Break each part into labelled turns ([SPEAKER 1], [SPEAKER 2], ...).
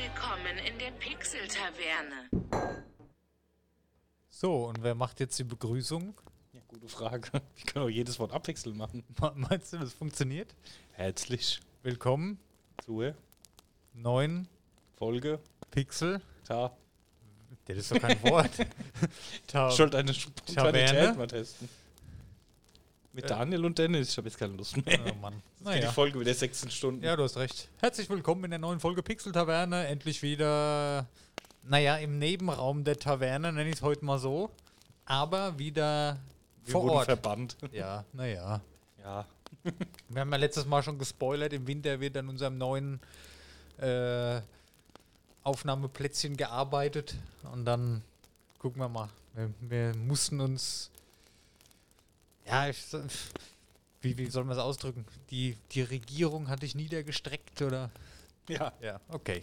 [SPEAKER 1] Willkommen in der Pixel-Taverne.
[SPEAKER 2] So, und wer macht jetzt die Begrüßung?
[SPEAKER 3] Ja, gute Frage. Ich kann auch jedes Wort abwechselnd machen.
[SPEAKER 2] Me- Meinst du, das funktioniert?
[SPEAKER 3] Herzlich
[SPEAKER 2] Willkommen,
[SPEAKER 3] zur
[SPEAKER 2] neun
[SPEAKER 3] Folge.
[SPEAKER 2] Pixel.
[SPEAKER 3] Ta.
[SPEAKER 2] Das ist doch kein Wort. Ta
[SPEAKER 3] Ich sollte eine Spontanität
[SPEAKER 2] Taverne?
[SPEAKER 3] mal testen. Mit
[SPEAKER 2] Äh.
[SPEAKER 3] Daniel und Dennis. Ich habe jetzt keine Lust mehr.
[SPEAKER 2] oh Mann.
[SPEAKER 3] Die
[SPEAKER 2] Naja.
[SPEAKER 3] Folge wieder 16 Stunden.
[SPEAKER 2] Ja, du hast recht. Herzlich willkommen in der neuen Folge Pixel Taverne. Endlich wieder, naja, im Nebenraum der Taverne, nenne ich es heute mal so. Aber wieder
[SPEAKER 3] Wir
[SPEAKER 2] vor
[SPEAKER 3] wurden
[SPEAKER 2] Ort.
[SPEAKER 3] verbannt.
[SPEAKER 2] Ja, naja.
[SPEAKER 3] Ja.
[SPEAKER 2] Wir haben ja letztes Mal schon gespoilert, im Winter wird an unserem neuen äh, Aufnahmeplätzchen gearbeitet und dann gucken wir mal. Wir, wir mussten uns, ja, ich, wie, wie soll man es ausdrücken? Die, die Regierung hat dich niedergestreckt oder?
[SPEAKER 3] Ja.
[SPEAKER 2] Ja, okay.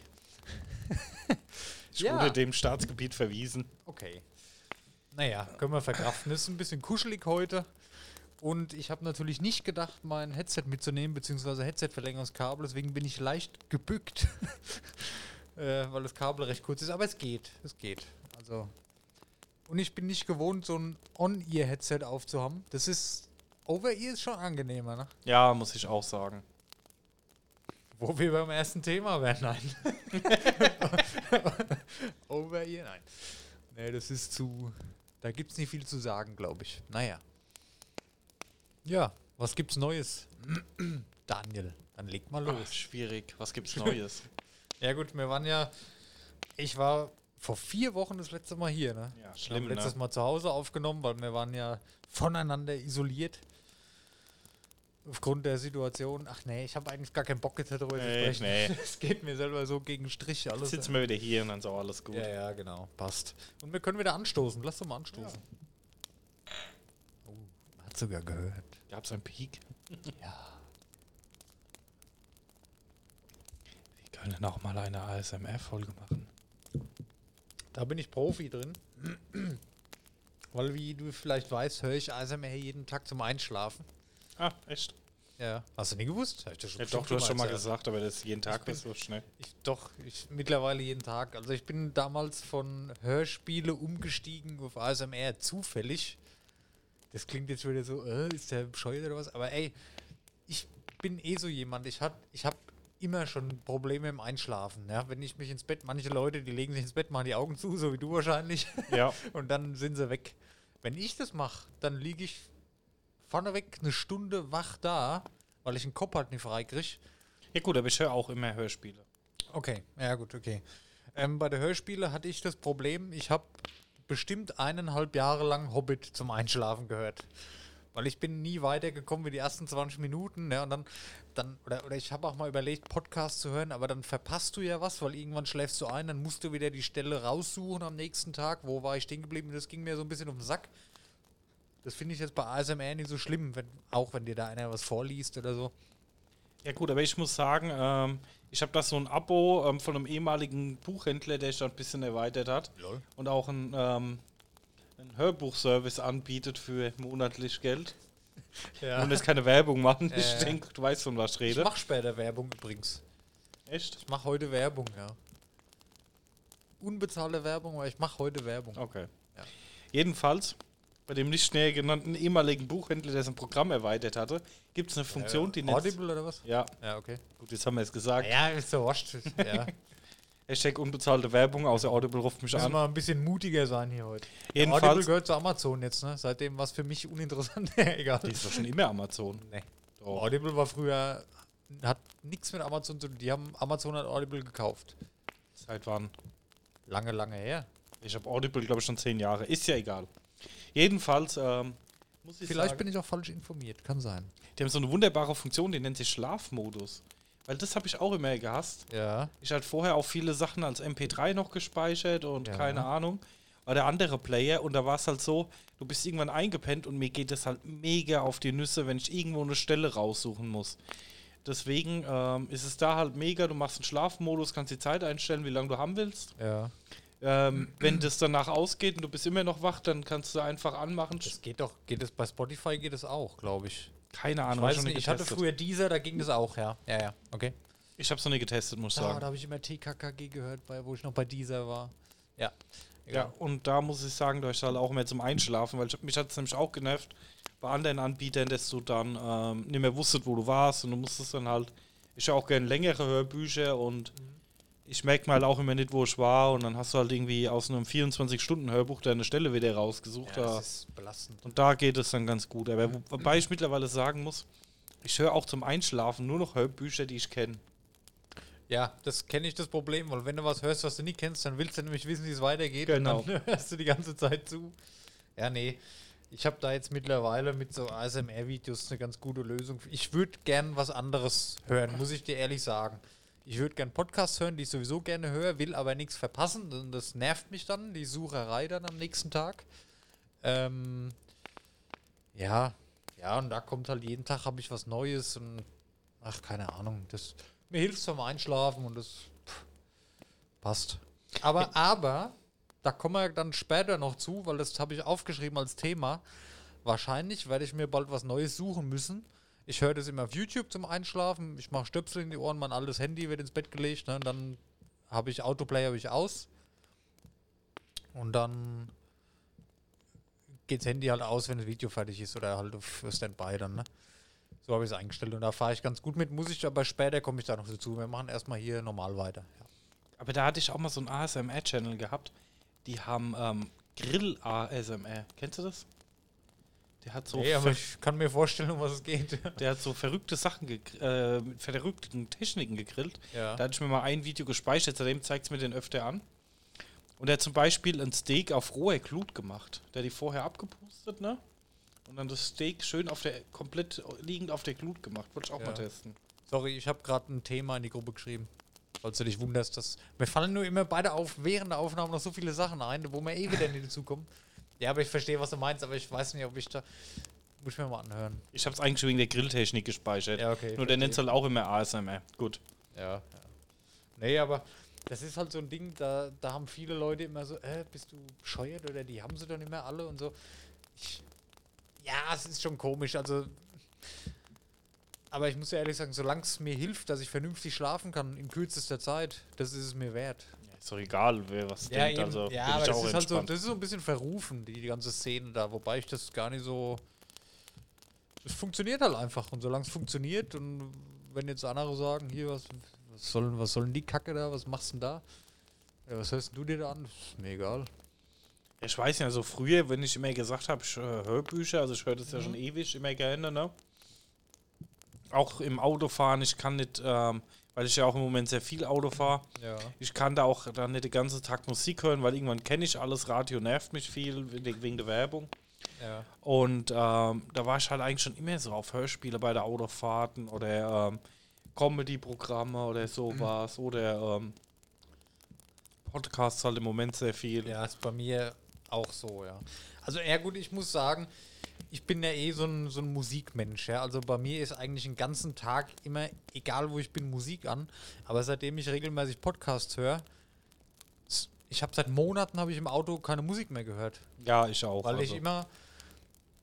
[SPEAKER 3] Ich
[SPEAKER 2] Ja.
[SPEAKER 3] wurde dem Staatsgebiet verwiesen.
[SPEAKER 2] Okay. Naja, können wir verkraften. Es ist ein bisschen kuschelig heute. Und ich habe natürlich nicht gedacht, mein Headset mitzunehmen, beziehungsweise Headset-Verlängerungskabel. Deswegen bin ich leicht gebückt, äh, weil das Kabel recht kurz ist. Aber es geht. Es geht. Also. Und ich bin nicht gewohnt, so ein On-Ear-Headset aufzuhaben. Das ist. Over-Ear ist schon angenehmer, ne?
[SPEAKER 3] Ja, muss ich auch sagen.
[SPEAKER 2] Wo wir beim ersten Thema wären, nein. Over-Ear, nein. Nee, das ist zu. Da gibt es nicht viel zu sagen, glaube ich. Naja. Ja, was gibt's Neues? Daniel, dann leg mal
[SPEAKER 3] Ach,
[SPEAKER 2] los.
[SPEAKER 3] schwierig. Was gibt's Neues?
[SPEAKER 2] Ja, gut, wir waren ja. Ich war vor vier Wochen das letzte Mal hier, ne?
[SPEAKER 3] Ja, schlimm,
[SPEAKER 2] haben letztes
[SPEAKER 3] ne?
[SPEAKER 2] Mal zu Hause aufgenommen, weil wir waren ja voneinander isoliert. Aufgrund der Situation. Ach nee, ich habe eigentlich gar keinen Bock jetzt darüber zu
[SPEAKER 3] Nee,
[SPEAKER 2] sprechen.
[SPEAKER 3] nee.
[SPEAKER 2] Es geht mir selber so gegen Strich alles.
[SPEAKER 3] Jetzt sitzen wir wieder hier und dann ist auch alles gut.
[SPEAKER 2] ja, ja, genau. Passt. Und wir können wieder anstoßen. Lass doch mal anstoßen. Oh, man hat sogar gehört.
[SPEAKER 3] Gab's einen Peak?
[SPEAKER 2] Ja.
[SPEAKER 3] Wir können auch mal eine ASMR-Folge machen.
[SPEAKER 2] Da bin ich Profi drin. Weil, wie du vielleicht weißt, höre ich ASMR jeden Tag zum Einschlafen.
[SPEAKER 3] Ah, echt?
[SPEAKER 2] Ja. Hast du nie gewusst? Hab ich
[SPEAKER 3] Ja, doch, du hast schon mal gesagt, aber das jeden Tag bist du schnell.
[SPEAKER 2] Ich, doch, ich mittlerweile jeden Tag. Also ich bin damals von Hörspiele umgestiegen auf ASMR zufällig. Das klingt jetzt wieder so, äh, ist der bescheuert oder was? Aber ey, ich bin eh so jemand. Ich, hat- ich habe immer schon Probleme im Einschlafen. Ja? Wenn ich mich ins Bett, manche Leute, die legen sich ins Bett, machen die Augen zu, so wie du wahrscheinlich.
[SPEAKER 3] Ja.
[SPEAKER 2] und dann sind sie weg. Wenn ich das mache, dann liege ich vorneweg eine Stunde wach da, weil ich den Kopf halt nicht freikriege.
[SPEAKER 3] Ja gut, aber ich höre auch immer Hörspiele.
[SPEAKER 2] Okay, ja gut, okay. Ähm, bei der Hörspiele hatte ich das Problem, ich habe bestimmt eineinhalb Jahre lang Hobbit zum Einschlafen gehört. Weil ich bin nie weitergekommen wie die ersten 20 Minuten. Ne? Und dann, dann oder, oder ich habe auch mal überlegt, Podcast zu hören, aber dann verpasst du ja was, weil irgendwann schläfst du ein, dann musst du wieder die Stelle raussuchen am nächsten Tag. Wo war ich stehen geblieben? Das ging mir so ein bisschen um den Sack. Das finde ich jetzt bei ASMR nicht so schlimm, wenn, auch wenn dir da einer was vorliest oder so.
[SPEAKER 3] Ja gut, aber ich muss sagen, ähm, ich habe da so ein Abo ähm, von einem ehemaligen Buchhändler, der sich da ein bisschen erweitert hat
[SPEAKER 2] Lol.
[SPEAKER 3] und auch ein, ähm, einen Hörbuchservice anbietet für monatlich Geld.
[SPEAKER 2] Ja.
[SPEAKER 3] Und jetzt keine Werbung machen. Ich
[SPEAKER 2] Äh.
[SPEAKER 3] denke, du weißt von was ich
[SPEAKER 2] Ich
[SPEAKER 3] rede.
[SPEAKER 2] mache später Werbung übrigens.
[SPEAKER 3] Echt?
[SPEAKER 2] Ich mache heute Werbung, ja. Unbezahlte Werbung, aber ich mache heute Werbung.
[SPEAKER 3] Okay.
[SPEAKER 2] Ja.
[SPEAKER 3] Jedenfalls, bei dem nicht näher genannten ehemaligen Buchhändler, der sein Programm erweitert hatte, gibt es eine Funktion, die nennt
[SPEAKER 2] Audible oder was?
[SPEAKER 3] Ja,
[SPEAKER 2] Ja, okay.
[SPEAKER 3] gut, jetzt haben wir es gesagt.
[SPEAKER 2] Ja, ist so wascht. Ja.
[SPEAKER 3] Hashtag unbezahlte Werbung, außer Audible ruft mich
[SPEAKER 2] Müssen
[SPEAKER 3] an.
[SPEAKER 2] wir ein bisschen mutiger sein hier heute. Audible
[SPEAKER 3] Jedenfalls,
[SPEAKER 2] gehört zu Amazon jetzt, ne? Seitdem war es für mich uninteressant. Egal.
[SPEAKER 3] die ist doch schon immer Amazon.
[SPEAKER 2] Nee.
[SPEAKER 3] Doch.
[SPEAKER 2] Audible war früher, hat nichts mit Amazon zu tun. Die haben Amazon hat Audible gekauft.
[SPEAKER 3] Seit wann?
[SPEAKER 2] Lange, lange her.
[SPEAKER 3] Ich habe Audible, glaube ich, schon zehn Jahre. Ist ja egal. Jedenfalls, ähm, muss ich
[SPEAKER 2] Vielleicht
[SPEAKER 3] sagen,
[SPEAKER 2] bin ich auch falsch informiert. Kann sein.
[SPEAKER 3] die haben so eine wunderbare Funktion, die nennt sich Schlafmodus. Weil das habe ich auch immer gehasst.
[SPEAKER 2] Ja.
[SPEAKER 3] Ich hatte vorher auch viele Sachen als MP3 noch gespeichert und
[SPEAKER 2] Ja.
[SPEAKER 3] keine Ahnung. Oder andere Player und da war es halt so, du bist irgendwann eingepennt und mir geht es halt mega auf die Nüsse, wenn ich irgendwo eine Stelle raussuchen muss. Deswegen ähm, ist es da halt mega, du machst einen Schlafmodus, kannst die Zeit einstellen, wie lange du haben willst.
[SPEAKER 2] Ja.
[SPEAKER 3] Ähm, wenn das danach ausgeht und du bist immer noch wach, dann kannst du einfach anmachen.
[SPEAKER 2] Das geht doch, geht es bei Spotify geht es auch, glaube ich.
[SPEAKER 3] Keine
[SPEAKER 2] Ich
[SPEAKER 3] Ahnung,
[SPEAKER 2] weiß
[SPEAKER 3] hab
[SPEAKER 2] nicht, ich hatte früher dieser, da ging das auch, ja. Ja, ja, okay.
[SPEAKER 3] Ich habe es noch nie getestet, muss ich sagen.
[SPEAKER 2] da habe ich immer TKKG gehört, bei, wo ich noch bei dieser war. Ja.
[SPEAKER 3] Ja, und da muss ich sagen, da ist halt auch mehr zum Einschlafen, weil ich, mich hat es nämlich auch genervt bei anderen Anbietern, dass du dann ähm, nicht mehr wusstest, wo du warst und du musstest dann halt, ich höre auch gerne längere Hörbücher und ich merke mal auch immer nicht, wo ich war und dann hast du halt irgendwie aus einem 24-Stunden-Hörbuch deine Stelle wieder rausgesucht.
[SPEAKER 2] ja
[SPEAKER 3] da.
[SPEAKER 2] das ist belastend.
[SPEAKER 3] Und da geht es dann ganz gut. Aber wo- wobei ich mittlerweile sagen muss, ich höre auch zum Einschlafen nur noch Hörbücher, die ich kenne.
[SPEAKER 2] Ja, das kenne ich das Problem, weil wenn du was hörst, was du nie kennst, dann willst du nämlich wissen, wie es weitergeht.
[SPEAKER 3] Genau.
[SPEAKER 2] Und dann hörst du die ganze Zeit zu. Ja, nee. Ich habe da jetzt mittlerweile mit so ASMR-Videos eine ganz gute Lösung. Ich würde gern was anderes hören, muss ich dir ehrlich sagen. Ich würde gern Podcasts hören, die ich sowieso gerne höre, will aber nichts verpassen. Und das nervt mich dann, die Sucherei dann am nächsten Tag. Ähm, ja, ja, und da kommt halt jeden Tag habe ich was Neues und ach, keine Ahnung. Das, mir hilft es beim Einschlafen und das pff, passt. Aber, aber, da kommen wir dann später noch zu, weil das habe ich aufgeschrieben als Thema. Wahrscheinlich werde ich mir bald was Neues suchen müssen. Ich höre das immer auf YouTube zum Einschlafen. Ich mache Stöpsel in die Ohren, mein altes Handy wird ins Bett gelegt. Ne? Und dann habe ich Autoplay habe ich aus. Und dann geht das Handy halt aus, wenn das Video fertig ist oder halt auf Standby dann. Ne? So habe ich es eingestellt und da fahre ich ganz gut mit. Muss ich aber später komme ich da noch dazu. Wir machen erstmal hier normal weiter. Ja.
[SPEAKER 3] Aber da hatte ich auch mal so einen ASMR-Channel gehabt. Die haben ähm, Grill-ASMR. Kennst du das? Der hat so,
[SPEAKER 2] nee, aber ich kann mir vorstellen, um was es geht.
[SPEAKER 3] der hat so verrückte Sachen, äh, mit verrückten Techniken gegrillt.
[SPEAKER 2] ja.
[SPEAKER 3] Da hatte ich mir mal ein Video gespeichert, seitdem zeigt es mir den öfter an. Und er hat zum Beispiel ein Steak auf roher Glut gemacht. Der hat die vorher abgepustet, ne? Und dann das Steak schön auf der, komplett liegend auf der Glut gemacht. Wollte ich auch
[SPEAKER 2] Ja.
[SPEAKER 3] mal testen.
[SPEAKER 2] Sorry, ich habe gerade ein Thema in die Gruppe geschrieben. Falls du dich wunderst, dass mir fallen nur immer beide auf während der Aufnahme noch so viele Sachen ein, wo wir eh wieder nicht dazukommen. Ja, aber ich verstehe, was du meinst, aber ich weiß nicht, ob ich da. Muss ich mir mal anhören.
[SPEAKER 3] Ich habe es eigentlich wegen der Grilltechnik gespeichert.
[SPEAKER 2] Ja, okay.
[SPEAKER 3] Nur der nennt es halt auch immer ASMR. Gut.
[SPEAKER 2] Ja, ja. Nee, aber das ist halt so ein Ding, da, da haben viele Leute immer so, äh, bist du bescheuert oder die haben sie doch nicht mehr alle und so. Ich, ja, es ist schon komisch, also. Aber ich muss ja ehrlich sagen, solange es mir hilft, dass ich vernünftig schlafen kann in kürzester Zeit, das ist es mir wert.
[SPEAKER 3] Ist doch egal, wer was denkt. Also
[SPEAKER 2] ja aber das ist halt so, das ist so ein bisschen verrufen, die, die ganze Szene da, wobei ich das gar nicht so. Es funktioniert halt einfach und solange es funktioniert und wenn jetzt andere sagen, hier, was, was, sollen, was sollen die Kacke da, was machst du denn da? Ja, was hörst du dir da an? Ist mir egal.
[SPEAKER 3] Ich weiß ja, so früher, wenn ich immer gesagt habe, ich äh, Hörbücher, also ich höre das ja
[SPEAKER 2] Mhm.
[SPEAKER 3] schon ewig, immer gerne, ne? Auch im Autofahren, ich kann nicht, ähm, weil ich ja auch im Moment sehr viel Auto fahre,
[SPEAKER 2] Ja.
[SPEAKER 3] ich kann da auch dann nicht den ganzen Tag Musik hören, weil irgendwann kenne ich alles, Radio nervt mich viel wegen der Werbung.
[SPEAKER 2] Ja.
[SPEAKER 3] Und ähm, da war ich halt eigentlich schon immer so auf Hörspiele bei der Autofahrten oder ähm, Comedy-Programme oder sowas oder ähm, Podcasts halt im Moment sehr viel.
[SPEAKER 2] Ja, ist bei mir auch so, ja. Also, ja gut, ich muss sagen, ich bin ja eh so ein, so ein Musikmensch, ja. Also bei mir ist eigentlich den ganzen Tag immer, egal wo ich bin, Musik an. Aber seitdem ich regelmäßig Podcasts höre, ich habe seit Monaten habe ich im Auto keine Musik mehr gehört.
[SPEAKER 3] Ja, ich auch.
[SPEAKER 2] Weil ich
[SPEAKER 3] also.
[SPEAKER 2] immer,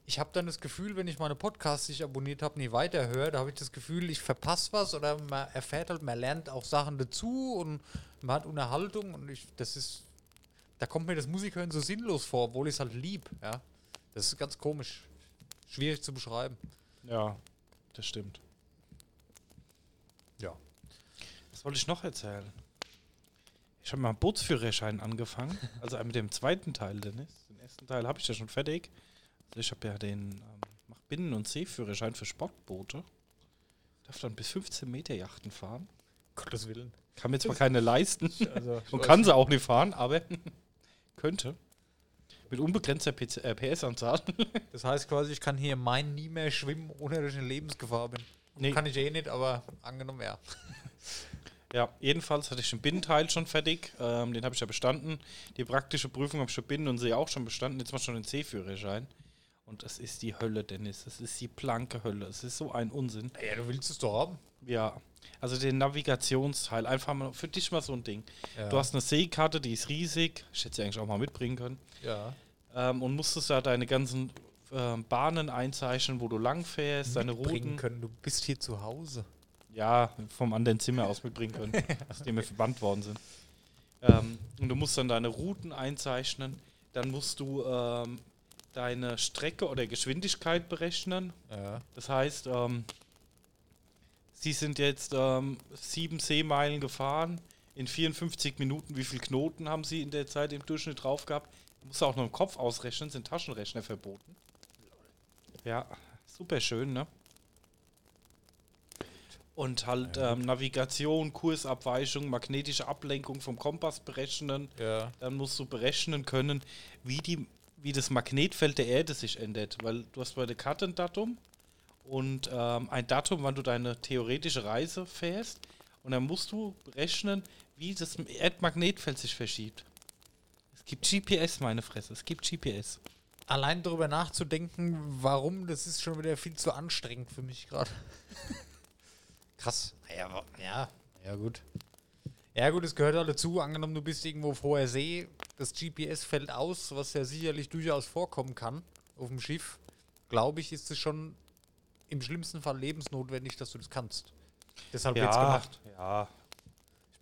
[SPEAKER 2] ich habe dann das Gefühl, wenn ich meine Podcasts, die ich abonniert habe, nie weiterhöre, da habe ich das Gefühl, ich verpasse was oder man erfährt halt, man lernt auch Sachen dazu und man hat Unterhaltung und ich, das ist, da kommt mir das Musikhören so sinnlos vor, obwohl ich es halt lieb, ja. Das ist ganz komisch. Schwierig zu beschreiben.
[SPEAKER 3] Ja, das stimmt.
[SPEAKER 2] Ja.
[SPEAKER 3] Was wollte ich noch erzählen? Ich habe mal einen Bootsführerschein angefangen. Also mit dem zweiten Teil, Dennis. Den ersten Teil habe ich ja schon fertig. Also ich habe ja den ähm, mach Binnen- und Seeführerschein für Sportboote. Darf dann bis 15 Meter Yachten fahren.
[SPEAKER 2] Gottes Willen.
[SPEAKER 3] Kann mir zwar keine leisten
[SPEAKER 2] Also,
[SPEAKER 3] und kann sie auch nicht fahren, aber könnte. Mit unbegrenzter PC äh, PS-Anzahl.
[SPEAKER 2] Das heißt quasi, ich kann hier mein nie mehr schwimmen, ohne dass ich in Lebensgefahr bin.
[SPEAKER 3] Nee.
[SPEAKER 2] Kann ich eh nicht, aber angenommen ja.
[SPEAKER 3] Ja, jedenfalls hatte ich den Binnenteil schon fertig. Ähm, den habe ich ja bestanden. Die praktische Prüfung habe ich für Binnen und See auch schon bestanden. Jetzt mal schon den Seeführerschein. Und das ist die Hölle, Dennis. Das ist die blanke Hölle. Es ist so ein Unsinn.
[SPEAKER 2] Ja, du willst es doch haben.
[SPEAKER 3] Ja, also den Navigationsteil. Einfach mal für dich mal so ein Ding.
[SPEAKER 2] Ja.
[SPEAKER 3] Du hast eine Seekarte, die ist riesig. Ich hätte sie eigentlich auch mal mitbringen können.
[SPEAKER 2] ja.
[SPEAKER 3] Ähm, und musstest da deine ganzen ähm, Bahnen einzeichnen, wo du lang fährst, deine
[SPEAKER 2] mitbringen
[SPEAKER 3] Routen.
[SPEAKER 2] können. Du bist hier zu Hause.
[SPEAKER 3] ja, vom anderen Zimmer aus mitbringen können, aus dem wir verbannt worden sind. Ähm, und du musst dann deine Routen einzeichnen. Dann musst du ähm, deine Strecke oder Geschwindigkeit berechnen.
[SPEAKER 2] Ja.
[SPEAKER 3] Das heißt, ähm, sie sind jetzt ähm, sieben Seemeilen gefahren. In 54 Minuten, wie viele Knoten haben sie in der Zeit im Durchschnitt drauf gehabt? Du musst auch noch im Kopf ausrechnen, sind Taschenrechner verboten. Ja, super schön, ne? Und halt ähm, Navigation, Kursabweichung, magnetische Ablenkung vom Kompass berechnen.
[SPEAKER 2] Ja.
[SPEAKER 3] Dann musst du berechnen können, wie, die, wie das Magnetfeld der Erde sich ändert. Weil du hast bei der Karte ein Datum und ähm, ein Datum, wann du deine theoretische Reise fährst. Und dann musst du berechnen, wie das Erdmagnetfeld sich verschiebt. Es gibt GPS, meine Fresse. Es gibt GPS.
[SPEAKER 2] Allein darüber nachzudenken, warum, das ist schon wieder viel zu anstrengend für mich gerade. Krass. Ja, ja, ja, gut. Ja, gut, es gehört halt dazu. Angenommen, du bist irgendwo auf hoher See, das GPS fällt aus, was ja sicherlich durchaus vorkommen kann auf dem Schiff. Glaube ich, ist es schon im schlimmsten Fall lebensnotwendig, dass du das kannst. Deshalb wird's gemacht.
[SPEAKER 3] ja.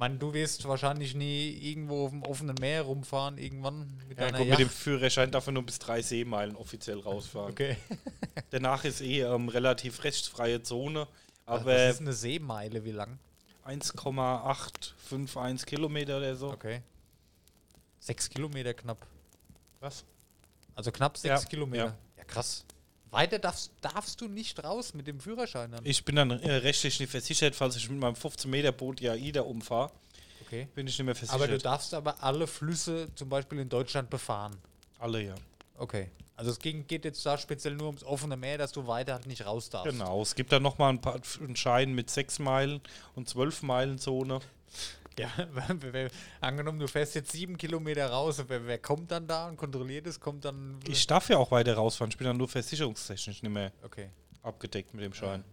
[SPEAKER 2] Ich meine, du wirst wahrscheinlich nie irgendwo auf dem offenen Meer rumfahren, irgendwann mit
[SPEAKER 3] ja gut, mit dem. Führerschein darf er nur bis drei Seemeilen offiziell rausfahren.
[SPEAKER 2] Okay.
[SPEAKER 3] Danach ist eh ähm, relativ rechtsfreie Zone.
[SPEAKER 2] Aber was ist eine Seemeile, wie lang?
[SPEAKER 3] 1,851 Kilometer oder so.
[SPEAKER 2] Okay. Sechs Kilometer knapp.
[SPEAKER 3] Was?
[SPEAKER 2] Also knapp sechs
[SPEAKER 3] Ja,
[SPEAKER 2] Kilometer.
[SPEAKER 3] ja.
[SPEAKER 2] Ja. krass. Weiter darfst, darfst du nicht raus mit dem Führerschein dann.
[SPEAKER 3] Ich bin dann äh, rechtlich nicht versichert, falls ich mit meinem 15 Meter Boot die AIDA umfahre.
[SPEAKER 2] Okay.
[SPEAKER 3] Bin ich nicht mehr versichert.
[SPEAKER 2] Aber du darfst aber alle Flüsse zum Beispiel in Deutschland befahren.
[SPEAKER 3] Alle, ja.
[SPEAKER 2] Okay. Also es ging, geht jetzt da speziell nur ums offene Meer, dass du weiter halt nicht raus darfst.
[SPEAKER 3] Genau. Es gibt dann nochmal ein paar einen Schein mit 6 Meilen und 12 Meilen Zone.
[SPEAKER 2] Ja, angenommen, du fährst jetzt sieben Kilometer raus, und wer, wer kommt dann da und kontrolliert es? Kommt dann.
[SPEAKER 3] Ich darf ja auch weiter rausfahren. Ich bin dann nur versicherungstechnisch nicht mehr
[SPEAKER 2] Okay.
[SPEAKER 3] abgedeckt mit dem Schein.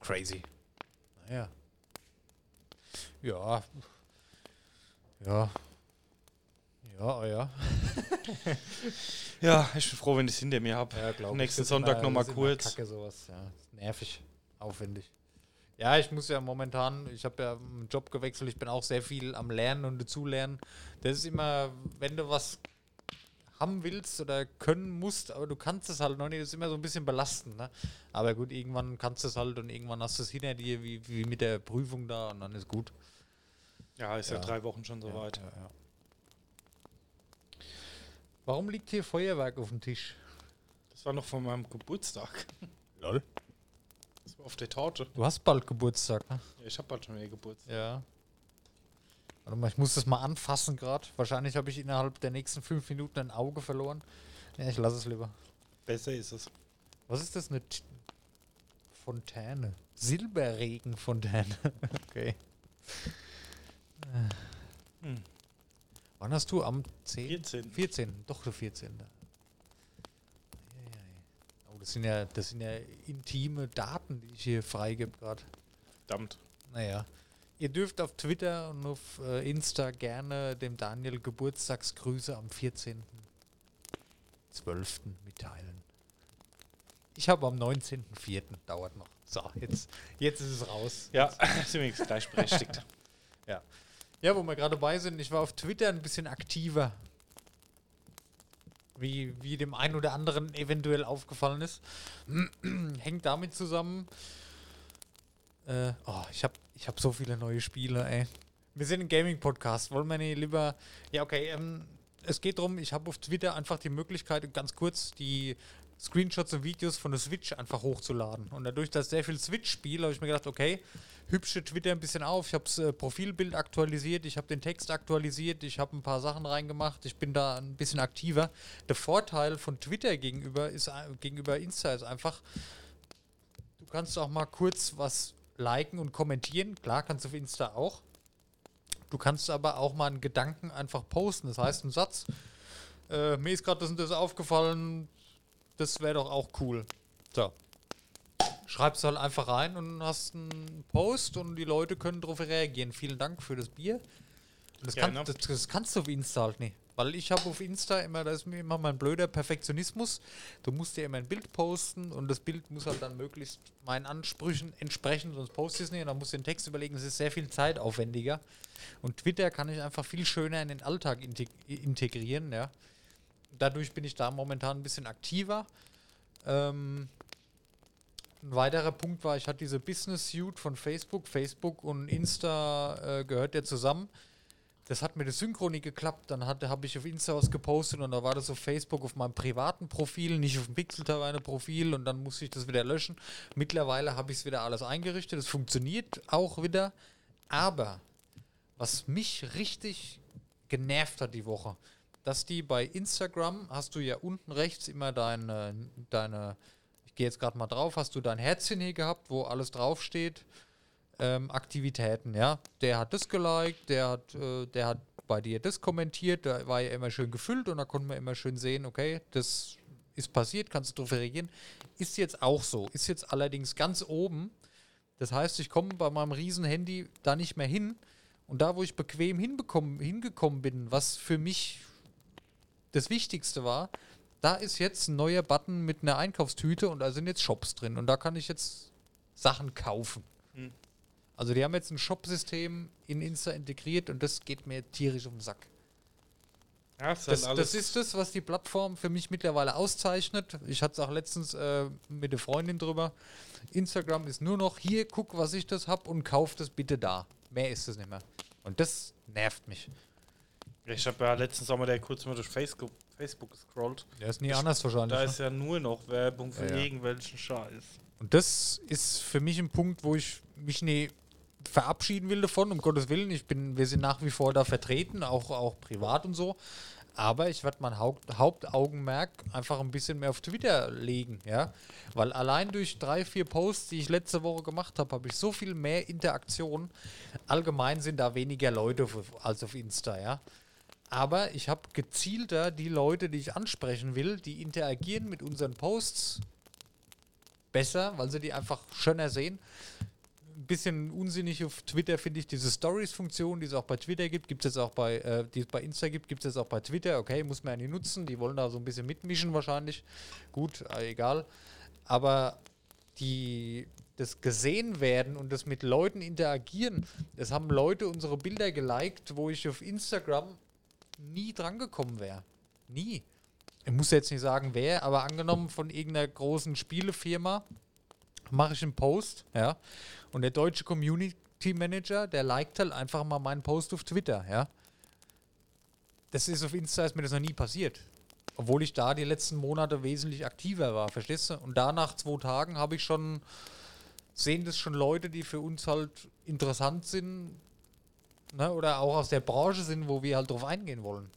[SPEAKER 2] Crazy. Naja. Ja. Ja. Ja, oh ja.
[SPEAKER 3] Ja, ich bin froh, wenn ich es hinter mir habe.
[SPEAKER 2] Ja, ich.
[SPEAKER 3] Nächsten
[SPEAKER 2] ist
[SPEAKER 3] Sonntag
[SPEAKER 2] immer-
[SPEAKER 3] noch mal
[SPEAKER 2] das ist immer
[SPEAKER 3] kurz.
[SPEAKER 2] Kacke, sowas. Ja, nervig, aufwendig. Ja, ich muss ja momentan, ich habe ja einen Job gewechselt, ich bin auch sehr viel am Lernen und dazulernen. Das ist immer, wenn du was haben willst oder können musst, aber du kannst es halt noch nicht, das ist immer so ein bisschen belastend. Ne? Aber gut, irgendwann kannst du es halt und irgendwann hast du es hinter dir, wie, wie mit der Prüfung da und dann ist gut.
[SPEAKER 3] Ja, ist ja,
[SPEAKER 2] Ja.
[SPEAKER 3] drei Wochen schon soweit.
[SPEAKER 2] Ja, ja. Warum liegt hier Feuerwerk auf dem Tisch?
[SPEAKER 3] Das war noch von meinem Geburtstag.
[SPEAKER 2] Lol.
[SPEAKER 3] Auf der Torte.
[SPEAKER 2] Du hast bald Geburtstag, ne?
[SPEAKER 3] Ja, ich habe bald schon wieder Geburtstag.
[SPEAKER 2] Ja. Warte mal, ich muss das mal anfassen gerade. Wahrscheinlich habe ich innerhalb der nächsten fünf Minuten ein Auge verloren. Ja, ich lasse es lieber.
[SPEAKER 3] Besser ist es.
[SPEAKER 2] Was ist das? Eine T Fontäne. Silberregenfontäne. okay.
[SPEAKER 3] Hm.
[SPEAKER 2] Wann hast du? Am 10?
[SPEAKER 3] 14.
[SPEAKER 2] 14. Doch, der 14. Das sind ja, das sind ja intime Daten, die ich hier freigebe gerade.
[SPEAKER 3] Verdammt.
[SPEAKER 2] Naja. Ihr dürft auf Twitter und auf äh, Insta gerne dem Daniel Geburtstagsgrüße am 14.12. mitteilen. Ich habe am 19.04. dauert noch. So, jetzt, jetzt ist es raus.
[SPEAKER 3] Ja, sind wir gleichberechtigt.
[SPEAKER 2] Ja, wo wir gerade dabei sind, ich war auf Twitter ein bisschen aktiver. Wie, wie dem einen oder anderen eventuell aufgefallen ist. Hängt damit zusammen. Äh, oh, ich habe ich hab so viele neue Spiele, ey. Wir sind ein Gaming-Podcast. Wollen wir nicht lieber. Ja, okay. Ähm, es geht darum, ich habe auf Twitter einfach die Möglichkeit, ganz kurz die Screenshots und Videos von der Switch einfach hochzuladen. Und dadurch, dass sehr viel Switch spiele, habe ich mir gedacht, okay, hübsche Twitter ein bisschen auf. Ich habe das äh, Profilbild aktualisiert, ich habe den Text aktualisiert, ich habe ein paar Sachen reingemacht, ich bin da ein bisschen aktiver. Der Vorteil von Twitter gegenüber ist äh, gegenüber Insta ist einfach, du kannst auch mal kurz was liken und kommentieren. Klar, kannst du auf Insta auch. Du kannst aber auch mal einen Gedanken einfach posten. Das heißt, ein Satz. Äh, mir ist gerade das und das aufgefallen. Das wäre doch auch cool. So. Schreibst halt einfach rein und hast einen Post und die Leute können darauf reagieren. Vielen Dank für das Bier. Das, kann, das, das kannst du auf Insta halt nicht. Weil ich habe auf Insta immer, das ist mir immer mein blöder Perfektionismus. Du musst ja immer ein Bild posten und das Bild muss halt dann möglichst meinen Ansprüchen entsprechen, sonst poste ich es nicht und dann musst du den Text überlegen. Das ist sehr viel zeitaufwendiger. Und Twitter kann ich einfach viel schöner in den Alltag integ integrieren, ja. Dadurch bin ich da momentan ein bisschen aktiver. Ähm, ein weiterer Punkt war, ich hatte diese Business Suite von Facebook. Facebook und Insta äh, gehört ja zusammen. Das hat mit der Synchro nicht geklappt. Dann habe ich auf Insta was gepostet und da war das auf Facebook auf meinem privaten Profil, nicht auf dem Pixel Profil und dann musste ich das wieder löschen. Mittlerweile habe ich es wieder alles eingerichtet. Es funktioniert auch wieder. Aber was mich richtig genervt hat die Woche, dass die bei Instagram hast du ja unten rechts immer deine, deine ich gehe jetzt gerade mal drauf, hast du dein Herzchen hier gehabt, wo alles draufsteht, ähm, Aktivitäten, ja. Der hat das geliked, der hat, äh, der hat bei dir das kommentiert, da war ja immer schön gefüllt und da konnten wir immer schön sehen, okay, das ist passiert, kannst du darauf reagieren. Ist jetzt auch so, ist jetzt allerdings ganz oben. Das heißt, ich komme bei meinem riesen Handy da nicht mehr hin. Und da, wo ich bequem hingekommen bin, was für mich das Wichtigste war, da ist jetzt ein neuer Button mit einer Einkaufstüte und da sind jetzt Shops drin und da kann ich jetzt Sachen kaufen. Hm. Also die haben jetzt ein Shop-System in Insta integriert und das geht mir tierisch um den Sack. Ja, das, das, das, ist das, was die Plattform für mich mittlerweile auszeichnet. Ich hatte es auch letztens äh, mit der Freundin drüber. Instagram ist nur noch hier, guck, was ich das habe und kauf das bitte da. Mehr ist es nicht mehr. Und das nervt mich.
[SPEAKER 3] Ich habe ja letztens auch mal der kurz mal durch Facebook, Facebook gescrollt.
[SPEAKER 2] Der ist nie ich, anders wahrscheinlich.
[SPEAKER 3] Da ne? ist ja nur noch Werbung für ja, ja. irgendwelchen Scheiß.
[SPEAKER 2] Und das ist für mich ein Punkt, wo ich mich nie verabschieden will davon, um Gottes Willen. Ich bin, wir sind nach wie vor da vertreten, auch, auch privat und so. Aber ich werde mein Haupt, Hauptaugenmerk einfach ein bisschen mehr auf Twitter legen, ja. Weil allein durch drei, vier Posts, die ich letzte Woche gemacht habe, habe ich so viel mehr Interaktion. Allgemein sind da weniger Leute als auf Insta, ja. Aber ich habe gezielter die Leute, die ich ansprechen will, die interagieren mit unseren Posts besser, weil sie die einfach schöner sehen. Ein bisschen unsinnig auf Twitter finde ich diese Stories-Funktion, die es auch bei Twitter gibt, gibt es jetzt auch bei, äh, die es bei Insta gibt, gibt es jetzt auch bei Twitter. Okay, muss man ja nicht nutzen, die wollen da so ein bisschen mitmischen wahrscheinlich. Gut, äh, egal. Aber die, das gesehen werden und das mit Leuten interagieren, das haben Leute unsere Bilder geliked, wo ich auf Instagram nie drangekommen wäre. Nie. Ich muss jetzt nicht sagen, wer, aber angenommen von irgendeiner großen Spielefirma mache ich einen Post, ja, und der deutsche Community Manager, der liked halt einfach mal meinen Post auf Twitter, ja. Das ist auf Insta ist mir das noch nie passiert. Obwohl ich da die letzten Monate wesentlich aktiver war, verstehst du? Und da nach zwei Tagen habe ich schon, sehen das schon Leute, die für uns halt interessant sind, ne, oder auch aus der Branche sind, wo wir halt drauf eingehen wollen.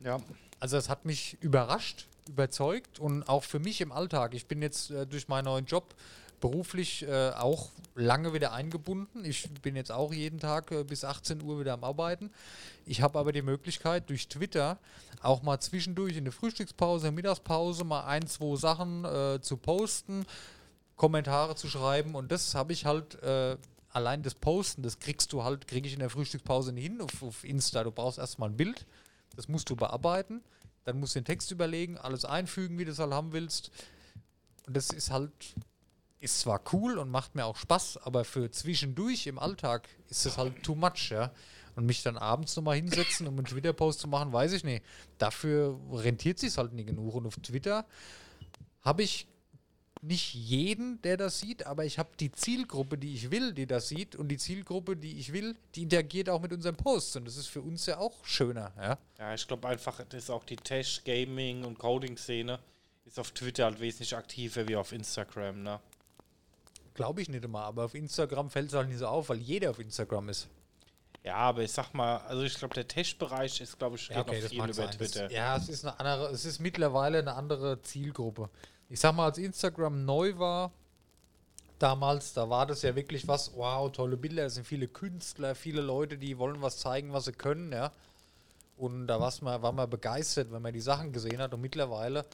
[SPEAKER 2] Ja. Also es hat mich überrascht, überzeugt und auch für mich im Alltag. Ich bin jetzt äh, durch meinen neuen Job beruflich äh, auch lange wieder eingebunden. Ich bin jetzt auch jeden Tag äh, bis 18 Uhr wieder am Arbeiten. Ich habe aber die Möglichkeit, durch Twitter auch mal zwischendurch in der Frühstückspause, Mittagspause mal ein, zwei Sachen äh, zu posten, Kommentare zu schreiben und das habe ich halt äh, allein das Posten, das kriegst du halt, kriege ich in der Frühstückspause nicht hin auf, auf Insta. Du brauchst erstmal ein Bild, das musst du bearbeiten, dann musst du den Text überlegen, alles einfügen, wie du es halt haben willst. Und das ist halt, ist zwar cool und macht mir auch Spaß, aber für zwischendurch im Alltag ist das halt too much, ja. Und mich dann abends nochmal hinsetzen, um einen Twitter-Post zu machen, weiß ich nicht. Dafür rentiert sich halt nicht genug. Und auf Twitter habe ich nicht jeden, der das sieht, aber ich habe die Zielgruppe, die ich will, die das sieht und die Zielgruppe, die ich will, die interagiert auch mit unseren Posts und das ist für uns ja auch schöner, ja.
[SPEAKER 3] Ja, ich glaube einfach, das ist auch die Tech, Gaming und Coding-Szene ist auf Twitter halt wesentlich aktiver wie auf Instagram, ne?
[SPEAKER 2] Glaube ich nicht immer, aber auf Instagram fällt es halt nicht so auf, weil jeder auf Instagram ist.
[SPEAKER 3] Ja, aber ich sag mal, also ich glaube, der Tech-Bereich ist, glaube ich,
[SPEAKER 2] ja, okay, noch viel über sein. Twitter. Das, ja, es ist eine andere, es ist mittlerweile eine andere Zielgruppe ich sag mal, als Instagram neu war, damals, da war das ja wirklich was, wow, tolle Bilder, es sind viele Künstler, viele Leute, die wollen was zeigen, was sie können, ja. Und da man, war man begeistert, wenn man die Sachen gesehen hat. Und mittlerweile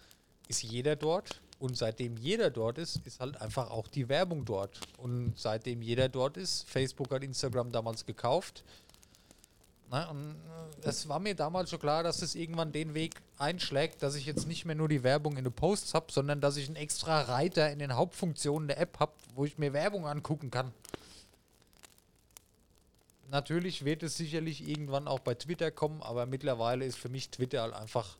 [SPEAKER 2] ist jeder dort. Und seitdem jeder dort ist, ist halt einfach auch die Werbung dort. Und seitdem jeder dort ist, Facebook hat Instagram damals gekauft. Ne? Und äh, es war mir damals schon klar, dass es irgendwann den Weg einschlägt, dass ich jetzt nicht mehr nur die Werbung in den Posts habe, sondern dass ich einen extra Reiter in den Hauptfunktionen der App habe, wo ich mir Werbung angucken kann. Natürlich wird es sicherlich irgendwann auch bei Twitter kommen, aber mittlerweile ist für mich Twitter halt einfach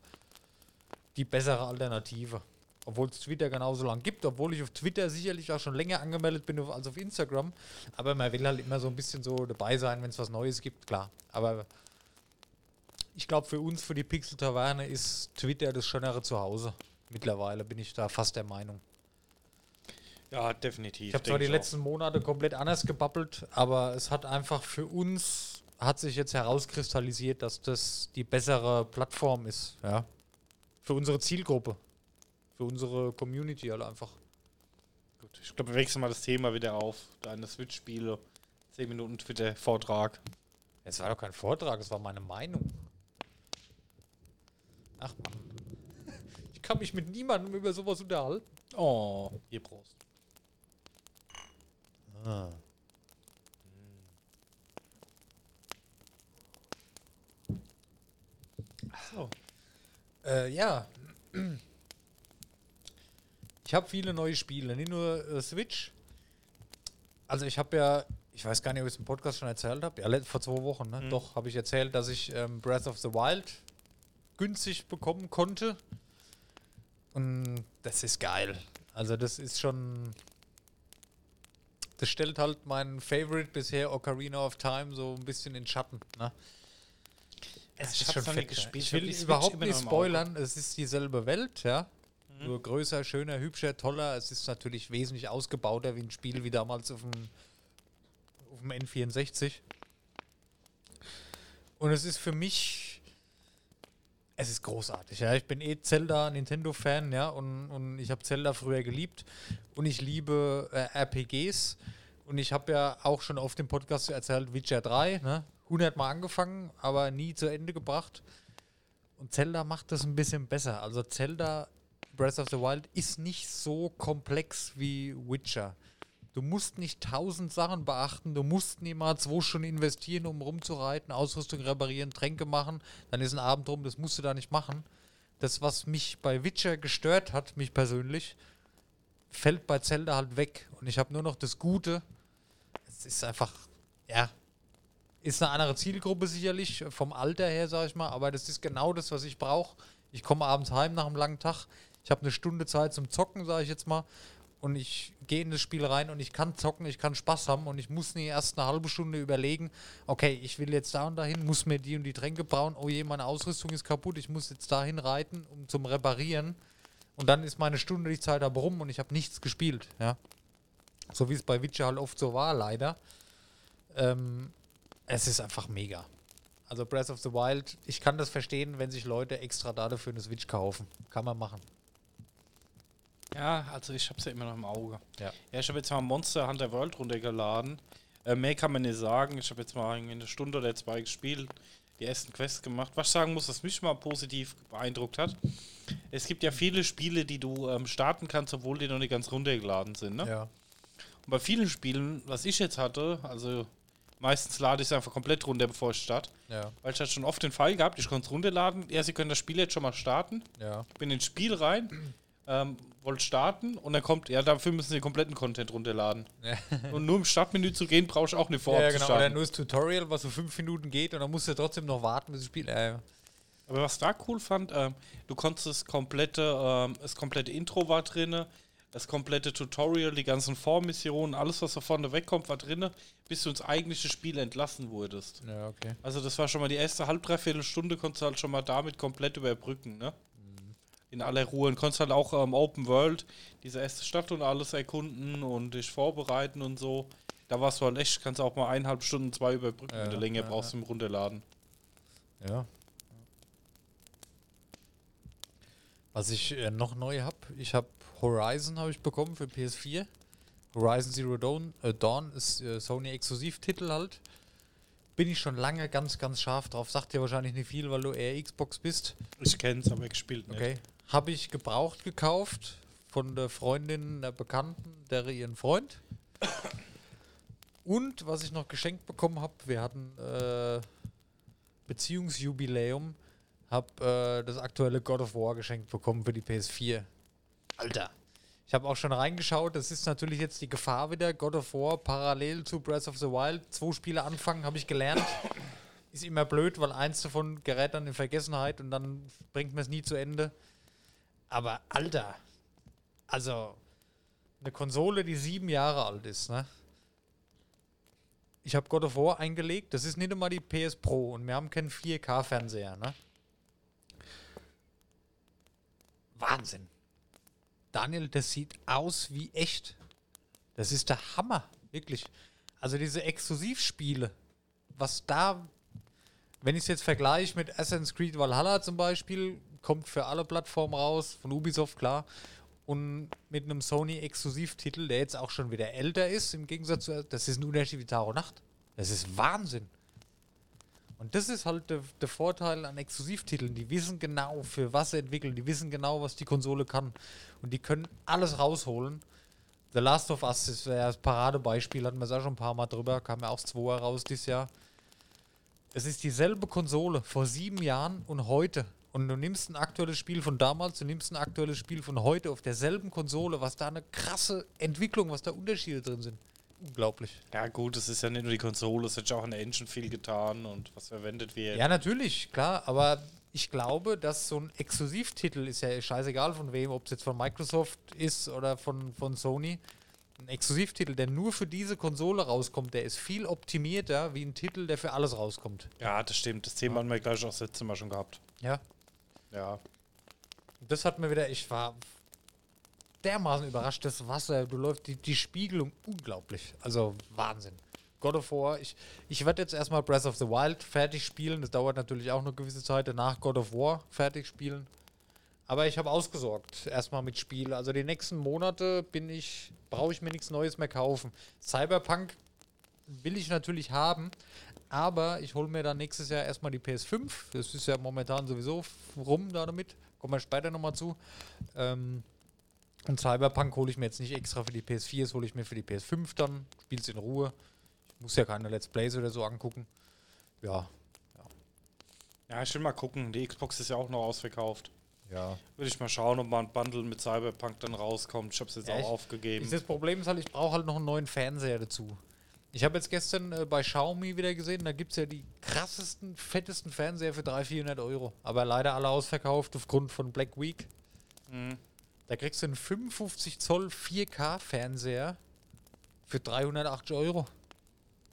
[SPEAKER 2] die bessere Alternative. Obwohl es Twitter genauso lang gibt, obwohl ich auf Twitter sicherlich auch schon länger angemeldet bin als auf Instagram. Aber man will halt immer so ein bisschen so dabei sein, wenn es was Neues gibt, klar. Aber ich glaube, für uns, für die Pixel Taverne, ist Twitter das schönere Zuhause. Mittlerweile bin ich da fast der Meinung.
[SPEAKER 3] Ja, definitiv.
[SPEAKER 2] Ich habe zwar die letzten Monate komplett anders gebabbelt, aber es hat einfach für uns, hat sich jetzt herauskristallisiert, dass das die bessere Plattform ist. Ja. Für unsere Zielgruppe. Für unsere Community halt einfach.
[SPEAKER 3] Gut, ich glaube, wir wechseln mal das Thema wieder auf. Deine Switch-Spiele. 10 Minuten Twitter-Vortrag.
[SPEAKER 2] Es war doch kein Vortrag, es war meine Meinung. Ach Mann. Ich kann mich mit niemandem über sowas unterhalten.
[SPEAKER 3] Oh, hier Prost. So.
[SPEAKER 2] Äh, ja. Ich habe viele neue Spiele, nicht nur äh, Switch. Also ich habe ja, ich weiß gar nicht, ob ich es im Podcast schon erzählt habe. Ja, vor zwei Wochen, ne? Doch, habe ich erzählt, dass ich ähm, Breath of the Wild günstig bekommen konnte. Und das ist geil. Also das ist schon... Das stellt halt mein Favorite bisher, Ocarina of Time, so ein bisschen in Schatten. Ne? Es ist schon fett.
[SPEAKER 3] gespielt.
[SPEAKER 2] Ich will überhaupt nicht spoilern. Es ist dieselbe Welt, ja. Nur größer, schöner, hübscher, toller. Es ist natürlich wesentlich ausgebauter wie ein Spiel wie damals auf dem, auf dem N64. Und es ist für mich, es ist großartig. Ja. Ich bin eh Zelda Nintendo-Fan, ja, und, und ich habe Zelda früher geliebt. Und ich liebe äh, RPGs. Und ich habe ja auch schon auf dem Podcast erzählt, Witcher 3, ne? 100 Mal angefangen, aber nie zu Ende gebracht. Und Zelda macht das ein bisschen besser. Also Zelda Breath of the Wild ist nicht so komplex wie Witcher. Du musst nicht tausend Sachen beachten, du musst niemals zwei Stunden investieren, um rumzureiten, Ausrüstung reparieren, Tränke machen, dann ist ein Abend rum, das musst du da nicht machen. Das, was mich bei Witcher gestört hat, mich persönlich, fällt bei Zelda halt weg. Und ich habe nur noch das Gute. Es ist einfach, ja, ist eine andere Zielgruppe sicherlich, vom Alter her, sage ich mal, aber das ist genau das, was ich brauche. Ich komme abends heim nach einem langen Tag, ich habe eine Stunde Zeit zum Zocken, sage ich jetzt mal, und ich gehe in das Spiel rein und ich kann zocken, ich kann Spaß haben und ich muss nie erst eine halbe Stunde überlegen, okay, ich will jetzt da und dahin, muss mir die und die Tränke brauen, oh je, meine Ausrüstung ist kaputt, ich muss jetzt dahin reiten, um zum Reparieren. Und dann ist meine Stunde die Zeit aber rum und ich habe nichts gespielt, ja. So wie es bei Witcher halt oft so war, leider. Ähm, es ist einfach mega. Also Breath of the Wild, ich kann das verstehen, wenn sich Leute extra dafür eine Switch kaufen. Kann man machen.
[SPEAKER 3] Ja, also ich hab's ja immer noch im Auge.
[SPEAKER 2] Ja.
[SPEAKER 3] Ja, ich habe jetzt mal Monster Hunter World runtergeladen. Äh, mehr kann man nicht sagen. Ich habe jetzt mal eine Stunde oder zwei gespielt, die ersten Quests gemacht. Was ich sagen muss, was mich mal positiv beeindruckt hat. Es gibt ja viele Spiele, die du ähm, starten kannst, obwohl die noch nicht ganz runtergeladen sind. Ne?
[SPEAKER 2] Ja.
[SPEAKER 3] Und bei vielen Spielen, was ich jetzt hatte, also meistens lade ich es einfach komplett runter, bevor ich starte.
[SPEAKER 2] Ja.
[SPEAKER 3] Weil ich hatte schon oft den Fall gehabt, ich konnte es runterladen. Ja, Sie können das Spiel jetzt schon mal starten.
[SPEAKER 2] Ja.
[SPEAKER 3] bin ins Spiel rein, ähm, wollte starten und dann kommt, ja, dafür müssen sie den kompletten Content runterladen.
[SPEAKER 2] Ja.
[SPEAKER 3] Und nur im Startmenü zu gehen, brauche ich auch eine Vorab
[SPEAKER 2] ja,
[SPEAKER 3] zu
[SPEAKER 2] genau. Oder
[SPEAKER 3] starten.
[SPEAKER 2] nur das Tutorial, was so fünf Minuten geht und dann musst du trotzdem noch warten, bis das Spiel. Äh,
[SPEAKER 3] Aber was da cool fand, ähm, du konntest das komplette, ähm, das komplette Intro war drinne, das komplette Tutorial, die ganzen Vormissionen, alles, was da vorne wegkommt, war drinne, bis du ins eigentliche Spiel entlassen wurdest.
[SPEAKER 2] ja, okay.
[SPEAKER 3] Also das war schon mal die erste halb, dreiviertel Stunde, konntest du halt schon mal damit komplett überbrücken, ne? In aller Ruhe. Und konntest halt auch ähm, Open World, diese erste Stadt und alles erkunden und dich vorbereiten und so. Da warst du halt echt, kannst auch mal eineinhalb Stunden, zwei überbrücken,
[SPEAKER 2] Ja,
[SPEAKER 3] wenn du länger
[SPEAKER 2] ja,
[SPEAKER 3] brauchst zum Runterladen.
[SPEAKER 2] Ja. Was ich äh, noch neu habe, ich habe Horizon habe ich bekommen für PS4. Horizon Zero Dawn, äh, Dawn ist äh, Sony Exklusivtitel halt. Bin ich schon lange ganz, ganz scharf drauf. Sagt dir wahrscheinlich nicht viel, weil du eher Xbox bist.
[SPEAKER 3] Ich kenn's, aber gespielt nicht.
[SPEAKER 2] Okay. Habe ich gebraucht gekauft von der Freundin der Bekannten, der ihren Freund. Und was ich noch geschenkt bekommen habe, wir hatten äh, Beziehungsjubiläum habe äh, das aktuelle God of War geschenkt bekommen für die PS4. Alter. Ich habe auch schon reingeschaut. Das ist natürlich jetzt die Gefahr wieder. God of War parallel zu Breath of the Wild. Zwei Spiele anfangen, habe ich gelernt. Ist immer blöd, weil eins davon gerät dann in Vergessenheit und dann bringt man es nie zu Ende. Aber Alter, also eine Konsole, die sieben Jahre alt ist, ne? Ich habe God of War eingelegt. Das ist nicht einmal die PS Pro und wir haben keinen 4K-Fernseher, ne? Wahnsinn. Daniel, das sieht aus wie echt. Das ist der Hammer, wirklich. Also diese Exklusivspiele, was da, wenn ich es jetzt vergleiche mit Assassin's Creed Valhalla zum Beispiel, kommt für alle Plattformen raus, von Ubisoft klar, und mit einem Sony-Exklusivtitel, der jetzt auch schon wieder älter ist, im Gegensatz zu, das ist ein Unterschied wie Tag Nacht. Das ist Wahnsinn. Und das ist halt der, der Vorteil an Exklusivtiteln. Die wissen genau, für was sie entwickeln. Die wissen genau, was die Konsole kann. Und die können alles rausholen. The Last of Us ist ja das Paradebeispiel, hatten wir es auch schon ein paar Mal drüber, kam ja auch 2 raus dieses Jahr. Es ist dieselbe Konsole vor sieben Jahren und heute. Und du nimmst ein aktuelles Spiel von damals, du nimmst ein aktuelles Spiel von heute auf derselben Konsole, was da eine krasse Entwicklung, was da Unterschiede drin sind. Unglaublich.
[SPEAKER 3] Ja, gut, es ist ja nicht nur die Konsole, es hat ja auch an der Engine viel getan und was verwendet wird.
[SPEAKER 2] Ja, natürlich, klar, aber ich glaube, dass so ein Exklusivtitel ist ja scheißegal von wem, ob es jetzt von Microsoft ist oder von, von Sony. Ein Exklusivtitel, der nur für diese Konsole rauskommt, der ist viel optimierter wie ein Titel, der für alles rauskommt.
[SPEAKER 3] Ja, das stimmt. Das Thema haben wir gleich auch das letzte Mal schon gehabt.
[SPEAKER 2] Ja.
[SPEAKER 3] Ja.
[SPEAKER 2] Das hat mir wieder, ich war dermaßen überrascht, das Wasser, du läufst die, die Spiegelung unglaublich. Also Wahnsinn. God of War, ich, ich werde jetzt erstmal Breath of the Wild fertig spielen. Das dauert natürlich auch eine gewisse Zeit. Danach God of War fertig spielen. Aber ich habe ausgesorgt, erstmal mit Spiel. Also die nächsten Monate bin ich, brauche ich mir nichts Neues mehr kaufen. Cyberpunk will ich natürlich haben, aber ich hole mir dann nächstes Jahr erstmal die PS5. Das ist ja momentan sowieso rum da damit. Kommen wir später nochmal zu. Ähm, und Cyberpunk hole ich mir jetzt nicht extra für die PS4, das hole ich mir für die PS5 dann. Spiel's in Ruhe. Ich muss ja keine Let's Plays oder so angucken. Ja.
[SPEAKER 3] Ja, ich will mal gucken. Die Xbox ist ja auch noch ausverkauft.
[SPEAKER 2] Ja.
[SPEAKER 3] Würde ich mal schauen, ob mal ein Bundle mit Cyberpunk dann rauskommt. Ich habe es jetzt
[SPEAKER 2] Ja,
[SPEAKER 3] auch
[SPEAKER 2] ich-
[SPEAKER 3] aufgegeben.
[SPEAKER 2] Das Problem ist halt, ich brauche halt noch einen neuen Fernseher dazu. Ich habe jetzt gestern äh, bei Xiaomi wieder gesehen, da gibt es ja die krassesten, fettesten Fernseher für 300, 400 Euro. Aber leider alle ausverkauft aufgrund von Black Week.
[SPEAKER 3] Mhm.
[SPEAKER 2] Da kriegst du einen 55 Zoll 4K Fernseher für 380 Euro.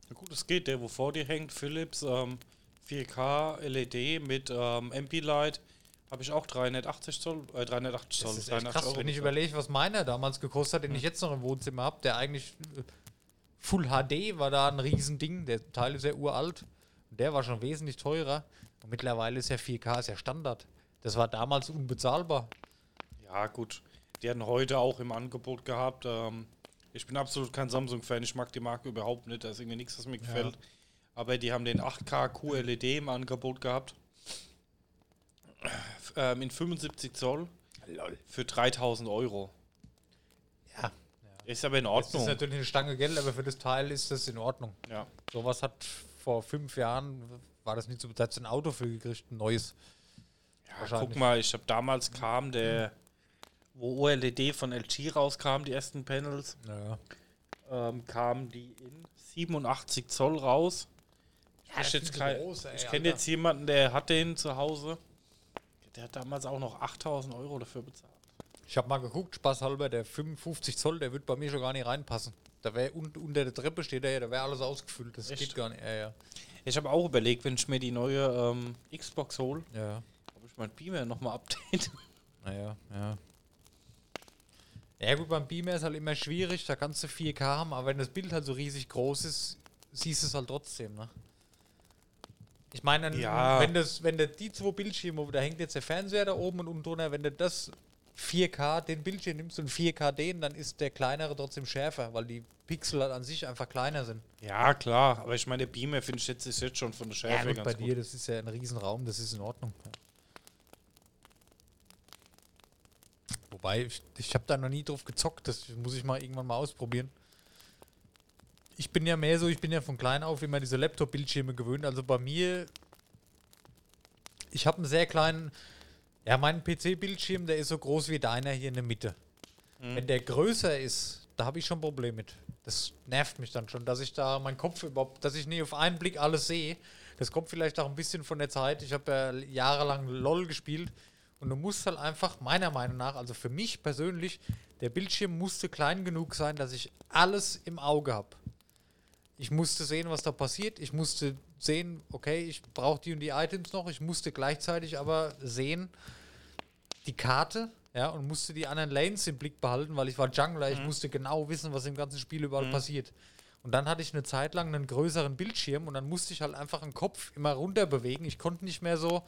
[SPEAKER 3] Ja, gut, es geht. Der, wo vor dir hängt, Philips ähm, 4K LED mit ähm, MP-Light, habe ich auch 380 Zoll, äh, 380 Zoll.
[SPEAKER 2] Das ist echt
[SPEAKER 3] 380
[SPEAKER 2] krass,
[SPEAKER 3] Euro
[SPEAKER 2] wenn ich überlege, was meiner damals gekostet hat, den ich jetzt noch im Wohnzimmer habe, der eigentlich äh, Full HD war da ein Riesending, der Teil ist ja uralt und der war schon wesentlich teurer und mittlerweile ist ja 4K ist ja Standard. Das war damals unbezahlbar.
[SPEAKER 3] Ja, gut. Die hatten heute auch im Angebot gehabt. Ähm, ich bin absolut kein Samsung-Fan. Ich mag die Marke überhaupt nicht. Da ist irgendwie nichts, was mir gefällt. Aber die haben den 8K QLED im Angebot gehabt. Ähm, in 75 Zoll für 3000 Euro.
[SPEAKER 2] Ja.
[SPEAKER 3] Ist aber in
[SPEAKER 2] Das ist
[SPEAKER 3] Ordnung.
[SPEAKER 2] natürlich eine Stange Geld, aber für das Teil ist das in Ordnung.
[SPEAKER 3] Ja.
[SPEAKER 2] Sowas hat vor fünf Jahren, war das nicht so, da ein Auto für gekriegt, ein neues.
[SPEAKER 3] Ja, guck mal, ich habe damals kam der, wo OLED von LG rauskam, die ersten Panels,
[SPEAKER 2] Naja.
[SPEAKER 3] ähm, kamen die in 87 Zoll raus.
[SPEAKER 2] Ja,
[SPEAKER 3] ich ich kenne jetzt jemanden, der hat den zu Hause. Der hat damals auch noch 8000 Euro dafür bezahlt.
[SPEAKER 2] Ich habe mal geguckt, spaßhalber, der 55 Zoll, der wird bei mir schon gar nicht reinpassen. Da wäre un unter der Treppe steht er ja, da wäre alles ausgefüllt. Das
[SPEAKER 3] Echt?
[SPEAKER 2] geht gar nicht. Ja, ja.
[SPEAKER 3] Ich habe auch überlegt, wenn ich mir die neue ähm, Xbox hole,
[SPEAKER 2] Ja,
[SPEAKER 3] ob ich mein Beamer nochmal update.
[SPEAKER 2] naja, ja. Ja gut, beim Beamer ist halt immer schwierig, da kannst du 4K haben, aber wenn das Bild halt so riesig groß ist, siehst du es halt trotzdem, ne? Ich meine,
[SPEAKER 3] Ja.
[SPEAKER 2] wenn das, wenn du die zwei Bildschirme, da hängt jetzt der Fernseher da oben und unten drunter, wenn du das 4K, den Bildschirm nimmst und 4K den, dann ist der kleinere trotzdem schärfer, weil die Pixel halt an sich einfach kleiner sind.
[SPEAKER 3] Ja, klar, aber ich meine, der Beamer finde ich jetzt, ist jetzt schon von der
[SPEAKER 2] Ja,
[SPEAKER 3] Schärfe
[SPEAKER 2] gut,
[SPEAKER 3] ganz
[SPEAKER 2] bei
[SPEAKER 3] gut.
[SPEAKER 2] dir, das ist ja ein Riesenraum, das ist in Ordnung. Ja. Wobei, ich, ich habe da noch nie drauf gezockt, das muss ich mal irgendwann mal ausprobieren. Ich bin ja mehr so, ich bin ja von klein auf immer diese Laptop-Bildschirme gewöhnt, also bei mir ich habe einen sehr kleinen, ja, mein PC-Bildschirm, der ist so groß wie deiner hier in der Mitte. Wenn der größer ist, da habe ich schon ein Problem mit. Das nervt mich dann schon, dass ich da meinen Kopf überhaupt, dass ich nie auf einen Blick alles sehe. Das kommt vielleicht auch ein bisschen von der Zeit. Ich habe ja jahrelang LOL gespielt und du musst halt einfach, meiner Meinung nach, also für mich persönlich, der Bildschirm musste klein genug sein, dass ich alles im Auge habe. Ich musste sehen, was da passiert. Ich musste sehen, okay, ich brauche die und die Items noch. Ich musste gleichzeitig aber sehen, die Karte, ja, und musste die anderen Lanes im Blick behalten, weil ich war Jungler. Ich musste genau wissen, was im ganzen Spiel überall passiert. Und dann hatte ich eine Zeit lang einen größeren Bildschirm und dann musste ich halt einfach den Kopf immer runter bewegen. Ich konnte nicht mehr so.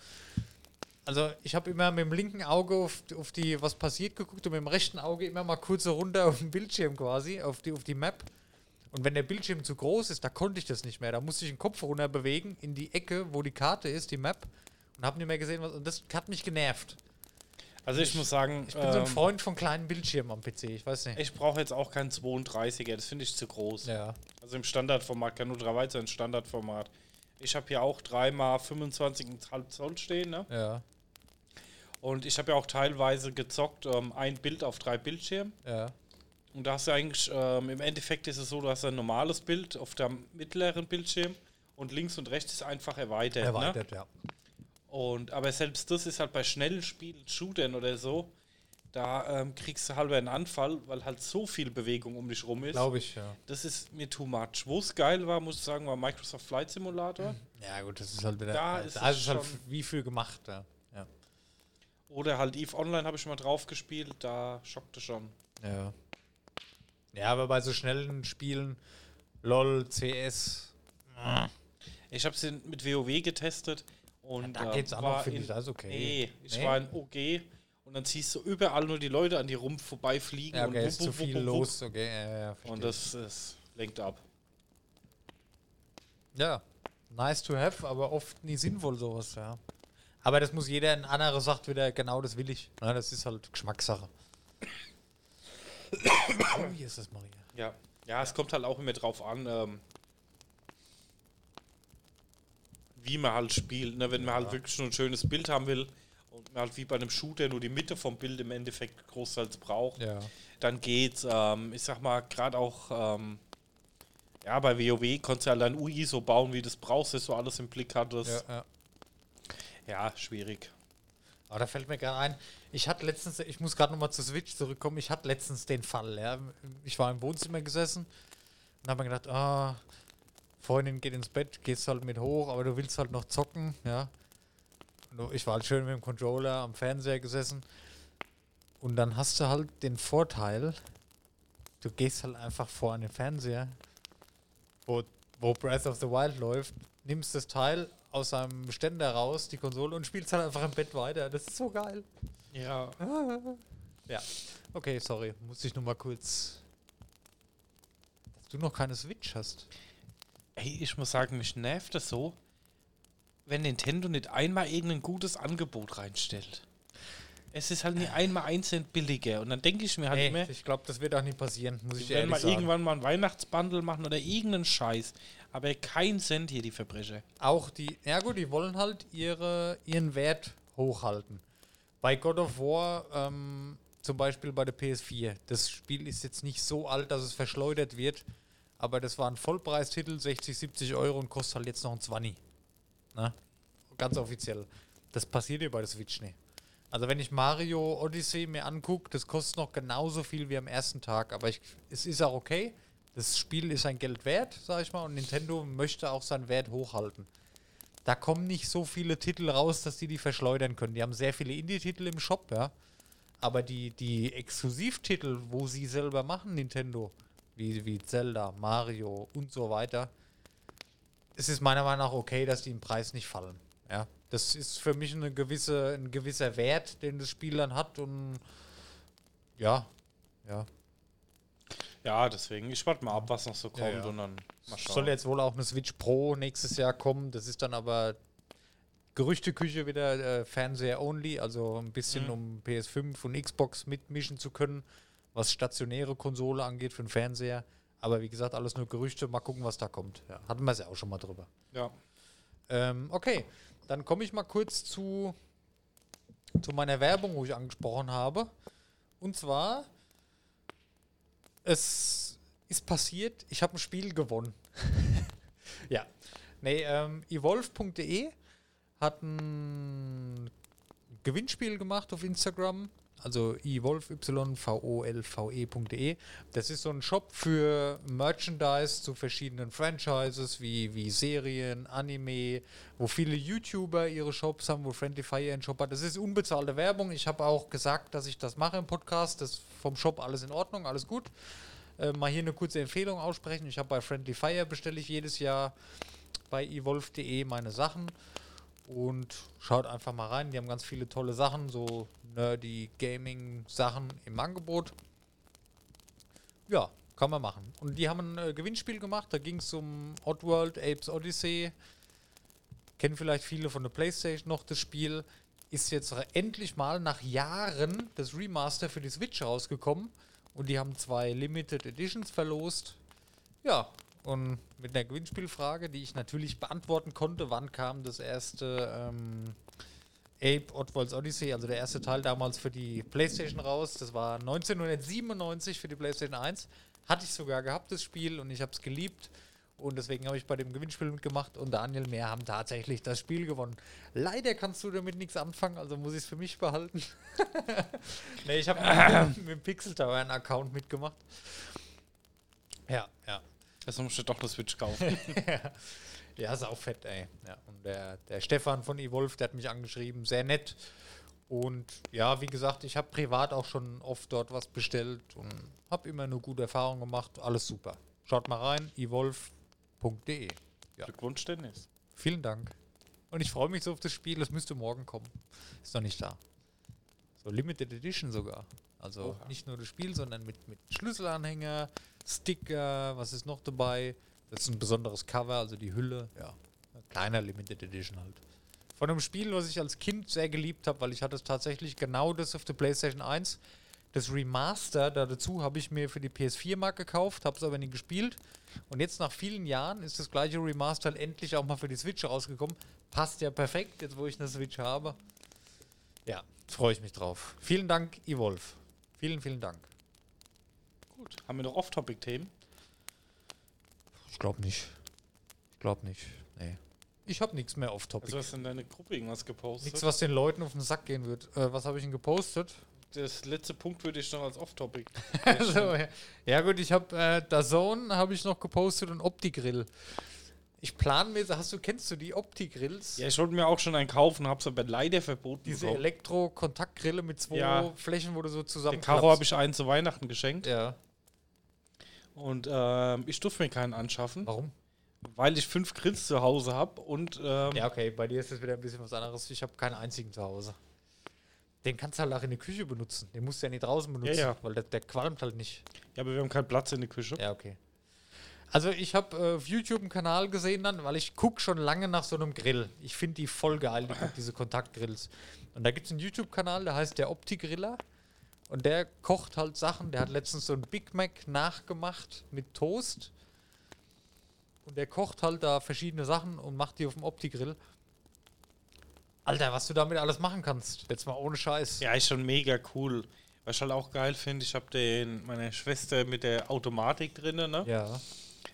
[SPEAKER 2] Also ich habe immer mit dem linken Auge auf, auf die, was passiert, geguckt und mit dem rechten Auge immer mal kurz so runter auf den Bildschirm quasi, auf die, auf die Map. Und wenn der Bildschirm zu groß ist, da konnte ich das nicht mehr. Da musste ich den Kopf runter bewegen in die Ecke, wo die Karte ist, die Map. Und habe nicht mehr gesehen, was. Und das hat mich genervt.
[SPEAKER 3] Also ich, muss sagen,
[SPEAKER 2] Ich bin so ein
[SPEAKER 3] ähm,
[SPEAKER 2] Freund von kleinen Bildschirmen am PC. Ich weiß nicht.
[SPEAKER 3] ich brauche jetzt auch keinen 32er, das finde ich zu groß.
[SPEAKER 2] Ja.
[SPEAKER 3] Also im Standardformat kann nur 3 weiter ein Standardformat. Ich habe hier auch 3x 25,5 Zoll stehen, ne?
[SPEAKER 2] Ja.
[SPEAKER 3] Und ich habe ja auch teilweise gezockt, ähm, ein Bild auf drei Bildschirmen.
[SPEAKER 2] Ja.
[SPEAKER 3] Und da hast du eigentlich, ähm, im Endeffekt ist es so, du hast ein normales Bild auf dem mittleren Bildschirm und links und rechts ist einfach erweitert. Ne?
[SPEAKER 2] Erweitert, ja.
[SPEAKER 3] Und, aber selbst das ist halt bei schnellen Spielen, Shootern oder so, da ähm, kriegst du halber einen Anfall, weil halt so viel Bewegung um dich rum ist.
[SPEAKER 2] Glaube ich, ja.
[SPEAKER 3] Das ist mir too much. Wo es geil war, muss ich sagen, war Microsoft Flight Simulator.
[SPEAKER 2] Ja, gut, das ist halt wieder.
[SPEAKER 3] Da
[SPEAKER 2] ja,
[SPEAKER 3] ist
[SPEAKER 2] da
[SPEAKER 3] es
[SPEAKER 2] halt
[SPEAKER 3] schon-
[SPEAKER 2] wie viel gemacht, ja. Ja.
[SPEAKER 3] Oder halt EVE Online habe ich mal drauf gespielt, da schockte schon.
[SPEAKER 2] Ja. Ja, aber bei so schnellen Spielen, LOL, CS,
[SPEAKER 3] Ich habe sie mit WoW getestet und
[SPEAKER 2] Ja, da
[SPEAKER 3] äh,
[SPEAKER 2] geht's auch
[SPEAKER 3] war
[SPEAKER 2] finde
[SPEAKER 3] in-
[SPEAKER 2] ich, das ist okay.
[SPEAKER 3] Nee, ich
[SPEAKER 2] Nee?
[SPEAKER 3] war in OG und dann siehst du überall nur die Leute an die rum vorbeifliegen
[SPEAKER 2] ja,
[SPEAKER 3] und
[SPEAKER 2] okay,
[SPEAKER 3] wupp,
[SPEAKER 2] ist zu
[SPEAKER 3] wupp,
[SPEAKER 2] viel
[SPEAKER 3] wupp,
[SPEAKER 2] los, okay, ja, ja.
[SPEAKER 3] Und das ist, lenkt ab.
[SPEAKER 2] Ja, nice to have, aber oft nie sinnvoll sowas, ja. Aber das muss jeder, ein anderer sagt wieder, genau das will ich. Ja, das ist halt Geschmackssache. Hier ist das, Maria.
[SPEAKER 3] Ja. Ja, es kommt halt auch immer drauf an, ähm, wie man halt spielt. Ne? Wenn man halt wirklich nur ein schönes Bild haben will und man halt wie bei einem Shooter nur die Mitte vom Bild im Endeffekt großteils braucht,
[SPEAKER 2] Ja.
[SPEAKER 3] dann geht's. Ähm, ich sag mal, gerade auch ähm, ja, bei WoW konntest du halt dein UI so bauen, wie du es brauchst, dass du alles im Blick hattest.
[SPEAKER 2] Ja, ja.
[SPEAKER 3] Ja, schwierig.
[SPEAKER 2] Aber da fällt mir gerade ein, ich hatte letztens, ich muss gerade nochmal zu Switch zurückkommen, ich hatte letztens den Fall, ja. Ich war im Wohnzimmer gesessen und habe mir gedacht, ah, Freundin geht ins Bett, gehst halt mit hoch, aber du willst halt noch zocken, ja. Ich war halt schön mit dem Controller am Fernseher gesessen und dann hast du halt den Vorteil, du gehst halt einfach vor an den Fernseher, wo, wo Breath of the Wild läuft, nimmst das Teil aus seinem Ständer raus, die Konsole, und spielst halt einfach im Bett weiter. Das ist so geil.
[SPEAKER 3] Ja.
[SPEAKER 2] Ja. Okay, sorry. Muss ich nur mal kurz. Dass du noch keine Switch hast.
[SPEAKER 3] Ey, ich muss sagen, mich nervt das so, wenn Nintendo nicht einmal irgendein gutes Angebot reinstellt. Es ist halt nie einmal ein Cent billiger. Und dann denke ich mir halt
[SPEAKER 2] Nee,
[SPEAKER 3] immer,
[SPEAKER 2] ich glaube, das wird auch nicht passieren, muss ich ehrlich
[SPEAKER 3] mal
[SPEAKER 2] sagen.
[SPEAKER 3] irgendwann mal ein Weihnachtsbundle machen oder irgendeinen Scheiß. Aber kein Cent hier, die Verbrecher.
[SPEAKER 2] Auch die, ja gut, die wollen halt ihre, ihren Wert hochhalten. Bei God of War, ähm, zum Beispiel bei der PS4, das Spiel ist jetzt nicht so alt, dass es verschleudert wird, aber das war ein Vollpreistitel, 60, 70 Euro und kostet halt jetzt noch ein 20. Ne? Ganz offiziell. Das passiert hier bei der Switch nicht. Also wenn ich Mario Odyssey mir angucke, das kostet noch genauso viel wie am ersten Tag, aber ich, es ist auch okay. Das Spiel ist ein Geld wert, sag ich mal, und Nintendo möchte auch seinen Wert hochhalten. Da kommen nicht so viele Titel raus, dass die die verschleudern können. Die haben sehr viele Indie-Titel im Shop, ja. Aber die, die Exklusivtitel, wo sie selber machen, Nintendo, wie, wie Zelda, Mario und so weiter, es ist meiner Meinung nach okay, dass die im Preis nicht fallen. Ja. Das ist für mich eine gewisse, ein gewisser Wert, den das Spiel dann hat und ja, ja.
[SPEAKER 3] Ja, deswegen, ich warte mal ab, was noch so kommt
[SPEAKER 2] ja.
[SPEAKER 3] und dann mal schauen.
[SPEAKER 2] Soll jetzt wohl auch eine Switch Pro nächstes Jahr kommen. Das ist dann aber Gerüchteküche wieder äh, Fernseher only, also ein bisschen
[SPEAKER 3] Mhm.
[SPEAKER 2] um PS5 und Xbox mitmischen zu können, was stationäre Konsole angeht für den Fernseher. Aber wie gesagt, alles nur Gerüchte. Mal gucken, was da kommt. Ja, hatten wir es ja auch schon mal drüber.
[SPEAKER 3] ja.
[SPEAKER 2] Ähm, okay, dann komme ich mal kurz zu, zu meiner Werbung, wo ich angesprochen habe. Und zwar, es ist passiert, ich habe ein Spiel gewonnen. ja. Nee, ähm, evolve.de hat ein Gewinnspiel gemacht auf Instagram. Also evolve.yvolve.de. Das ist so ein Shop für Merchandise zu verschiedenen Franchises wie, wie Serien, Anime, wo viele YouTuber ihre Shops haben, wo Friendly Fire ihren Shop hat. Das ist unbezahlte Werbung. Ich habe auch gesagt, dass ich das mache im Podcast. Das ist vom Shop alles in Ordnung, alles gut. Äh, mal hier eine kurze Empfehlung aussprechen. Ich habe bei Friendly Fire bestelle ich jedes Jahr bei evolve.de meine Sachen und schaut einfach mal rein. Die haben ganz viele tolle Sachen, so nerdy Gaming-Sachen im Angebot. Ja, kann man machen. Und die haben ein äh, Gewinnspiel gemacht, da ging es um Oddworld Apes Odyssey. Kennen vielleicht viele von der Playstation noch das Spiel. Ist jetzt endlich mal nach Jahren das Remaster für die Switch rausgekommen. Und die haben zwei Limited Editions verlost. Ja, und mit einer Gewinnspielfrage, die ich natürlich beantworten konnte, wann kam das erste ähm, Ape Oddworld's Odyssey, also der erste Teil damals für die PlayStation raus. Das war 1997 für die PlayStation 1. Hatte ich sogar gehabt, das Spiel, und ich habe es geliebt. Und deswegen habe ich bei dem Gewinnspiel mitgemacht und Daniel mehr haben tatsächlich das Spiel gewonnen. Leider kannst du damit nichts anfangen, also muss ich es für mich behalten. nee, ich habe mit, mit dem Pixel Tower einen Account mitgemacht. Ja, ja.
[SPEAKER 3] Das musst du doch eine Switch kaufen.
[SPEAKER 2] ja, ist auch fett, ey. Ja, und der, der Stefan von Evolve, der hat mich angeschrieben, sehr nett. Und ja, wie gesagt, ich habe privat auch schon oft dort was bestellt und habe immer eine gute Erfahrung gemacht. Alles super. Schaut mal rein, evolve.de.
[SPEAKER 3] Ja. Glückwunsch, Dennis.
[SPEAKER 2] Vielen Dank. Und ich freue mich so auf das Spiel. Es müsste morgen kommen. Ist noch nicht da. So Limited Edition sogar. Also Oha. nicht nur das Spiel, sondern mit, mit Schlüsselanhänger, Sticker, was ist noch dabei? Das ist ein besonderes Cover, also die Hülle. Ja, kleiner Limited Edition halt. Von einem Spiel, was ich als Kind sehr geliebt habe, weil ich hatte es tatsächlich genau das auf der PlayStation 1. Das Remaster da dazu habe ich mir für die PS4 mal gekauft, habe es aber nie gespielt. Und jetzt nach vielen Jahren ist das gleiche Remaster halt endlich auch mal für die Switch rausgekommen. Passt ja perfekt, jetzt wo ich eine Switch habe. Ja, freue ich mich drauf. Vielen Dank, Evolve. Vielen, vielen Dank.
[SPEAKER 3] Gut. Haben wir noch Off-Topic-Themen?
[SPEAKER 2] Ich glaube nicht. Ich glaube nicht. Nee. Ich habe nichts mehr Off-Topic.
[SPEAKER 3] Also hast du in deine Gruppe irgendwas gepostet?
[SPEAKER 2] Nichts, was den Leuten auf den Sack gehen wird. Äh, was habe ich denn gepostet?
[SPEAKER 3] Das letzte Punkt würde ich noch als Off-Topic.
[SPEAKER 2] also, ja. ja. gut, ich habe äh, Dazone habe ich noch gepostet und Opti-Grill. Ich plane mir, hast du, kennst du die Opti-Grills?
[SPEAKER 3] Ja, ich wollte mir auch schon einen kaufen, habe es aber leider verboten.
[SPEAKER 2] Diese Elektro-Kontaktgrille mit zwei ja. Flächen, wo du so zusammen.
[SPEAKER 3] Der Karo habe ich einen zu Weihnachten geschenkt.
[SPEAKER 2] Ja.
[SPEAKER 3] Und ähm, ich durfte mir keinen anschaffen.
[SPEAKER 2] Warum?
[SPEAKER 3] Weil ich fünf Grills zu Hause habe und. Ähm,
[SPEAKER 2] ja, okay, bei dir ist das wieder ein bisschen was anderes. Ich habe keinen einzigen zu Hause. Den kannst du halt auch in der Küche benutzen. Den musst du ja nicht draußen benutzen,
[SPEAKER 3] ja, ja.
[SPEAKER 2] weil der, der, qualmt halt nicht.
[SPEAKER 3] Ja, aber wir haben keinen Platz in der Küche.
[SPEAKER 2] Ja, okay. Also ich habe äh, auf YouTube einen Kanal gesehen dann, weil ich gucke schon lange nach so einem Grill. Ich finde die voll geil, die, diese Kontaktgrills. Und da gibt es einen YouTube-Kanal, der heißt der Opti-Griller. Und der kocht halt Sachen. Der hat letztens so ein Big Mac nachgemacht mit Toast. Und der kocht halt da verschiedene Sachen und macht die auf dem Opti-Grill. Alter, was du damit alles machen kannst. Jetzt mal ohne Scheiß.
[SPEAKER 3] Ja, ist schon mega cool. Was ich halt auch geil finde, ich habe den meine Schwester mit der Automatik drin, ne?
[SPEAKER 2] Ja.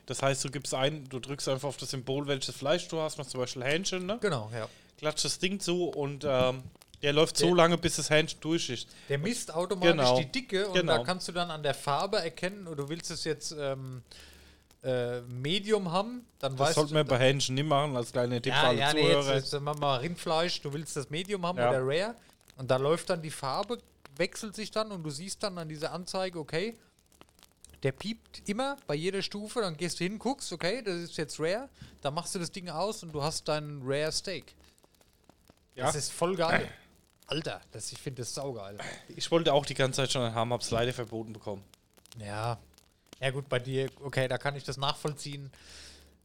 [SPEAKER 3] Das heißt, du gibst ein, du drückst einfach auf das Symbol, welches Fleisch du hast, machst zum Beispiel Hähnchen, ne?
[SPEAKER 2] Genau, ja.
[SPEAKER 3] Klatscht das Ding zu und ähm, der läuft der, so lange, bis das Hähnchen durch ist.
[SPEAKER 2] Der misst automatisch genau. die Dicke und genau. da kannst du dann an der Farbe erkennen, oder du willst es jetzt ähm, äh, Medium haben, dann
[SPEAKER 3] das
[SPEAKER 2] weißt
[SPEAKER 3] sollten wir bei Hähnchen nicht machen, als kleine Tipp ja,
[SPEAKER 2] ja. Nee, jetzt, jetzt machen wir Rindfleisch, du willst das Medium haben ja. oder Rare und da läuft dann die Farbe, wechselt sich dann und du siehst dann an dieser Anzeige, okay, der piept immer bei jeder Stufe, dann gehst du hin, guckst, okay, das ist jetzt Rare, dann machst du das Ding aus und du hast dein Rare Steak. Ja. Das ist voll geil. Alter, das, ich finde das saugeil.
[SPEAKER 3] Ich wollte auch die ganze Zeit schon haben, hab's leider verboten bekommen.
[SPEAKER 2] Ja. Ja, gut, bei dir, okay, da kann ich das nachvollziehen.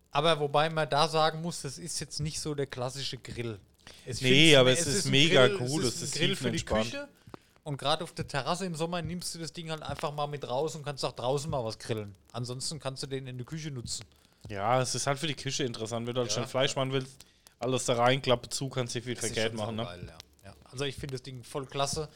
[SPEAKER 2] Aber wobei man da sagen muss, das ist jetzt nicht so der klassische Grill.
[SPEAKER 3] Es nee, aber es, es ist, ist mega Grill, cool.
[SPEAKER 2] Es ist, ein Grill für die Küche. Und gerade auf der Terrasse im Sommer nimmst du das Ding halt einfach mal mit raus und kannst auch draußen mal was grillen. Ansonsten kannst du den in der Küche nutzen.
[SPEAKER 3] Ja, es ist halt für die Küche interessant, wenn du halt ja, schon Fleisch machen willst Alles da rein, Klappe zu, kannst dir viel
[SPEAKER 2] Das ist
[SPEAKER 3] verkehrt machen. Ne?
[SPEAKER 2] saugeil, ja. Also ich finde das Ding voll klasse.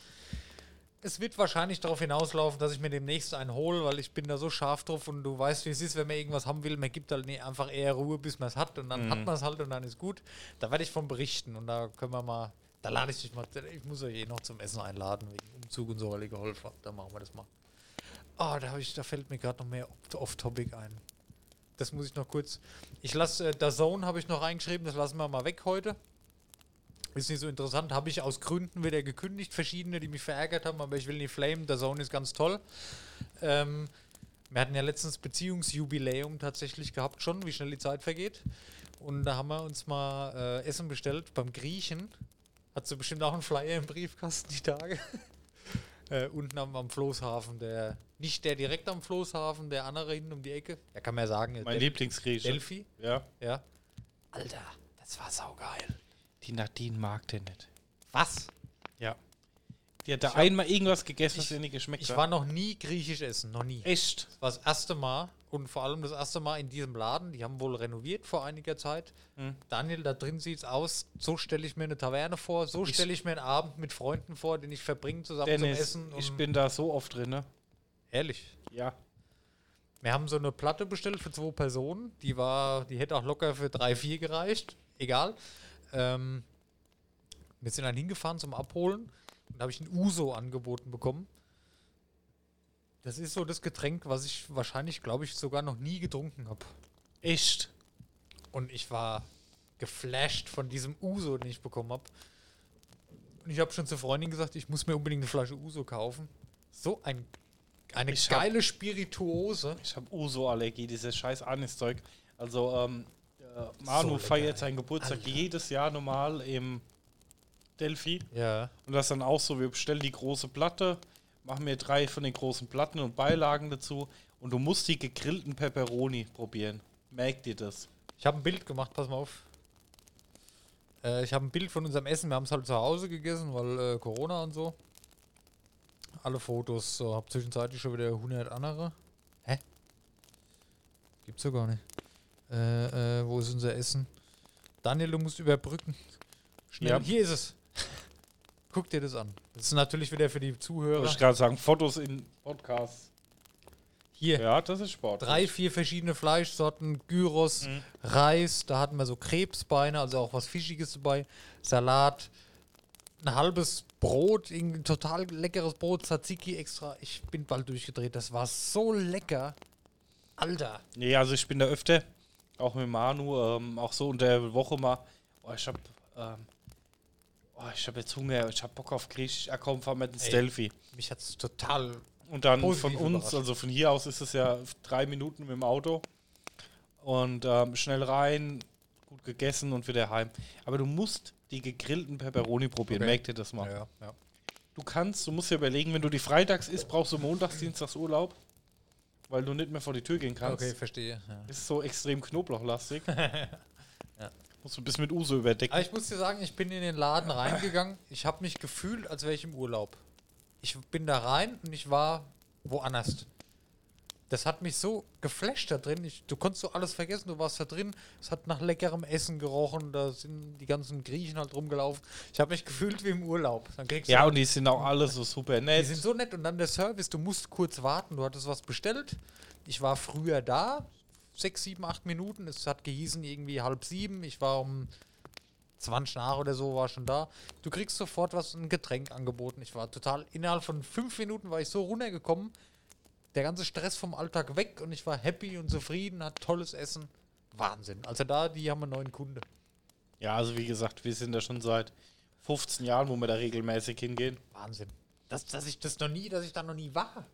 [SPEAKER 2] Es wird wahrscheinlich darauf hinauslaufen, dass ich mir demnächst einen hole, weil ich bin da so scharf drauf und du weißt, wie es ist, wenn man irgendwas haben will. Man gibt halt einfach eher Ruhe, bis man es hat und dann hat man es halt und dann ist gut. Da werde ich von berichten und da können wir mal, da lade ich dich mal, ich muss euch eh noch zum Essen einladen, wegen Umzug und so, weil ich geholfen habe. Da machen wir das mal. Ah, da, hab ich, da fällt mir gerade noch mehr off-topic ein. Das muss ich noch kurz. Ich lasse, äh, der Zone habe ich noch reingeschrieben, das lassen wir mal weg heute. Ist nicht so interessant, habe ich aus Gründen wieder gekündigt, verschiedene, die mich verärgert haben, aber ich will nicht flamen, der Zone ist ganz toll. Ähm, wir hatten ja letztens Beziehungsjubiläum tatsächlich gehabt schon, wie schnell die Zeit vergeht. Und da haben wir uns mal äh, Essen bestellt beim Griechen. Hat sie bestimmt auch einen Flyer im Briefkasten die Tage. äh, unten am, am Floßhafen, der, nicht der direkt am Floßhafen, der andere hinten um die Ecke. Ja, kann man ja sagen.
[SPEAKER 3] Mein Lieblingsgrieche.
[SPEAKER 2] Delphi.
[SPEAKER 3] Ja.
[SPEAKER 2] Ja. Alter, das war saugeil.
[SPEAKER 3] Die Nadine mag den nicht.
[SPEAKER 2] Was?
[SPEAKER 3] Ja. Die hat da
[SPEAKER 2] Ich hab-
[SPEAKER 3] einmal irgendwas gegessen, was
[SPEAKER 2] ich-
[SPEAKER 3] ihr nicht geschmeckt
[SPEAKER 2] Ich
[SPEAKER 3] hat.
[SPEAKER 2] war noch nie griechisch essen, noch nie.
[SPEAKER 3] Echt?
[SPEAKER 2] Das war das erste Mal und vor allem das erste Mal in diesem Laden. Die haben wohl renoviert vor einiger Zeit.
[SPEAKER 3] Hm.
[SPEAKER 2] Daniel, da drin sieht's aus. So stelle ich mir eine Taverne vor. So
[SPEAKER 3] Ich-
[SPEAKER 2] stelle ich mir einen Abend mit Freunden vor, den ich verbringe zusammen
[SPEAKER 3] Dennis,
[SPEAKER 2] zum Essen.
[SPEAKER 3] ich
[SPEAKER 2] und-
[SPEAKER 3] bin da so oft drin, ne?
[SPEAKER 2] ehrlich.
[SPEAKER 3] Ja.
[SPEAKER 2] Wir haben so eine Platte bestellt für zwei Personen. Die war, die hätte auch locker für drei, vier gereicht. Egal. Ähm, wir sind dann hingefahren zum Abholen und da habe ich ein Uso angeboten bekommen. Das ist so das Getränk, was ich wahrscheinlich, glaube ich, sogar noch nie getrunken habe.
[SPEAKER 3] Echt?
[SPEAKER 2] Und ich war geflasht von diesem Uso, den ich bekommen habe. Und ich habe schon zur Freundin gesagt, ich muss mir unbedingt eine Flasche Uso kaufen. So ein, eine
[SPEAKER 3] Ich hab-
[SPEAKER 2] geile Spirituose.
[SPEAKER 3] Ich habe Uso-Allergie, dieses scheiß Aniszeug. Also, ähm, äh, Manu
[SPEAKER 2] lecker,
[SPEAKER 3] feiert seinen Geburtstag
[SPEAKER 2] Alter.
[SPEAKER 3] jedes Jahr normal im Delphi.
[SPEAKER 2] Ja.
[SPEAKER 3] Und das dann auch so, wir bestellen die große Platte, machen mir drei von den großen Platten und Beilagen dazu. Und du musst die gegrillten Pepperoni probieren. Merkt ihr das?
[SPEAKER 2] Ich habe ein Bild gemacht, pass mal auf. Äh, ich habe ein Bild von unserem Essen. Wir haben es halt zu Hause gegessen, weil äh, Corona und so. Alle Fotos. So, hab zwischenzeitlich schon wieder 100 andere. Hä? Gibt's ja gar nicht. Äh, äh, wo ist unser Essen? Daniel, du musst überbrücken. Schnell.
[SPEAKER 3] Ja.
[SPEAKER 2] Hier ist es. Guck dir das an. Das ist natürlich wieder für die Zuhörer.
[SPEAKER 3] Wollte ich gerade sagen, Fotos in Podcasts.
[SPEAKER 2] Hier.
[SPEAKER 3] Ja, das ist Sport.
[SPEAKER 2] Drei, vier verschiedene Fleischsorten, Gyros,
[SPEAKER 3] Mhm.
[SPEAKER 2] Reis, da hatten wir so Krebsbeine, also auch was Fischiges dabei, Salat, ein halbes Brot, ein total leckeres Brot, Tzatziki extra. Ich bin bald durchgedreht, das war so lecker. Alter.
[SPEAKER 3] Nee, also ich bin da öfter, auch mit Manu, ähm, auch so unter der Woche mal. Oh, ich hab, ähm, oh, ich hab jetzt Hunger, ich hab Bock auf Griechisch. Ja, komm, fahr mit ins. Delphi.
[SPEAKER 2] Mich hat's total.
[SPEAKER 3] Und dann von uns,
[SPEAKER 2] überrascht.
[SPEAKER 3] also von hier aus ist es ja drei Minuten mit dem Auto. Und ähm, schnell rein, gut gegessen und wieder heim. Aber du musst die gegrillten Pepperoni probieren,
[SPEAKER 2] Okay.
[SPEAKER 3] merkt ihr das mal.
[SPEAKER 2] Ja, ja.
[SPEAKER 3] Du kannst, du musst dir überlegen, wenn du die freitags isst, brauchst du montags, dienstags Urlaub, weil du nicht mehr vor die Tür gehen kannst.
[SPEAKER 2] Okay, verstehe. Ja.
[SPEAKER 3] Ist so extrem knoblauchlastig. Musst du bis mit Uso überdecken.
[SPEAKER 2] Aber ich muss dir sagen, ich bin in den Laden reingegangen. Ich habe mich gefühlt, als wäre ich im Urlaub. Ich bin da rein und ich war woanders. Das hat mich so geflasht da drin. Ich, du konntest so alles vergessen. Du warst da drin. Es hat nach leckerem Essen gerochen. Da sind die ganzen Griechen halt rumgelaufen. Ich habe mich gefühlt wie im Urlaub. Dann kriegst du
[SPEAKER 3] ja, und die sind auch alle so super
[SPEAKER 2] die
[SPEAKER 3] nett.
[SPEAKER 2] sind so nett und dann der Service, du musst kurz warten, du hattest was bestellt. Ich war früher da, sechs, sieben, acht Minuten. Es hat gehießen irgendwie halb sieben. Ich war um 20 nach oder so, war schon da. Du kriegst sofort was, ein Getränk angeboten. Ich war total, innerhalb von fünf Minuten war ich so runtergekommen. Der ganze Stress vom Alltag weg und ich war happy und zufrieden, hat tolles Essen. Wahnsinn. Also da, die haben einen neuen Kunde.
[SPEAKER 3] Ja, also wie gesagt, wir sind da schon seit 15 Jahren, wo wir da regelmäßig hingehen.
[SPEAKER 2] Wahnsinn. Dass, dass ich das noch nie, dass ich da noch nie war.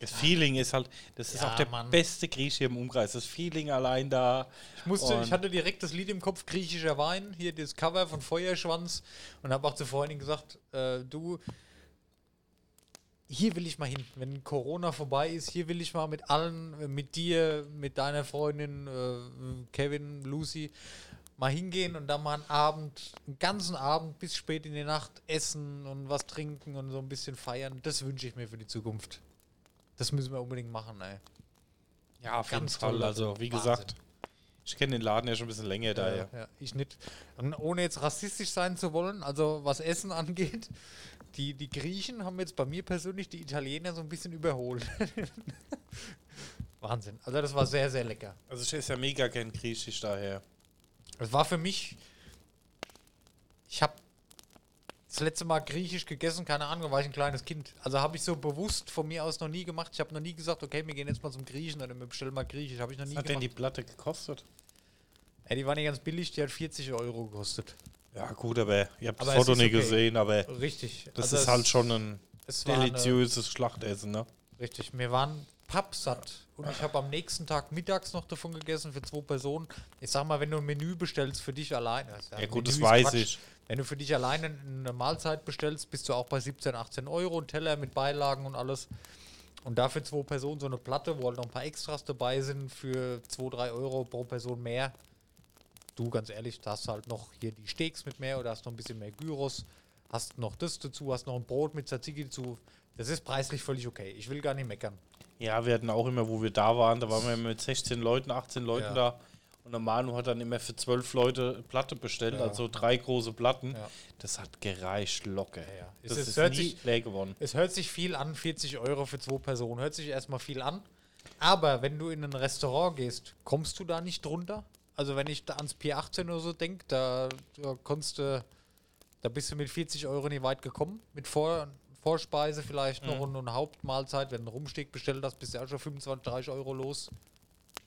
[SPEAKER 3] Das Feeling ist halt, das ist
[SPEAKER 2] Ja,
[SPEAKER 3] auch der
[SPEAKER 2] Mann.
[SPEAKER 3] beste Grieche im Umkreis. Das Feeling allein da.
[SPEAKER 2] Ich musste, ich hatte direkt das Lied im Kopf, griechischer Wein, hier das Cover von Feuerschwanz und habe auch zu Freundin gesagt, äh, du, hier will ich mal hin, wenn Corona vorbei ist, hier will ich mal mit allen, mit dir, mit deiner Freundin, äh, Kevin, Lucy, mal hingehen und dann mal einen Abend, einen ganzen Abend bis spät in die Nacht essen und was trinken und so ein bisschen feiern. Das wünsche ich mir für die Zukunft. Das müssen wir unbedingt machen, ey.
[SPEAKER 3] Ja, auf jeden
[SPEAKER 2] Ganz
[SPEAKER 3] Fall.
[SPEAKER 2] toll,
[SPEAKER 3] Also, wie
[SPEAKER 2] Wahnsinn.
[SPEAKER 3] gesagt, Ich kenne den Laden ja schon ein bisschen länger daher.
[SPEAKER 2] Ja, ja, ich nicht. Und ohne jetzt rassistisch sein zu wollen, also was Essen angeht, die, die Griechen haben jetzt bei mir persönlich die Italiener so ein bisschen überholt. Wahnsinn. Also das war sehr, sehr lecker.
[SPEAKER 3] Also ich esse ja mega gern griechisch daher.
[SPEAKER 2] Es war für mich. Ich habe das letzte Mal griechisch gegessen, keine Ahnung, war ich ein kleines Kind. Also habe ich so bewusst von mir aus noch nie gemacht. Ich habe noch nie gesagt, okay, wir gehen jetzt mal zum Griechen oder wir bestellen mal griechisch. Habe ich noch nie
[SPEAKER 3] Was hat denn
[SPEAKER 2] gemacht.
[SPEAKER 3] die Platte gekostet?
[SPEAKER 2] Ja, die war nicht ganz billig, die hat 40 Euro gekostet.
[SPEAKER 3] Ja gut, aber ihr habt das
[SPEAKER 2] Aber es
[SPEAKER 3] Foto nicht
[SPEAKER 2] okay.
[SPEAKER 3] gesehen, aber
[SPEAKER 2] Richtig.
[SPEAKER 3] das
[SPEAKER 2] Also
[SPEAKER 3] ist halt schon ein deliziöses Schlachtessen, ne?
[SPEAKER 2] Richtig, wir waren pappsatt. Und ich habe am nächsten Tag mittags noch davon gegessen für zwei Personen. Ich sag mal, wenn du ein Menü bestellst für dich alleine. das
[SPEAKER 3] Ja
[SPEAKER 2] ein
[SPEAKER 3] gut,
[SPEAKER 2] Menü
[SPEAKER 3] das weiß
[SPEAKER 2] Quatsch.
[SPEAKER 3] ich.
[SPEAKER 2] Wenn du für dich alleine eine Mahlzeit bestellst, bist du auch bei 17, 18 Euro. Ein Teller mit Beilagen und alles. Und dafür zwei Personen so eine Platte, wo halt noch ein paar Extras dabei sind, für 2, 3 Euro pro Person mehr. Du, ganz ehrlich, da hast du halt noch hier die Steaks mit mehr oder hast noch ein bisschen mehr Gyros. Hast noch das dazu, hast noch ein Brot mit Tzatziki dazu. Das ist preislich völlig okay. Ich will gar nicht meckern.
[SPEAKER 3] Ja, wir hatten auch immer, wo wir da waren, da waren wir mit 16 Leuten, 18 Leuten
[SPEAKER 2] Ja.
[SPEAKER 3] da. Und der Manu hat dann immer für 12 Leute Platte bestellt,
[SPEAKER 2] Ja.
[SPEAKER 3] also drei große Platten.
[SPEAKER 2] Ja.
[SPEAKER 3] Das hat gereicht locker.
[SPEAKER 2] ja. Es
[SPEAKER 3] Das
[SPEAKER 2] ist-
[SPEAKER 3] ist
[SPEAKER 2] hört
[SPEAKER 3] nie
[SPEAKER 2] sich-
[SPEAKER 3] leer geworden.
[SPEAKER 2] Es hört sich viel an, 40 Euro für zwei Personen. Hört sich erstmal viel an. Aber wenn du in ein Restaurant gehst, kommst du da nicht drunter? Also wenn ich da ans Pier 18 oder so denke, da, da konntest du, da bist du mit 40 Euro nicht weit gekommen. Mit Vor Vorspeise vielleicht noch und, und Hauptmahlzeit. Wenn du einen Rumsteak bestellt hast, bist du auch schon 25, 30 Euro los.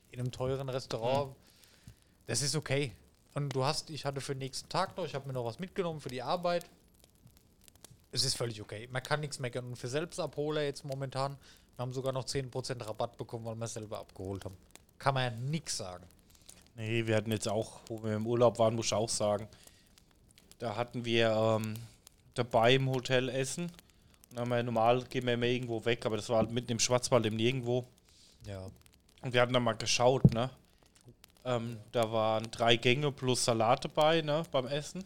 [SPEAKER 2] In einem teuren Restaurant. Das ist okay. Und du hast, ich hatte für den nächsten Tag noch, ich habe mir noch was mitgenommen für die Arbeit. Es ist völlig okay. Man kann nichts meckern. Und für Selbstabholer jetzt momentan, wir haben sogar noch 10% Rabatt bekommen, weil wir es selber abgeholt haben. Kann man ja nichts sagen.
[SPEAKER 3] Nee, wir hatten jetzt auch, wo wir im Urlaub waren, muss ich auch sagen, da hatten wir ähm, dabei im Hotel Essen. Und dann haben wir normal, gehen wir immer irgendwo weg, aber das war halt mitten im Schwarzwald, im Nirgendwo.
[SPEAKER 2] Ja.
[SPEAKER 3] Und wir hatten da mal geschaut, ne? Ähm, da waren drei Gänge plus Salat dabei, ne, beim Essen.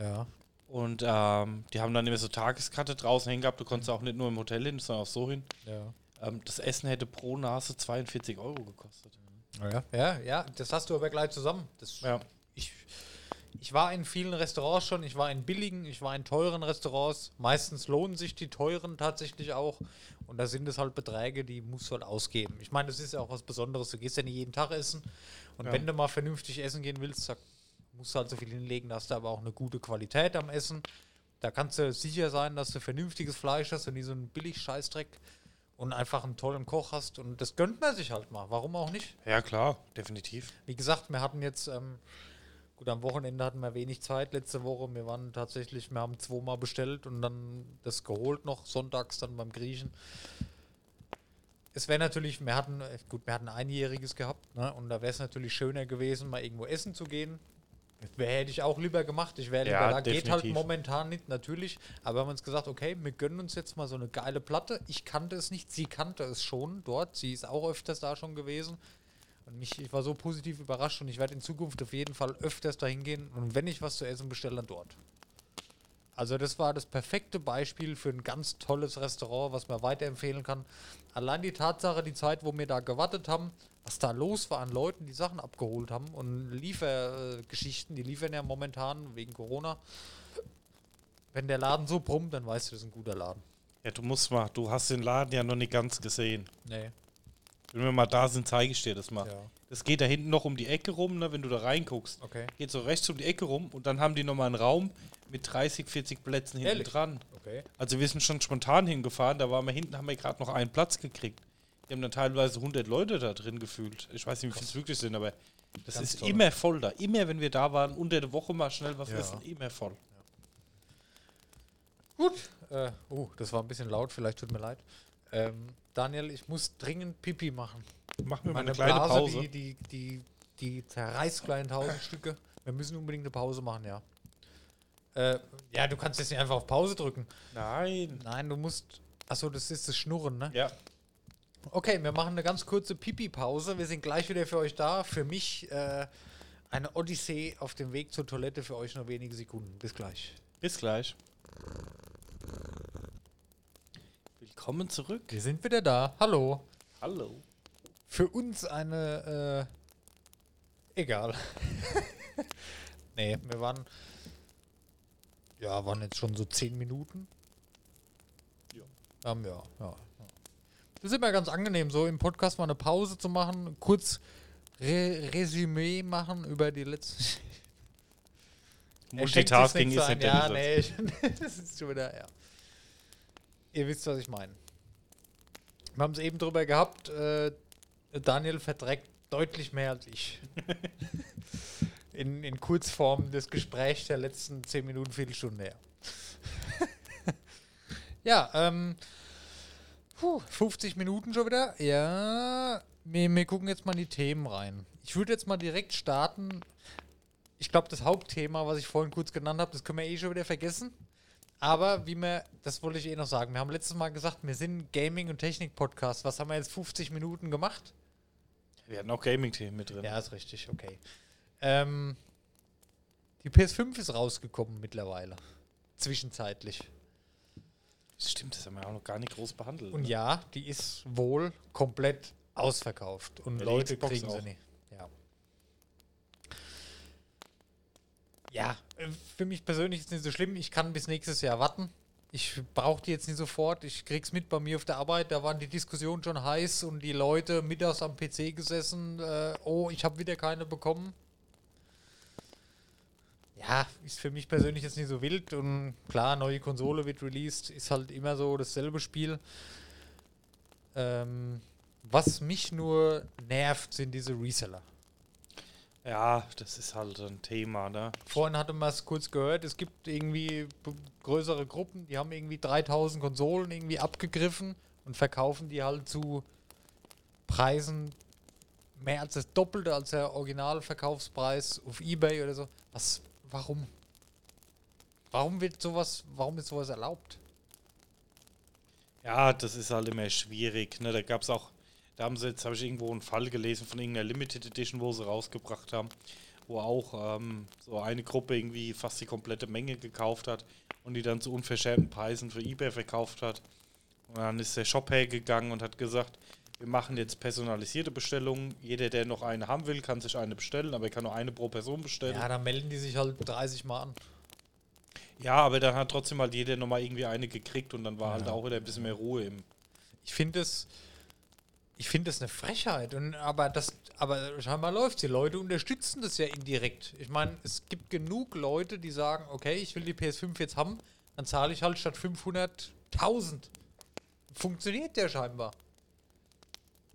[SPEAKER 2] Ja.
[SPEAKER 3] Und ähm, die haben dann immer so Tageskarte draußen hängen gehabt. Du konntest auch nicht nur im Hotel hin, sondern auch so hin.
[SPEAKER 2] Ja.
[SPEAKER 3] Ähm, das Essen hätte pro Nase 42 Euro gekostet.
[SPEAKER 2] Ja, ja, ja, das hast du aber gleich zusammen. Das,
[SPEAKER 3] Ja.
[SPEAKER 2] ich, ich war in vielen Restaurants schon, ich war in billigen, ich war in teuren Restaurants. Meistens lohnen sich die teuren tatsächlich auch. Und da sind es halt Beträge, die musst du halt ausgeben. Ich meine, das ist ja auch was Besonderes. Du gehst ja nicht jeden Tag essen. Und
[SPEAKER 3] Ja.
[SPEAKER 2] wenn du mal vernünftig essen gehen willst, da musst du halt so viel hinlegen, da hast du aber auch eine gute Qualität am Essen. Da kannst du sicher sein, dass du vernünftiges Fleisch hast und nicht so einen billig Scheißdreck und einfach einen tollen Koch hast. Und das gönnt man sich halt mal. Warum auch nicht?
[SPEAKER 3] Ja, klar, definitiv.
[SPEAKER 2] Wie gesagt, wir hatten jetzt, ähm, gut, am Wochenende hatten wir wenig Zeit letzte Woche. Wir waren tatsächlich, wir haben zweimal bestellt und dann das geholt noch, sonntags dann beim Griechen. Es wäre natürlich, wir hatten, äh, gut, wir hatten ein einjähriges gehabt, ne? Und da wäre es natürlich schöner gewesen, mal irgendwo essen zu gehen. Wär, hätte ich auch lieber gemacht. Ich wäre lieber
[SPEAKER 3] Ja,
[SPEAKER 2] da. Geht halt
[SPEAKER 3] definitiv.
[SPEAKER 2] momentan nicht, natürlich. Aber wir haben uns gesagt, okay, wir gönnen uns jetzt mal so eine geile Platte. Ich kannte es nicht, sie kannte es schon dort. Sie ist auch öfters da schon gewesen. Und mich, ich war so positiv überrascht und ich werde in Zukunft auf jeden Fall öfters dahin gehen. Und wenn ich was zu essen bestelle, dann dort. Also das war das perfekte Beispiel für ein ganz tolles Restaurant, was man weiterempfehlen kann. Allein die Tatsache, die Zeit, wo wir da gewartet haben, was da los war an Leuten, die Sachen abgeholt haben und Liefergeschichten, die liefern ja momentan wegen Corona. Wenn der Laden so brummt, dann weißt du, das ist ein guter Laden.
[SPEAKER 3] Ja, du musst mal, du hast den Laden ja noch nicht ganz gesehen.
[SPEAKER 2] Nee.
[SPEAKER 3] Wenn wir mal da sind, zeige ich dir das mal.
[SPEAKER 2] Ja.
[SPEAKER 3] Das geht da hinten noch um die Ecke rum, ne, wenn du da reinguckst.
[SPEAKER 2] Okay.
[SPEAKER 3] Geht so rechts um die Ecke rum und dann haben die nochmal einen Raum mit 30, 40 Plätzen hinten
[SPEAKER 2] Ehrlich?
[SPEAKER 3] dran.
[SPEAKER 2] Okay.
[SPEAKER 3] Also wir sind schon spontan hingefahren, da waren wir hinten, haben wir gerade noch einen Platz gekriegt. Die haben dann teilweise 100 Leute da drin gefühlt. Ich weiß nicht, wie viele es wirklich sind, aber das
[SPEAKER 2] Ganz
[SPEAKER 3] ist
[SPEAKER 2] toll.
[SPEAKER 3] immer voll da. Immer, wenn wir da waren, unter der Woche mal schnell was
[SPEAKER 2] Ja.
[SPEAKER 3] essen, immer voll.
[SPEAKER 2] Gut. Äh, oh, das war ein bisschen laut, vielleicht tut mir leid. Ähm, Daniel, ich muss dringend Pipi machen.
[SPEAKER 3] Machen wir mal eine kleine
[SPEAKER 2] Blase,
[SPEAKER 3] Pause.
[SPEAKER 2] Die, die, die, die zerreißt kleine tausend Stücke. Wir müssen unbedingt eine Pause machen, ja. Äh, ja, du kannst jetzt nicht einfach auf Pause drücken.
[SPEAKER 3] Nein.
[SPEAKER 2] Nein, du musst. Achso, das ist das Schnurren, ne?
[SPEAKER 3] Ja.
[SPEAKER 2] Okay, wir machen eine ganz kurze Pipi-Pause. Wir sind gleich wieder für euch da. Für mich äh, eine Odyssee auf dem Weg zur Toilette. Für euch nur wenige Sekunden. Bis gleich.
[SPEAKER 3] Bis gleich. Willkommen zurück.
[SPEAKER 2] Wir sind wieder da. Hallo.
[SPEAKER 3] Hallo.
[SPEAKER 2] Für uns eine Egal. nee, wir waren. Ja, waren jetzt schon so 10 Minuten.
[SPEAKER 3] Ja.
[SPEAKER 2] Ähm, ja, ja. Das ist immer ganz angenehm, so im Podcast mal eine Pause zu machen, kurz Re Resümee machen über die letzten.
[SPEAKER 3] Multitasking ist nicht
[SPEAKER 2] Ja, nee, das ist schon wieder, ja. Ihr wisst, was ich meine. Wir haben es eben drüber gehabt, äh, Daniel verträgt deutlich mehr als ich. in, in Kurzform des Gesprächs der letzten 10 Minuten, Viertelstunde her. ja, ähm, puh, 50 Minuten schon wieder. Ja, wir, wir gucken jetzt mal in die Themen rein. Ich würde jetzt mal direkt starten. Ich glaube, das Hauptthema, was ich vorhin kurz genannt habe, das können wir eh schon wieder vergessen. Aber wie wir, das wollte ich eh noch sagen, wir haben letztes Mal gesagt, wir sind Gaming- und Technik-Podcast. Was haben wir jetzt 50 Minuten gemacht?
[SPEAKER 3] Wir hatten auch Gaming-Themen mit drin.
[SPEAKER 2] Ja, ist richtig, okay. Ähm, die PS5 ist rausgekommen mittlerweile. Zwischenzeitlich.
[SPEAKER 3] Das stimmt, das haben wir auch noch gar nicht groß behandelt.
[SPEAKER 2] Und
[SPEAKER 3] ne?
[SPEAKER 2] ja, die ist wohl komplett ausverkauft. Und
[SPEAKER 3] Ja,
[SPEAKER 2] Leute kriegen
[SPEAKER 3] auch.
[SPEAKER 2] sie nicht. Ja. Ja, äh, für mich persönlich ist es nicht so schlimm. Ich kann bis nächstes Jahr warten. Ich brauche die jetzt nicht sofort. Ich krieg's mit bei mir auf der Arbeit. Da waren die Diskussionen schon heiß und die Leute mittags am PC gesessen. Äh, oh, ich habe wieder keine bekommen. Ja, ist für mich persönlich jetzt nicht so wild. Und klar, neue Konsole wird released. Ist halt immer so dasselbe Spiel. Ähm, was mich nur nervt, sind diese Reseller.
[SPEAKER 3] Ja, das ist halt ein Thema, ne?
[SPEAKER 2] Vorhin hatte man es kurz gehört, es gibt irgendwie größere Gruppen, die haben irgendwie 3000 Konsolen irgendwie abgegriffen und verkaufen die halt zu Preisen mehr als das Doppelte als der Originalverkaufspreis auf Ebay oder so. Was, warum? Warum wird sowas, warum ist sowas erlaubt?
[SPEAKER 3] Ja, das ist halt immer schwierig. Ne? Da gab es auch, da haben sie jetzt, habe ich irgendwo einen Fall gelesen von irgendeiner Limited Edition, wo sie rausgebracht haben, wo auch ähm, so eine Gruppe irgendwie fast die komplette Menge gekauft hat und die dann zu unverschämten Preisen für eBay verkauft hat. Und dann ist der Shop hergegangen und hat gesagt, wir machen jetzt personalisierte Bestellungen. Jeder, der noch eine haben will, kann sich eine bestellen, aber er kann nur eine pro Person bestellen.
[SPEAKER 2] Ja, da melden die sich halt 30 Mal an.
[SPEAKER 3] Ja, aber dann hat trotzdem halt jeder nochmal irgendwie eine gekriegt und dann war halt
[SPEAKER 2] Ja.
[SPEAKER 3] auch wieder ein bisschen mehr Ruhe im.
[SPEAKER 2] Ich finde es, ich finde es eine Frechheit. Und, aber das, aber scheinbar läuft Die Leute unterstützen das ja indirekt. Ich meine, es gibt genug Leute, die sagen, okay, ich will die PS5 jetzt haben, dann zahle ich halt statt 500 1000. Funktioniert der scheinbar.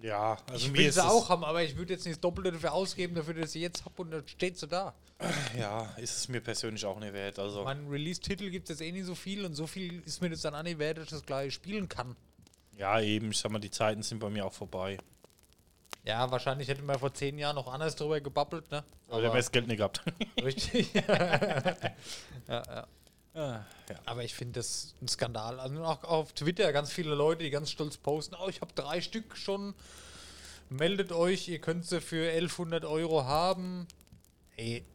[SPEAKER 3] Ja, also
[SPEAKER 2] ich
[SPEAKER 3] mir
[SPEAKER 2] will sie
[SPEAKER 3] es-
[SPEAKER 2] auch haben, aber ich würde jetzt nicht das Doppelte dafür ausgeben, dafür, dass ich sie jetzt habe und dann steht sie da.
[SPEAKER 3] Ja, ist es mir persönlich auch nicht wert. Also,
[SPEAKER 2] Mein Release-Titel gibt es jetzt eh nicht so viel und so viel ist mir das dann auch nicht wert, dass ich das gleich spielen kann.
[SPEAKER 3] ja, eben, ich sag mal, die Zeiten sind bei mir auch vorbei.
[SPEAKER 2] Ja, wahrscheinlich hätte man vor zehn Jahren noch anders drüber gebabbelt, ne?
[SPEAKER 3] Aber der hat das Geld nicht gehabt.
[SPEAKER 2] Richtig. ja, ja.
[SPEAKER 3] Ah, ja.
[SPEAKER 2] Aber ich finde das ein Skandal. Also auch auf Twitter ganz viele Leute, die ganz stolz posten, oh, ich habe drei Stück schon. Meldet euch, ihr könnt sie für 1100 Euro haben. Ey,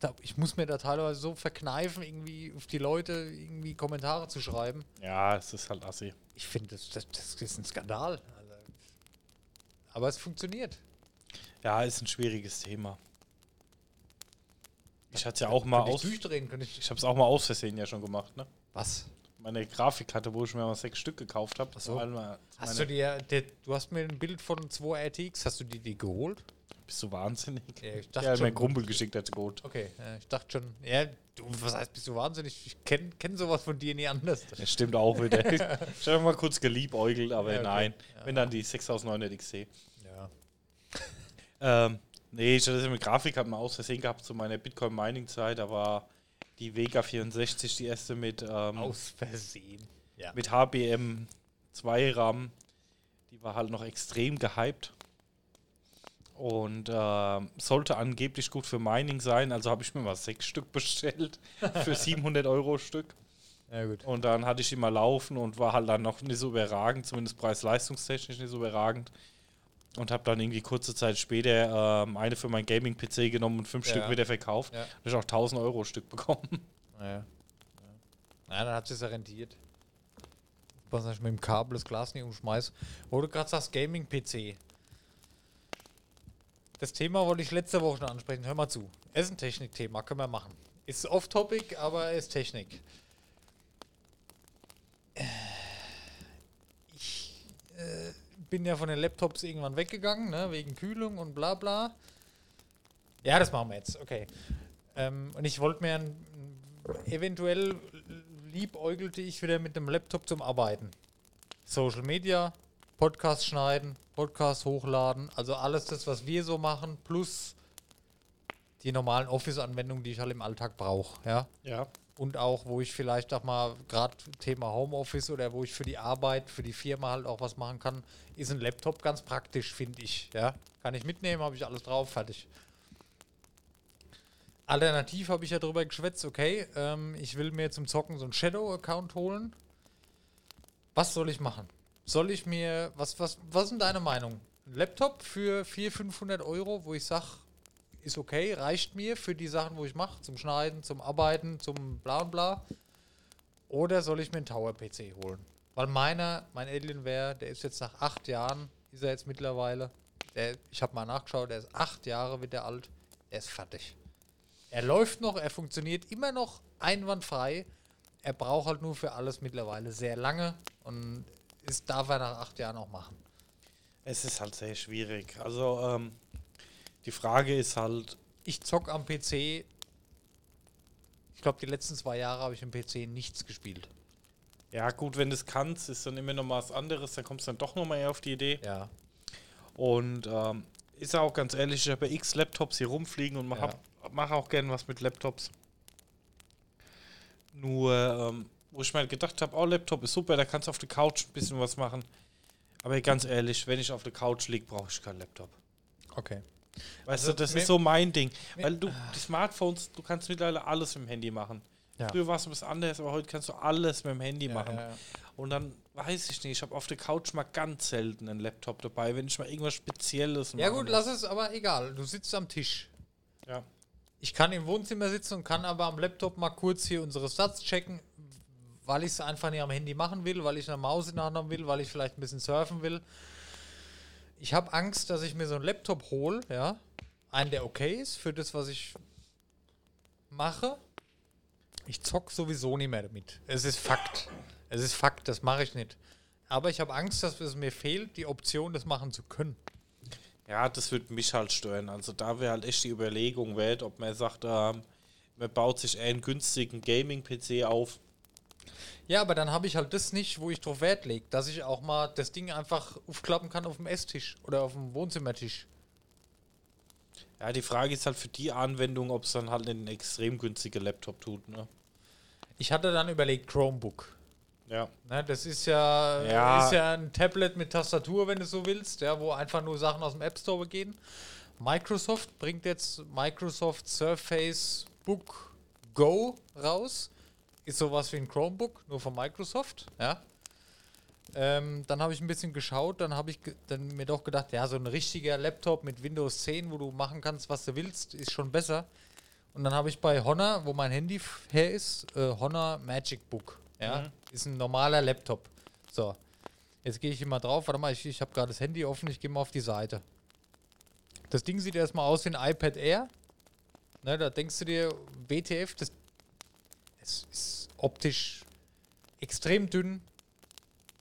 [SPEAKER 2] da, ich muss mir da teilweise so verkneifen, irgendwie auf die Leute irgendwie Kommentare zu schreiben.
[SPEAKER 3] ja, es ist halt assi.
[SPEAKER 2] Ich finde, das, das, das ist ein Skandal. Also, aber es funktioniert.
[SPEAKER 3] Ja, ist ein schwieriges Thema. Ich hatte es ja auch mal aus.
[SPEAKER 2] durchdrehen, ich.
[SPEAKER 3] Ich habe es auch mal aus Versehen ja schon gemacht, ne?
[SPEAKER 2] Was?
[SPEAKER 3] Meine Grafikkarte, wo ich mir mal sechs Stück gekauft habe.
[SPEAKER 2] So.
[SPEAKER 3] Einmal,
[SPEAKER 2] Hast du dir, der, du hast mir ein Bild von 2 RTX, hast du dir die geholt?
[SPEAKER 3] Bist du wahnsinnig?
[SPEAKER 2] Ja, ich
[SPEAKER 3] Ja, mein Kumpel geschickt hat gut.
[SPEAKER 2] Okay, ja, ich dachte schon, ja, du, was heißt, bist du wahnsinnig? Ich kenne kenn sowas von dir nie anders.
[SPEAKER 3] Das stimmt auch wieder. ich habe mal kurz geliebäugelt, aber
[SPEAKER 2] Ja, okay.
[SPEAKER 3] nein.
[SPEAKER 2] Ja.
[SPEAKER 3] Wenn dann die 6900 XC.
[SPEAKER 2] Ja.
[SPEAKER 3] Ähm, nee, ich hatte das mit Grafik hat man aus Versehen gehabt zu meiner Bitcoin-Mining-Zeit. Da war die Vega 64 die erste mit, ähm,
[SPEAKER 2] Aus Versehen. Ja.
[SPEAKER 3] mit HBM 2 RAM. Die war halt noch extrem gehypt. Und ähm, sollte angeblich gut für Mining sein. Also habe ich mir mal sechs Stück bestellt für 700 Euro Stück.
[SPEAKER 2] ja, gut.
[SPEAKER 3] Und dann hatte ich die mal laufen und war halt dann noch nicht so überragend, zumindest preis-leistungstechnisch nicht so überragend. Und habe dann irgendwie kurze Zeit später ähm, eine für mein Gaming-PC genommen und fünf
[SPEAKER 2] Ja.
[SPEAKER 3] Stück wieder verkauft.
[SPEAKER 2] Ja.
[SPEAKER 3] Da habe ich auch 1000 Euro Stück bekommen.
[SPEAKER 2] Ja. ja. Na, dann hat es ja rentiert. Was ich mit dem Kabel das Glas nicht umschmeiß. Wo du gerade sagst, Gaming-PC. Das Thema wollte ich letzte Woche schon ansprechen. Hör mal zu. Es ist ein Technikthema, können wir machen. Ist off-topic, aber ist Technik. Ich äh, bin ja von den Laptops irgendwann weggegangen, ne, wegen Kühlung und bla bla. Ja, das machen wir jetzt, okay. Ähm, und ich wollte mir ein, eventuell liebäugelte ich wieder mit dem Laptop zum Arbeiten. Social Media, Podcast schneiden, Podcast hochladen, also alles das, was wir so machen, plus die normalen Office-Anwendungen, die ich halt im Alltag brauche, ja.
[SPEAKER 3] Ja.
[SPEAKER 2] Und auch, wo ich vielleicht auch mal gerade Thema Homeoffice oder wo ich für die Arbeit, für die Firma halt auch was machen kann, ist ein Laptop ganz praktisch, finde ich, ja. Kann ich mitnehmen, habe ich alles drauf, fertig. Alternativ habe ich ja darüber geschwätzt, okay, ähm, ich will mir zum Zocken so einen Shadow-Account holen. Was soll ich machen? Soll ich mir, was, was, was sind deine Meinung? Ein Laptop für 400, 500 Euro, wo ich sage, ist okay, reicht mir für die Sachen, wo ich mache, zum Schneiden, zum Arbeiten, zum bla und bla. Oder soll ich mir einen Tower-PC holen? Weil meiner, mein Alienware, der ist jetzt nach acht Jahren, ist er jetzt mittlerweile, der, ich habe mal nachgeschaut, der ist acht Jahre, wird der alt, der ist fertig. Er läuft noch, er funktioniert immer noch einwandfrei. Er braucht halt nur für alles mittlerweile sehr lange und das darf er nach acht Jahren auch machen.
[SPEAKER 3] Es ist halt sehr schwierig. Also, ähm, die Frage ist halt,
[SPEAKER 2] Ich zock am PC. Ich glaube, die letzten zwei Jahre habe ich im PC nichts gespielt.
[SPEAKER 3] ja gut, wenn du es kannst, ist dann immer noch mal was anderes, dann kommst du dann doch noch mal eher auf die Idee.
[SPEAKER 2] Ja.
[SPEAKER 3] Und ähm, ist auch ganz ehrlich, ich habe ja x Laptops hier rumfliegen und mache
[SPEAKER 2] Ja.
[SPEAKER 3] mach auch gern was mit Laptops. Nur, ähm, wo ich mir halt gedacht habe, oh, Laptop ist super, da kannst du auf der Couch ein bisschen was machen. Aber ganz ehrlich, wenn ich auf der Couch liege, brauche ich keinen Laptop.
[SPEAKER 2] Okay.
[SPEAKER 3] Weißt
[SPEAKER 2] Also,
[SPEAKER 3] du, das ist so mein Ding. Weil du, die Smartphones, du kannst mittlerweile alles mit dem Handy machen.
[SPEAKER 2] Ja.
[SPEAKER 3] Früher war es ein bisschen anders, aber heute kannst du alles mit dem Handy
[SPEAKER 2] Ja,
[SPEAKER 3] machen.
[SPEAKER 2] ja, ja.
[SPEAKER 3] Und dann weiß ich nicht, ich habe auf der Couch mal ganz selten einen Laptop dabei, wenn ich mal irgendwas Spezielles
[SPEAKER 2] ja
[SPEAKER 3] machen
[SPEAKER 2] gut, lass es, aber egal. Du sitzt am Tisch.
[SPEAKER 3] Ja.
[SPEAKER 2] Ich kann im Wohnzimmer sitzen und kann aber am Laptop mal kurz hier unsere Stats checken, weil ich es einfach nicht am Handy machen will, weil ich eine Maus in der Hand haben will, weil ich vielleicht ein bisschen surfen will. Ich habe Angst, dass ich mir so einen Laptop hole, ja. Einen, der okay ist für das, was ich mache. Ich zock sowieso nicht mehr damit. Es ist Fakt. Es ist Fakt, das mache ich nicht. Aber ich habe Angst, dass es mir fehlt, die Option, das machen zu können.
[SPEAKER 3] Ja, das würde mich halt stören. Also da wäre halt echt die Überlegung wert, ob man sagt, ähm, man baut sich einen günstigen Gaming-PC auf.
[SPEAKER 2] Ja, aber dann habe ich halt das nicht, wo ich drauf Wert lege, dass ich auch mal das Ding einfach aufklappen kann auf dem Esstisch oder auf dem Wohnzimmertisch.
[SPEAKER 3] Ja, die Frage ist halt für die Anwendung, ob es dann halt einen extrem günstigen Laptop tut, ne?
[SPEAKER 2] Ich hatte dann überlegt, Chromebook.
[SPEAKER 3] Ja.
[SPEAKER 2] Ne, das ist ja,
[SPEAKER 3] Ja.
[SPEAKER 2] ist ja ein Tablet mit Tastatur, wenn du so willst, ja, wo einfach nur Sachen aus dem App Store gehen. Microsoft bringt jetzt Microsoft Surface Book Go raus. Ist sowas wie ein Chromebook, nur von Microsoft, ja. Ähm, dann habe ich ein bisschen geschaut, dann habe ich ge dann mir doch gedacht, ja, so ein richtiger Laptop mit Windows 10, wo du machen kannst, was du willst, ist schon besser. Und dann habe ich bei Honor, wo mein Handy her ist, äh, Honor Magic Book. Ja,
[SPEAKER 3] Mhm.
[SPEAKER 2] ist ein normaler Laptop. So, jetzt gehe ich hier mal drauf. Warte mal, ich, ich habe gerade das Handy offen, ich gehe mal auf die Seite. Das Ding sieht erstmal aus wie ein iPad Air. Ne, da denkst du dir, WTF, das es ist optisch extrem dünn.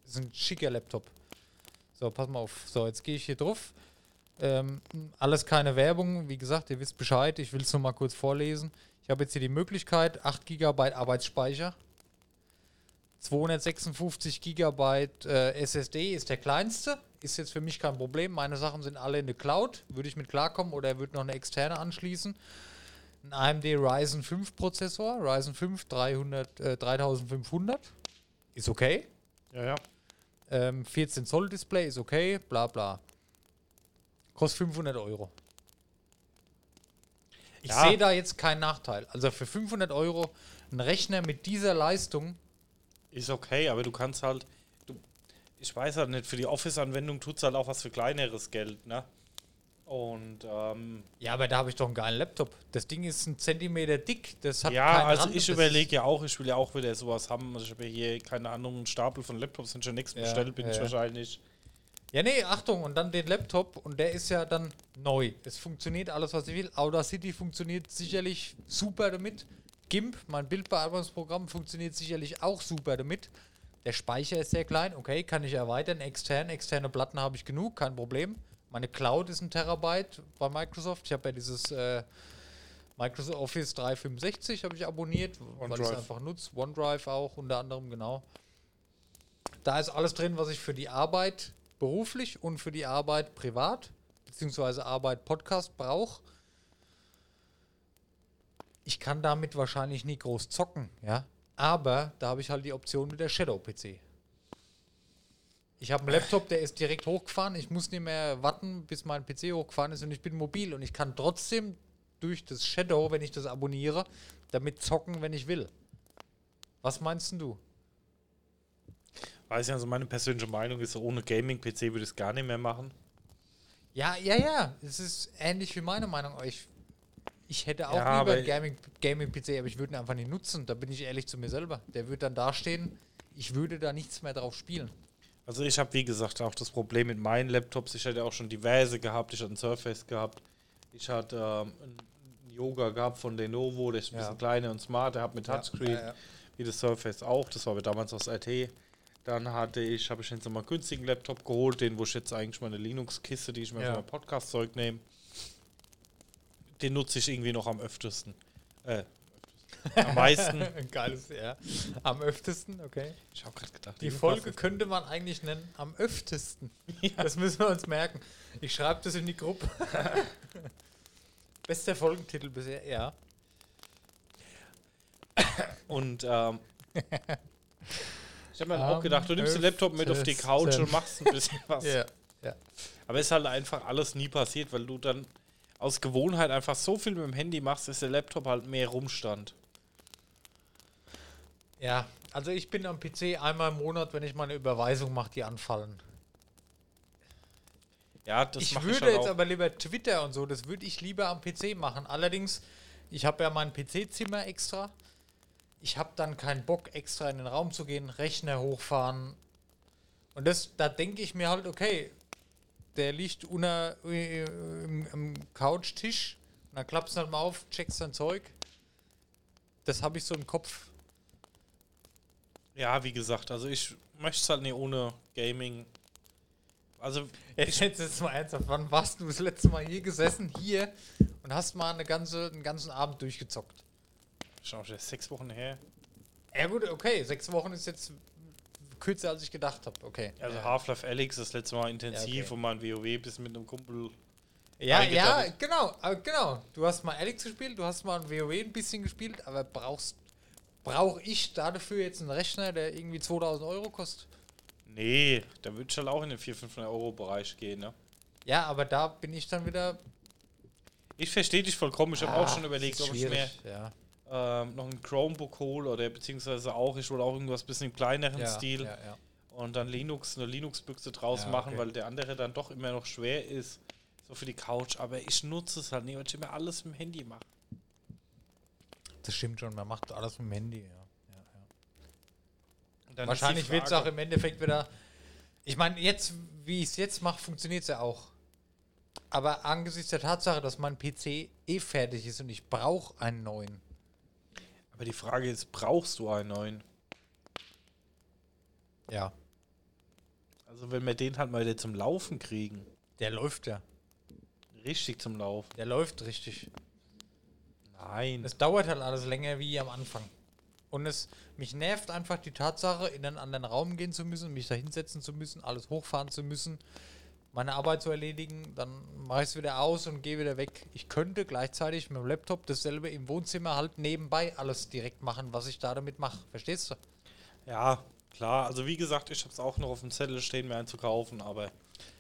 [SPEAKER 2] Das ist ein schicker Laptop. So, pass mal auf. So, jetzt gehe ich hier drauf. Ähm, alles keine Werbung. Wie gesagt, ihr wisst Bescheid. Ich will es nur mal kurz vorlesen. Ich habe jetzt hier die Möglichkeit, 8 GB Arbeitsspeicher. 256 GB äh, SSD ist der kleinste. Ist jetzt für mich kein Problem. Meine Sachen sind alle in der Cloud. Würde ich mit klarkommen oder würde noch eine externe anschließen. Ein AMD Ryzen 5 Prozessor. Ryzen 5 300, äh, 3500. Ist okay.
[SPEAKER 3] Ja, ja.
[SPEAKER 2] Ähm, 14 Zoll Display ist okay. Bla bla. Kostet 500 Euro. Ich
[SPEAKER 3] Ja.
[SPEAKER 2] sehe da jetzt keinen Nachteil. Also für 500 Euro ein Rechner mit dieser Leistung.
[SPEAKER 3] Ist okay, aber du kannst halt, du, ich weiß halt nicht, für die Office-Anwendung tut es halt auch was für kleineres Geld, ne? Und ähm,
[SPEAKER 2] Ja, aber da habe ich doch einen geilen Laptop. Das Ding ist ein Zentimeter dick. Das hat
[SPEAKER 3] ja, also
[SPEAKER 2] Rand,
[SPEAKER 3] ich überlege ja auch, ich will ja auch wieder sowas haben. Also ich habe ja hier, keine Ahnung, einen Stapel von Laptops und schon nichts
[SPEAKER 2] Ja,
[SPEAKER 3] bestellt, bin ich
[SPEAKER 2] ja.
[SPEAKER 3] wahrscheinlich.
[SPEAKER 2] Ja, nee, Achtung, und dann den Laptop und der ist ja dann neu. Es funktioniert alles, was ich will. Audacity funktioniert sicherlich super damit. GIMP, mein Bildbearbeitungsprogramm, funktioniert sicherlich auch super damit. Der Speicher ist sehr klein, okay, kann ich erweitern. Extern, externe Platten habe ich genug, kein Problem. Meine Cloud ist ein Terabyte bei Microsoft. Ich habe ja dieses äh, Microsoft Office 365 habe ich abonniert, weil ich es
[SPEAKER 3] OneDrive.
[SPEAKER 2] einfach nutze. OneDrive auch unter anderem, genau. Da ist alles drin, was ich für die Arbeit beruflich und für die Arbeit privat, beziehungsweise Arbeit Podcast brauche. Ich kann damit wahrscheinlich nie groß zocken, ja. Aber da habe ich halt die Option mit der Shadow-PC. Ich habe einen Laptop, der ist direkt hochgefahren. Ich muss nicht mehr warten, bis mein PC hochgefahren ist und ich bin mobil und ich kann trotzdem durch das Shadow, wenn ich das abonniere, damit zocken, wenn ich will. Was meinst du?
[SPEAKER 3] Weiß ich, also meine persönliche Meinung ist, ohne Gaming-PC würde ich es gar nicht mehr machen.
[SPEAKER 2] Ja, ja, ja. Es ist ähnlich wie meine Meinung. Ich, ich hätte auch
[SPEAKER 3] Ja,
[SPEAKER 2] lieber einen Gaming- Gaming-PC, aber ich würde ihn einfach nicht nutzen. Da bin ich ehrlich zu mir selber. Der würde dann dastehen. Ich würde da nichts mehr drauf spielen.
[SPEAKER 3] Also ich habe, wie gesagt, auch das Problem mit meinen Laptops. Ich hatte auch schon diverse gehabt. Ich hatte einen Surface gehabt. Ich hatte ähm, einen Yoga gehabt von Lenovo. Der ist ein
[SPEAKER 2] Ja.
[SPEAKER 3] bisschen kleiner und smart. Der hat mit Touchscreen,
[SPEAKER 2] Ja, ja,
[SPEAKER 3] wie das Surface auch. Das war aber damals aus RT. Dann hatte ich, habe ich jetzt nochmal einen günstigen Laptop geholt, den, wo ich jetzt eigentlich meine Linux-Kiste, die ich mir für mein Podcast-Zeug nehme, den nutze ich irgendwie noch am öftesten. Äh, am meisten.
[SPEAKER 2] Geiles, ja. Am öftesten, okay.
[SPEAKER 3] Ich habe gerade gedacht,
[SPEAKER 2] Die Folge könnte man eigentlich nennen, am öftesten. Das müssen wir uns merken. Ich schreibe das in die Gruppe. Bester Folgentitel bisher, ja.
[SPEAKER 3] Und ähm, ich habe mir
[SPEAKER 2] Am
[SPEAKER 3] auch gedacht, du nimmst den Laptop mit auf die Couch und machst ein bisschen was.
[SPEAKER 2] Ja, ja.
[SPEAKER 3] Aber es ist halt einfach alles nie passiert, weil du dann aus Gewohnheit einfach so viel mit dem Handy machst, dass der Laptop halt mehr rumstand.
[SPEAKER 2] Ja, also ich bin am PC einmal im Monat, wenn ich meine Überweisung mache, die anfallen.
[SPEAKER 3] Ja, das
[SPEAKER 2] ich würde
[SPEAKER 3] ich
[SPEAKER 2] jetzt
[SPEAKER 3] auch.
[SPEAKER 2] aber lieber Twitter und so, das würde ich lieber am PC machen. Allerdings, ich habe ja mein PC-Zimmer extra. Ich habe dann keinen Bock, extra in den Raum zu gehen, Rechner hochfahren. Und das, da denke ich mir halt, okay, der liegt unter, äh, im, im Couchtisch. Und dann klappst du halt mal auf, checkst dein Zeug. Das habe ich so im Kopf.
[SPEAKER 3] Ja, wie gesagt, also ich möchte es halt nicht ohne Gaming. Also,
[SPEAKER 2] Jetzt, jetzt ist mal ernsthaft, wann warst du das letzte Mal hier gesessen, hier, und hast mal eine ganze, einen ganzen Abend durchgezockt?
[SPEAKER 3] schau schon sechs Wochen her.
[SPEAKER 2] Ja gut, okay, sechs Wochen ist jetzt kürzer, als ich gedacht habe. Okay.
[SPEAKER 3] Also
[SPEAKER 2] ja.
[SPEAKER 3] Half-Life Alyx das letzte Mal intensiv
[SPEAKER 2] Ja, okay.
[SPEAKER 3] und mein WoW bis mit einem Kumpel.
[SPEAKER 2] Ja, ja, genau, genau. Du hast mal Alex gespielt, du hast mal ein WoW ein bisschen gespielt, aber brauchst brauche ich dafür jetzt einen Rechner, der irgendwie 2000 Euro kostet?
[SPEAKER 3] Nee, da würde ich halt auch in den 400, 500 Euro Bereich gehen, ne?
[SPEAKER 2] Ja, aber da bin ich dann wieder.
[SPEAKER 3] Ich verstehe dich vollkommen. Ich habe auch
[SPEAKER 2] Ah,
[SPEAKER 3] schon überlegt, ob ich mir
[SPEAKER 2] Ja,
[SPEAKER 3] ähm, noch ein Chromebook hole oder beziehungsweise auch, ich wollte auch irgendwas bisschen im kleineren
[SPEAKER 2] ja,
[SPEAKER 3] Stil
[SPEAKER 2] Ja, ja.
[SPEAKER 3] und dann Linux, eine Linux-Büchse draus
[SPEAKER 2] Ja,
[SPEAKER 3] machen,
[SPEAKER 2] okay.
[SPEAKER 3] weil der andere dann doch immer noch schwer ist, so für die Couch. Aber ich nutze es halt nicht, weil ich immer alles mit dem Handy mache.
[SPEAKER 2] Das stimmt schon, man macht alles mit dem Handy, ja. ja, ja. Wahrscheinlich wird es auch im Endeffekt wieder. Ich meine, jetzt, wie ich es jetzt mache, funktioniert es ja auch. Aber angesichts der Tatsache, dass mein PC eh fertig ist und ich brauche einen neuen.
[SPEAKER 3] Aber die Frage ist, brauchst du einen neuen?
[SPEAKER 2] Ja.
[SPEAKER 3] Also wenn wir den halt mal wieder zum Laufen kriegen.
[SPEAKER 2] Der läuft ja.
[SPEAKER 3] Richtig zum Laufen.
[SPEAKER 2] Der läuft richtig.
[SPEAKER 3] Nein.
[SPEAKER 2] Es dauert halt alles länger wie am Anfang. Und es mich nervt einfach die Tatsache, in einen anderen Raum gehen zu müssen, mich da hinsetzen zu müssen, alles hochfahren zu müssen, meine Arbeit zu erledigen, dann mache ich es wieder aus und gehe wieder weg. Ich könnte gleichzeitig mit dem Laptop dasselbe im Wohnzimmer halt nebenbei alles direkt machen, was ich da damit mache. Verstehst du?
[SPEAKER 3] Ja, klar. Also wie gesagt, ich habe es auch noch auf dem Zettel stehen, mir einen zu kaufen, aber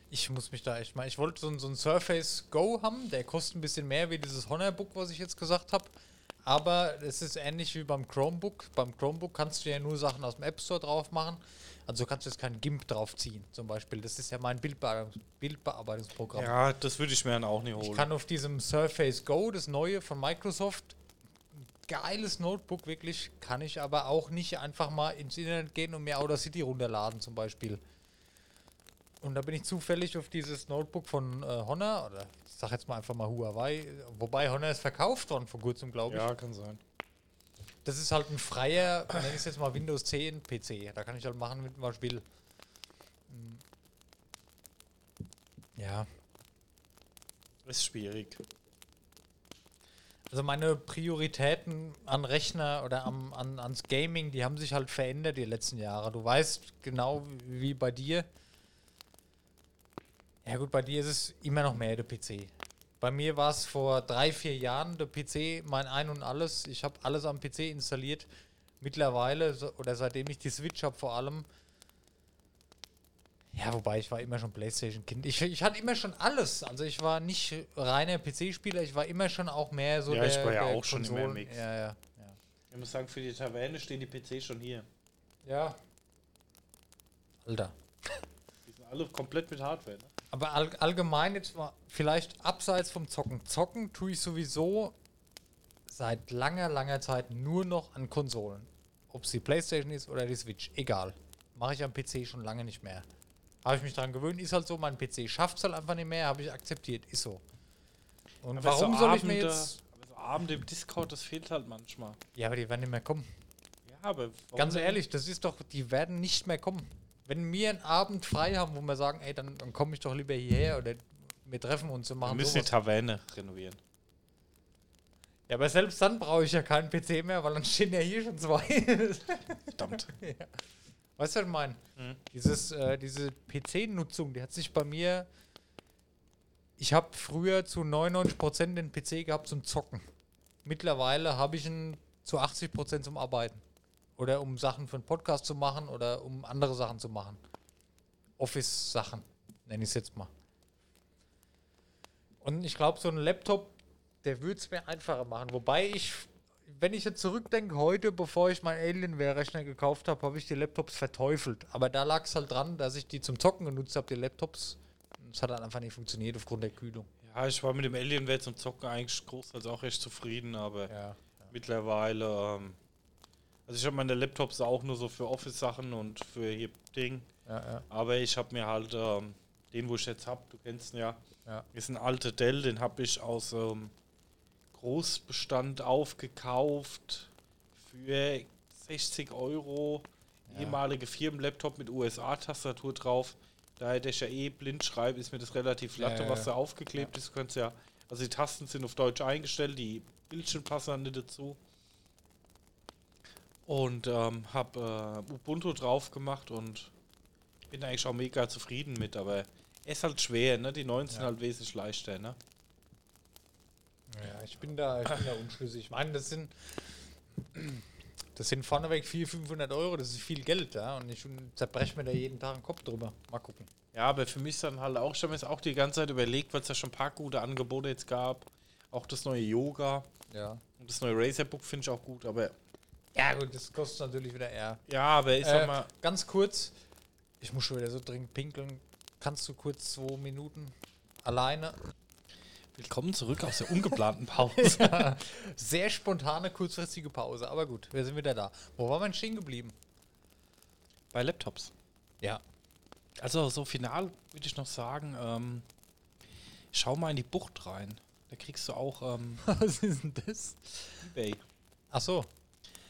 [SPEAKER 2] Ich muss mich da echt mal. Ich wollte so, ein- so ein Surface Go haben, der kostet ein bisschen mehr wie dieses Honorbook, was ich jetzt gesagt habe. Aber es ist ähnlich wie beim Chromebook. Beim Chromebook kannst du ja nur Sachen aus dem App Store drauf machen. Also kannst du jetzt kein GIMP draufziehen, zum Beispiel. Das ist ja mein Bildbearbeitungs Bildbearbeitungsprogramm.
[SPEAKER 3] ja, das würde ich mir dann auch nicht
[SPEAKER 2] Ich
[SPEAKER 3] holen.
[SPEAKER 2] kann auf diesem Surface Go, das neue von Microsoft, geiles Notebook wirklich, kann ich aber auch nicht einfach mal ins Internet gehen und mir Audacity runterladen zum Beispiel. Und da bin ich zufällig auf dieses Notebook von äh, Honor, oder ich sag jetzt mal einfach mal Huawei, wobei Honor ist verkauft worden vor kurzem, glaube ich.
[SPEAKER 3] Ja, kann sein.
[SPEAKER 2] Das ist halt ein freier, nenne ich es jetzt mal Windows 10 PC. Da kann ich halt machen, mit was ich will. Hm. Ja.
[SPEAKER 3] Ist schwierig.
[SPEAKER 2] Also meine Prioritäten an Rechner oder am, an, ans Gaming, die haben sich halt verändert die letzten Jahre. Du weißt genau wie bei dir. Ja gut, bei dir ist es immer noch mehr der PC. Bei mir war es vor drei, vier Jahren der PC mein Ein und Alles. Ich habe alles am PC installiert. Mittlerweile, so- oder seitdem ich die Switch habe vor allem. Ja, wobei ich war immer schon Playstation-Kind. Ich, ich hatte immer schon alles. Also ich war nicht reiner PC-Spieler, ich war immer schon auch mehr so
[SPEAKER 3] Ja,
[SPEAKER 2] der
[SPEAKER 3] ich war ja auch schon immer im
[SPEAKER 2] Konsolen-
[SPEAKER 3] Mix.
[SPEAKER 2] Ja, ja, ja.
[SPEAKER 3] Ich muss sagen, für die Taverne stehen die PC schon hier.
[SPEAKER 2] Ja. Alter.
[SPEAKER 3] Die sind alle komplett mit Hardware. Ne?
[SPEAKER 2] Aber all, allgemein jetzt mal, vielleicht abseits vom Zocken. Zocken tue ich sowieso seit langer, langer Zeit nur noch an Konsolen. Ob es die Playstation ist oder die Switch, egal. Mache ich am PC schon lange nicht mehr. Habe ich mich daran gewöhnt, ist halt so, mein PC schafft es halt einfach nicht mehr, habe ich akzeptiert, ist so. Und
[SPEAKER 3] Aber
[SPEAKER 2] warum
[SPEAKER 3] so
[SPEAKER 2] soll ich mir
[SPEAKER 3] Abende-
[SPEAKER 2] jetzt...
[SPEAKER 3] Aber so Abende im Discord, das fehlt halt manchmal.
[SPEAKER 2] Ja, aber die werden nicht mehr kommen.
[SPEAKER 3] Ja, aber
[SPEAKER 2] Ganz ehrlich, das ist doch, die werden nicht mehr kommen. Wenn wir einen Abend frei haben, wo wir sagen, ey, dann, dann komme ich doch lieber hierher oder wir treffen uns und
[SPEAKER 3] Wir
[SPEAKER 2] machen
[SPEAKER 3] müssen die
[SPEAKER 2] sowas.
[SPEAKER 3] Taverne renovieren.
[SPEAKER 2] Ja, aber selbst dann brauche ich ja keinen PC mehr, weil dann stehen ja hier schon zwei.
[SPEAKER 3] Verdammt.
[SPEAKER 2] weißt du, was ich meine?
[SPEAKER 3] Mhm.
[SPEAKER 2] Dieses, äh, diese PC-Nutzung, die hat sich bei mir. Ich habe früher zu 99% den PC gehabt zum Zocken. Mittlerweile habe ich ihn zu 80% zum Arbeiten. Oder um Sachen für einen Podcast zu machen oder um andere Sachen zu machen. Office-Sachen, nenne ich es jetzt mal. Und ich glaube, so ein Laptop, der würde es mir einfacher machen. Wobei ich, wenn ich jetzt zurückdenke, heute, bevor ich meinen Alienware-Rechner gekauft habe, habe ich die Laptops verteufelt. Aber da lag es halt dran, dass ich die zum Zocken genutzt habe, die Laptops. Es hat dann einfach nicht funktioniert aufgrund der Kühlung.
[SPEAKER 3] Ja, ich war mit dem Alienware zum Zocken eigentlich großteils auch recht zufrieden, aber
[SPEAKER 2] Ja.
[SPEAKER 3] mittlerweile. Ähm, also ich habe meine Laptops auch nur so für Office-Sachen und für hier Ding.
[SPEAKER 2] Ja, ja.
[SPEAKER 3] Aber ich habe mir halt ähm, den, wo ich jetzt habe, du kennst ihn ja,
[SPEAKER 2] Ja.
[SPEAKER 3] ist ein alter Dell, den habe ich aus ähm, Großbestand aufgekauft für 60 Euro.
[SPEAKER 2] Ja.
[SPEAKER 3] Ehemalige Firmenlaptop mit USA-Tastatur drauf. Da ich ja eh blind schreibe, ist mir das relativ latte,
[SPEAKER 2] ja,
[SPEAKER 3] was da aufgeklebt ist. Du kannst ja, also die Tasten sind auf Deutsch eingestellt, die Bildschirme passen dann nicht dazu. Und ähm, habe äh, Ubuntu drauf gemacht und bin eigentlich auch mega zufrieden mit, aber es ist halt schwer, ne? Die 19
[SPEAKER 2] Ja.
[SPEAKER 3] halt wesentlich leichter, ne?
[SPEAKER 2] Ja, ich bin da, ich bin da unschlüssig. Ich meine, das sind, das sind vorneweg 400, 500 Euro, das ist viel Geld, ja. Und ich zerbreche mir da jeden Tag den Kopf drüber. Mal gucken.
[SPEAKER 3] Ja, aber für mich ist dann halt auch, ich habe mir jetzt auch die ganze Zeit überlegt, weil es ja schon ein paar gute Angebote jetzt gab. Auch das neue Yoga
[SPEAKER 2] Ja.
[SPEAKER 3] und das neue Razerbook finde ich auch gut, aber
[SPEAKER 2] Ja, gut, das kostet natürlich wieder eher.
[SPEAKER 3] ja, aber ich sag
[SPEAKER 2] Äh,
[SPEAKER 3] mal,
[SPEAKER 2] ganz kurz, ich muss schon wieder so dringend pinkeln. Kannst du kurz zwei Minuten alleine?
[SPEAKER 3] willkommen zurück aus der ungeplanten Pause.
[SPEAKER 2] Sehr spontane, kurzfristige Pause, aber gut, wir sind wieder da. Wo war man stehen geblieben?
[SPEAKER 3] Bei Laptops.
[SPEAKER 2] Ja.
[SPEAKER 3] Also so final würde ich noch sagen, ähm, schau mal in die Bucht rein. Da kriegst du auch ähm,
[SPEAKER 2] Was ist denn das?
[SPEAKER 3] eBay.
[SPEAKER 2] Ach so.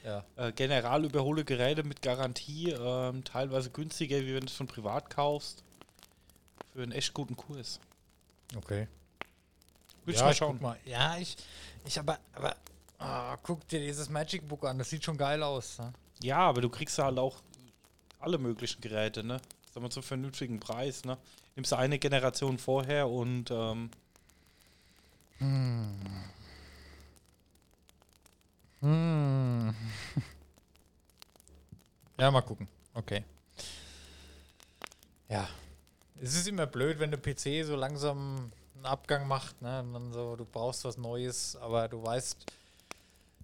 [SPEAKER 2] Ja.
[SPEAKER 3] Äh, general überhole Geräte mit Garantie, ähm, teilweise günstiger, wie wenn du es von privat kaufst. Für einen echt guten Kurs.
[SPEAKER 2] Okay.
[SPEAKER 3] Ich
[SPEAKER 2] ja,
[SPEAKER 3] mal schauen.
[SPEAKER 2] mal. Ja, ich, ich aber, aber, ah, guck dir dieses Magic Book an, das sieht schon geil aus. Ne?
[SPEAKER 3] Ja, aber du kriegst halt auch alle möglichen Geräte, ne? Sagen wir zum vernünftigen Preis, ne? Nimmst du eine Generation vorher und ähm,
[SPEAKER 2] Hm. Ja, mal gucken. Okay. Ja. Es ist immer blöd, wenn der PC so langsam einen Abgang macht, ne? Und dann so, du brauchst was Neues, aber du weißt.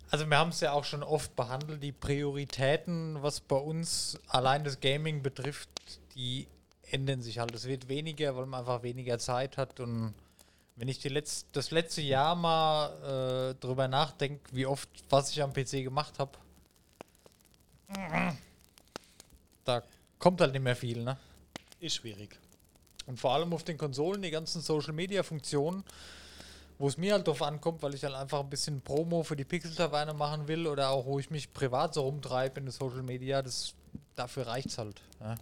[SPEAKER 2] Also wir haben es ja auch schon oft behandelt, die Prioritäten, was bei uns allein das Gaming betrifft, die ändern sich halt. Es wird weniger, weil man einfach weniger Zeit hat und wenn ich die letzt, das letzte Jahr mal äh, drüber nachdenke, wie oft, was ich am PC gemacht habe, da kommt halt nicht mehr viel, ne?
[SPEAKER 3] ist schwierig.
[SPEAKER 2] Und vor allem auf den Konsolen, die ganzen Social-Media-Funktionen, wo es mir halt drauf ankommt, weil ich halt einfach ein bisschen Promo für die Pixel-Taverne machen will oder auch, wo ich mich privat so rumtreibe in den Social-Media, das, dafür reicht es halt. Ja.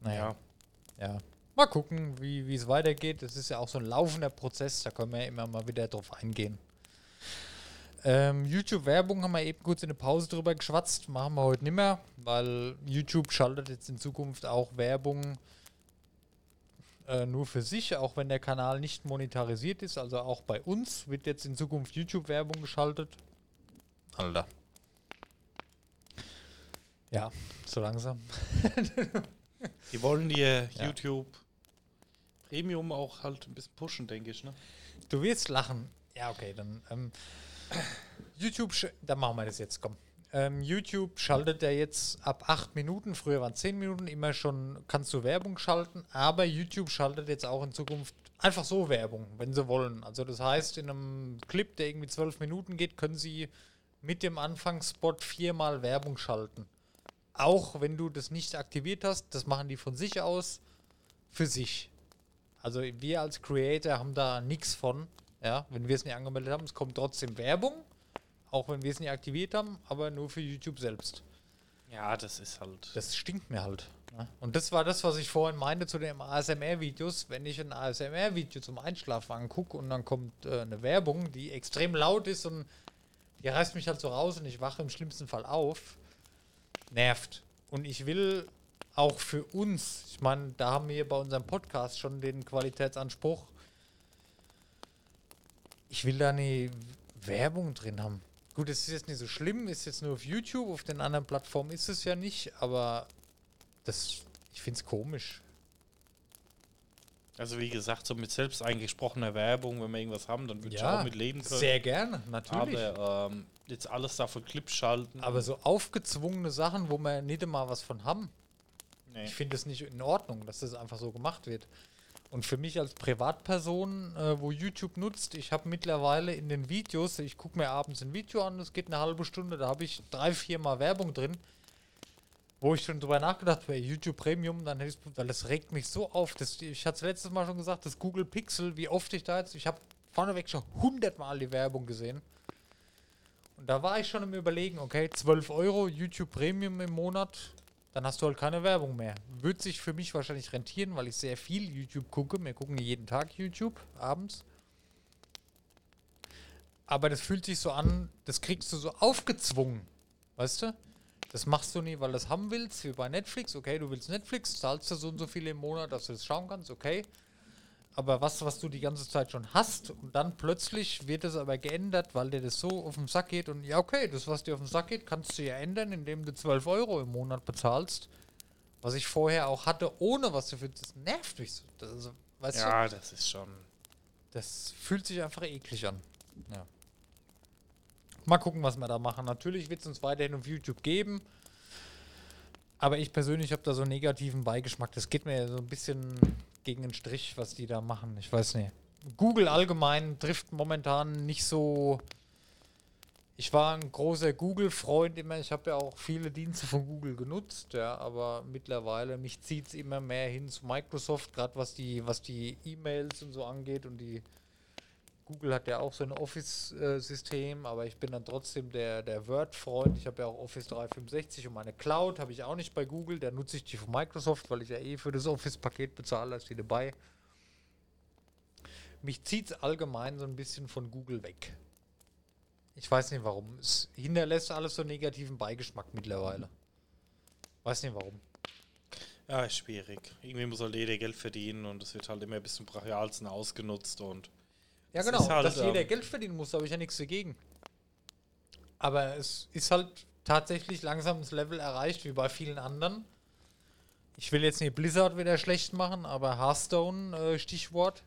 [SPEAKER 2] Naja, ja. Mal gucken, wie es weitergeht. Das ist ja auch so ein laufender Prozess, da können wir ja immer mal wieder drauf eingehen. Ähm, YouTube-Werbung haben wir eben kurz in der Pause drüber geschwatzt. Machen wir heute nicht mehr, weil YouTube schaltet jetzt in Zukunft auch Werbung äh, nur für sich, auch wenn der Kanal nicht monetarisiert ist. Also auch bei uns wird jetzt in Zukunft YouTube-Werbung geschaltet. Alter. Ja, so langsam.
[SPEAKER 3] Die wollen ihr
[SPEAKER 2] Ja.
[SPEAKER 3] YouTube Premium auch halt ein bisschen pushen, denke ich, ne?
[SPEAKER 2] Du wirst lachen. Ja, okay, dann. Ähm, YouTube, dann machen wir das jetzt, komm. Ähm, YouTube schaltet ja jetzt ab 8 Minuten, früher waren 10 Minuten, immer schon kannst du Werbung schalten, aber YouTube schaltet jetzt auch in Zukunft einfach so Werbung, wenn sie wollen. Also das heißt, in einem Clip, der irgendwie 12 Minuten geht, können sie mit dem Anfangsspot viermal Werbung schalten. Auch wenn du das nicht aktiviert hast, das machen die von sich aus für sich. Also wir als Creator haben da nichts von, ja, wenn wir es nicht angemeldet haben. Es kommt trotzdem Werbung, auch wenn wir es nicht aktiviert haben, aber nur für YouTube selbst.
[SPEAKER 3] Ja, das ist halt.
[SPEAKER 2] Das stinkt mir halt. Ne? Und das war das, was ich vorhin meinte zu den ASMR-Videos. Wenn ich ein ASMR-Video zum Einschlafen angucke und dann kommt äh, eine Werbung, die extrem laut ist und die reißt mich halt so raus und ich wache im schlimmsten Fall auf, nervt. Und ich will auch für uns, ich meine, da haben wir bei unserem Podcast schon den Qualitätsanspruch, ich will da eine Werbung drin haben. Gut, es ist jetzt nicht so schlimm, ist jetzt nur auf YouTube, auf den anderen Plattformen ist es ja nicht, aber das, ich finde es komisch.
[SPEAKER 3] Also wie gesagt, so mit selbst eingesprochener Werbung, wenn wir irgendwas haben, dann würde ich auch mit leben können.
[SPEAKER 2] Sehr gerne, natürlich. Aber,
[SPEAKER 3] Aber ähm, jetzt alles da für Clips schalten.
[SPEAKER 2] so aufgezwungene Sachen, wo wir nicht mal was von haben,
[SPEAKER 3] nee.
[SPEAKER 2] ich finde es nicht in Ordnung, dass das einfach so gemacht wird. Und für mich als Privatperson, äh, wo YouTube nutzt, ich habe mittlerweile in den Videos, ich gucke mir abends ein Video an, das geht eine halbe Stunde, da habe ich drei, vier Mal Werbung drin, wo ich schon drüber nachgedacht habe, YouTube Premium, dann hätte ich weil das regt mich so auf. Das, ich hatte es letztes Mal schon gesagt, das Google Pixel, wie oft ich da jetzt, ich habe vorneweg schon hundertmal die Werbung gesehen. Und da war ich schon im Überlegen, okay, 12 Euro YouTube Premium im Monat, dann hast du halt keine Werbung mehr. Wird sich für mich wahrscheinlich rentieren, weil ich sehr viel YouTube gucke. Wir gucken jeden Tag YouTube abends. Aber das fühlt sich so an, das kriegst du so aufgezwungen. Weißt du? Das machst du nie, weil du das haben willst, wie bei Netflix. Okay, du willst Netflix, zahlst du so und so viel im Monat, dass du das schauen kannst, okay. Aber was, was du die ganze Zeit schon hast und dann plötzlich wird es aber geändert, weil dir das so auf den Sack geht und ja, okay, das, was dir auf den Sack geht, kannst du ja ändern, indem du 12 Euro im Monat bezahlst. Was ich vorher auch hatte, ohne was dafür. Das nervt mich so. Das, weißt du,
[SPEAKER 3] ja, das ist schon.
[SPEAKER 2] das fühlt sich einfach eklig an. Ja. Mal gucken, was wir da machen. Natürlich wird es uns weiterhin auf YouTube geben. Aber ich persönlich habe da so einen negativen Beigeschmack. Das geht mir so ein bisschen gegen den Strich, was die da machen. Ich weiß nicht. Google allgemein trifft momentan nicht so. Ich war ein großer Google-Freund immer. Ich habe ja auch viele Dienste von Google genutzt, ja, aber mittlerweile mich zieht es immer mehr hin zu Microsoft, gerade was die, was die E-Mails und so angeht und die Google hat ja auch so ein Office-System, aber ich bin dann trotzdem der, der Word-Freund. Ich habe ja auch Office 365 und meine Cloud habe ich auch nicht bei Google. Da nutze ich die von Microsoft, weil ich ja eh für das Office-Paket bezahle, ist die dabei. Mich zieht es allgemein so ein bisschen von Google weg. Ich weiß nicht warum. Es hinterlässt alles so einen negativen Beigeschmack mittlerweile. Weiß nicht warum.
[SPEAKER 3] Ja, ist schwierig. Irgendwie muss halt jeder Geld verdienen und es wird halt immer bis zum Brachialsten ausgenutzt und
[SPEAKER 2] Ja, genau.
[SPEAKER 3] halt,
[SPEAKER 2] dass jeder
[SPEAKER 3] ähm,
[SPEAKER 2] Geld verdienen muss, da habe ich ja nichts dagegen. Aber es ist halt tatsächlich langsam das Level erreicht, wie bei vielen anderen. Ich will jetzt nicht Blizzard wieder schlecht machen, aber Hearthstone, äh, Stichwort.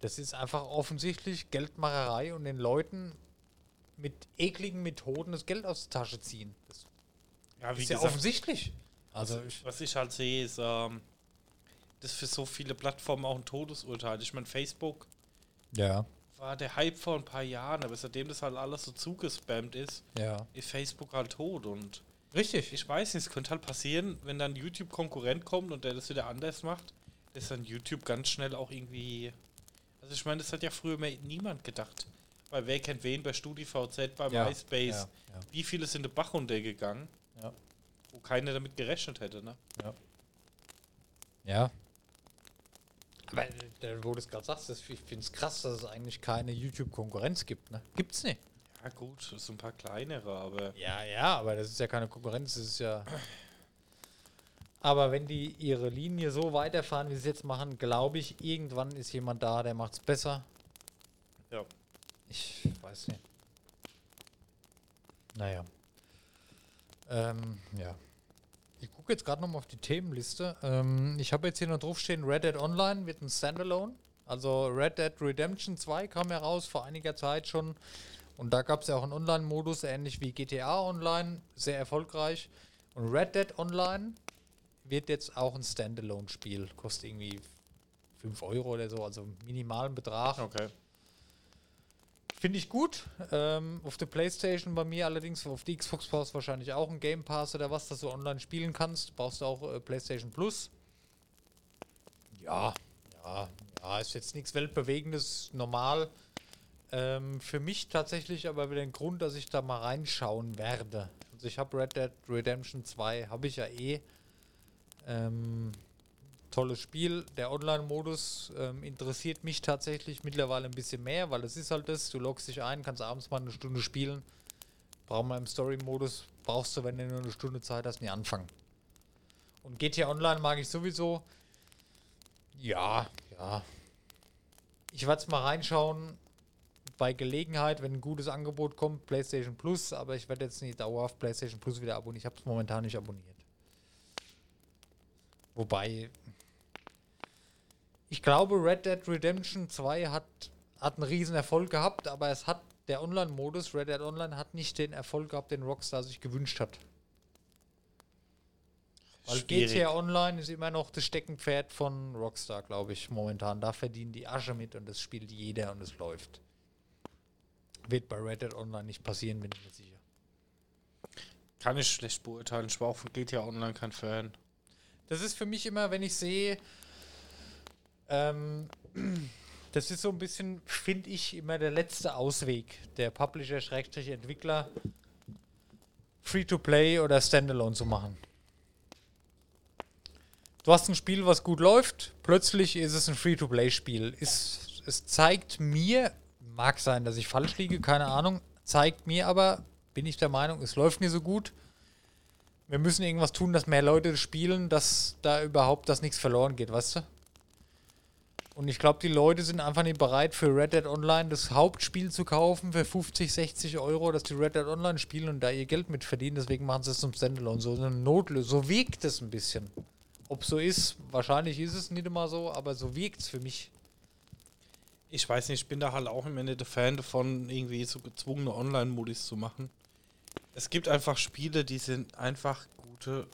[SPEAKER 2] Das ist einfach offensichtlich Geldmacherei und den Leuten mit ekligen Methoden das Geld aus der Tasche ziehen. Das
[SPEAKER 3] ja, wie
[SPEAKER 2] ist ja
[SPEAKER 3] gesagt,
[SPEAKER 2] offensichtlich. Also, ich,
[SPEAKER 3] was ich halt sehe, ist, ähm, das ist für so viele Plattformen auch ein Todesurteil. Ich meine, Facebook
[SPEAKER 2] ja,
[SPEAKER 3] war der Hype vor ein paar Jahren, aber seitdem das halt alles so zugespammt ist,
[SPEAKER 2] ja.
[SPEAKER 3] ist Facebook halt tot und
[SPEAKER 2] Richtig.
[SPEAKER 3] Ich weiß nicht, es könnte halt passieren, wenn dann YouTube-Konkurrent kommt und der das wieder anders macht, ist dann YouTube ganz schnell auch irgendwie. Also ich meine, das hat ja früher mehr niemand gedacht. Weil wer kennt wen bei StudiVZ, bei
[SPEAKER 2] Ja,
[SPEAKER 3] MySpace.
[SPEAKER 2] ja, ja.
[SPEAKER 3] Wie viele sind in den Bach runtergegangen,
[SPEAKER 2] Ja.
[SPEAKER 3] wo keiner damit gerechnet hätte, ne?
[SPEAKER 2] Ja. Aber äh, wo du es gerade sagst, das, ich finde es krass, dass es eigentlich keine YouTube-Konkurrenz gibt. Ne? Gibt's nicht.
[SPEAKER 3] Ja gut, so ein paar kleinere, aber
[SPEAKER 2] Ja, ja, aber das ist ja keine Konkurrenz, das ist ja. Aber wenn die ihre Linie so weiterfahren, wie sie es jetzt machen, glaube ich, irgendwann ist jemand da, der macht es besser.
[SPEAKER 3] ja.
[SPEAKER 2] Ich weiß nicht. Naja. Ähm, ja. Ich gucke jetzt gerade nochmal auf die Themenliste. Ähm, ich habe jetzt hier noch draufstehen, Red Dead Online wird ein Standalone. Also Red Dead Redemption 2 kam heraus vor einiger Zeit schon. Und da gab es ja auch einen Online-Modus, ähnlich wie GTA Online, sehr erfolgreich. Und Red Dead Online wird jetzt auch ein Standalone-Spiel. Kostet irgendwie 5 Euro oder so, also minimalen Betrag.
[SPEAKER 3] Okay.
[SPEAKER 2] Finde ich gut. Ähm, auf der Playstation bei mir allerdings, auf die Xbox brauchst du wahrscheinlich auch ein Game Pass oder was, dass du online spielen kannst. Brauchst du auch äh, Playstation Plus. Ja, ja, ja, ist jetzt nichts Weltbewegendes, normal. Ähm, für mich tatsächlich aber wieder ein Grund, dass ich da mal reinschauen werde. Also ich habe Red Dead Redemption 2, habe ich ja eh. Ähm, tolles Spiel. Der Online-Modus ähm, interessiert mich tatsächlich mittlerweile ein bisschen mehr, weil es ist halt das, du loggst dich ein, kannst abends mal eine Stunde spielen. Brauchen wir im Story-Modus, brauchst du, wenn du nur eine Stunde Zeit hast, nie anfangen. Und GTA Online mag ich sowieso. Ja, ja. Ich werde es mal reinschauen. Bei Gelegenheit, wenn ein gutes Angebot kommt, PlayStation Plus, aber ich werde jetzt nicht dauerhaft PlayStation Plus wieder abonnieren. Ich habe es momentan nicht abonniert. Wobei, ich glaube, Red Dead Redemption 2 hat, hat einen riesen Erfolg gehabt, aber es hat der Online-Modus, Red Dead Online, hat nicht den Erfolg gehabt, den Rockstar sich gewünscht hat. Weil
[SPEAKER 3] Schwierig.
[SPEAKER 2] GTA Online ist immer noch das Steckenpferd von Rockstar, glaube ich, momentan. Da verdienen die Asche mit und das spielt jeder und es läuft. Wird bei Red Dead Online nicht passieren, bin ich mir sicher.
[SPEAKER 3] Kann ich schlecht beurteilen. Ich war auch von GTA Online kein Fan.
[SPEAKER 2] Das ist für mich immer, wenn ich sehe, ähm, das ist so ein bisschen, finde ich, immer der letzte Ausweg der Publisher-Entwickler, Free-to-Play oder Standalone zu machen. Du hast ein Spiel, was gut läuft, plötzlich ist es ein Free-to-Play-Spiel. Ist- Es zeigt mir, mag sein, dass ich falsch liege, keine Ahnung, zeigt mir aber, bin ich der Meinung, es läuft nicht so gut wir müssen irgendwas tun, dass mehr Leute spielen, dass da überhaupt das nichts verloren geht, weißt du? Und ich glaube, die Leute sind einfach nicht bereit, für Red Dead Online das Hauptspiel zu kaufen für 50, 60 Euro, dass die Red Dead Online spielen und da ihr Geld mit verdienen. Deswegen machen sie es zum Standalone. So eine Notlösung. So wirkt es ein bisschen. Ob so ist, wahrscheinlich ist es nicht immer so, aber so wirkt es für mich.
[SPEAKER 3] Ich weiß nicht, ich bin da halt auch im Ende der Fan davon, irgendwie so gezwungene Online-Modis zu machen. Es gibt einfach Spiele, die sind einfach gute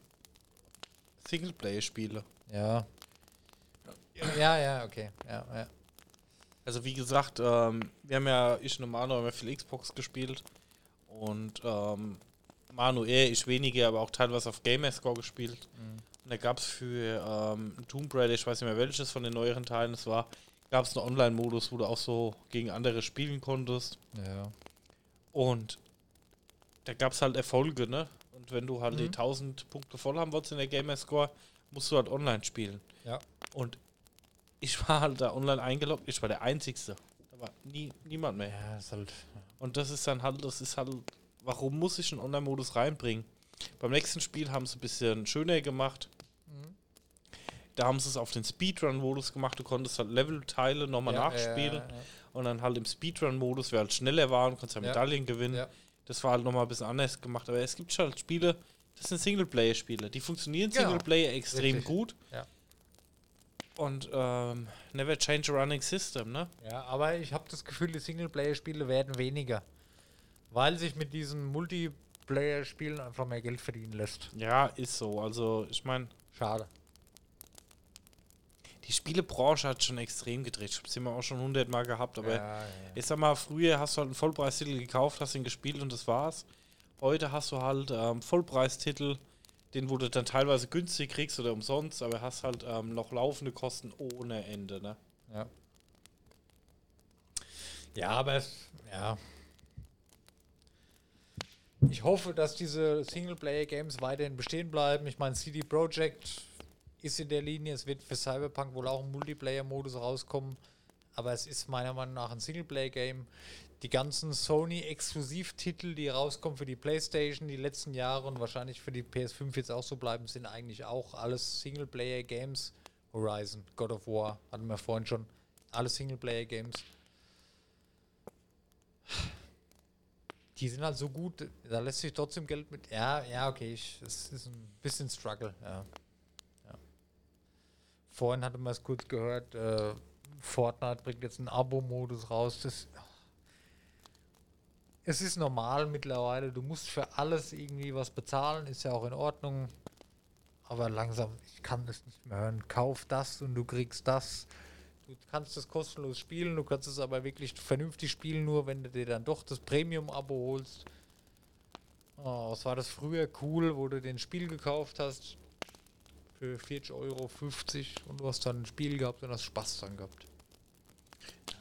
[SPEAKER 3] Singleplayer-Spiele.
[SPEAKER 2] Ja. Ja, ja, okay. Ja, ja.
[SPEAKER 3] Also wie gesagt, ähm, wir haben ja, ich und Manu haben ja viel Xbox gespielt und ähm, Manu eher, ich weniger, aber auch teilweise auf Gamerscore gespielt. Und da gab es für ähm, Tomb Raider, ich weiß nicht mehr welches von den neueren Teilen es war, gab es einen Online-Modus, wo du auch so gegen andere spielen konntest.
[SPEAKER 2] Ja.
[SPEAKER 3] Und da gab es halt Erfolge, ne? Und wenn du halt
[SPEAKER 2] Mhm.
[SPEAKER 3] die 1000 Punkte voll haben wolltest in der Gamerscore, musst du halt online spielen.
[SPEAKER 2] Ja.
[SPEAKER 3] Und ich war halt da online eingeloggt, ich war der Einzigste. Da war nie, niemand mehr.
[SPEAKER 2] Ja, ist halt.
[SPEAKER 3] Und das ist dann halt, das ist halt, warum muss ich einen Online-Modus reinbringen? Beim nächsten Spiel haben sie es ein bisschen schöner gemacht.
[SPEAKER 2] Mhm.
[SPEAKER 3] Da haben sie es auf den Speedrun-Modus gemacht. Du konntest halt Levelteile nochmal
[SPEAKER 2] Ja,
[SPEAKER 3] nachspielen.
[SPEAKER 2] ja,
[SPEAKER 3] Und dann halt im Speedrun-Modus, wer halt schneller war und konntest ja. Medaillen gewinnen. Das war halt nochmal ein bisschen anders gemacht. Aber es gibt halt Spiele, das sind Singleplayer-Spiele. Die funktionieren
[SPEAKER 2] Genau.
[SPEAKER 3] Singleplayer extrem
[SPEAKER 2] Richtig.
[SPEAKER 3] gut.
[SPEAKER 2] Ja.
[SPEAKER 3] Und ähm, never change a running system, ne?
[SPEAKER 2] Ja, aber ich habe das Gefühl, die Singleplayer-Spiele werden weniger. Weil sich mit diesen Multiplayer-Spielen einfach mehr Geld verdienen lässt.
[SPEAKER 3] Ja, ist so. Also, ich meine,
[SPEAKER 2] Schade.
[SPEAKER 3] die Spielebranche hat schon extrem gedreht. Ich habe es immer auch schon hundertmal gehabt. Aber
[SPEAKER 2] ja, ja.
[SPEAKER 3] ich sag mal, früher hast du halt einen Vollpreistitel gekauft, hast ihn gespielt und das war's. Heute hast du halt ähm, Vollpreistitel, den wo du dann teilweise günstig kriegst oder umsonst, aber hast halt ähm, noch laufende Kosten ohne Ende, ne?
[SPEAKER 2] Ja. Ja, aber es, ja. Ich hoffe, dass diese Singleplayer-Games weiterhin bestehen bleiben. Ich meine, CD Projekt ist in der Linie. Es wird für Cyberpunk wohl auch ein Multiplayer-Modus rauskommen. Aber es ist meiner Meinung nach ein Singleplayer-Game. Die ganzen Sony-Exklusivtitel, die rauskommen für die PlayStation die letzten Jahre und wahrscheinlich für die PS5 jetzt auch so bleiben, sind eigentlich auch alles Singleplayer-Games. Horizon, God of War, hatten wir vorhin schon. Alle Singleplayer-Games. Die sind halt so gut, da lässt sich trotzdem Geld mit. Ja, ja, okay, ich, es ist ein bisschen Struggle, ja. ja. Vorhin hatte man es kurz gehört, äh, Fortnite bringt jetzt einen Abo-Modus raus. Das, es ist normal mittlerweile, du musst für alles irgendwie was bezahlen, ist ja auch in Ordnung. Aber langsam, ich kann das nicht mehr hören. Kauf das und du kriegst das. Du kannst das kostenlos spielen, du kannst es aber wirklich vernünftig spielen, nur wenn du dir dann doch das Premium-Abo holst. Oh, was war das früher cool, wo du den Spiel gekauft hast für 40 Euro 50 und du hast dann ein Spiel gehabt und hast Spaß dran gehabt.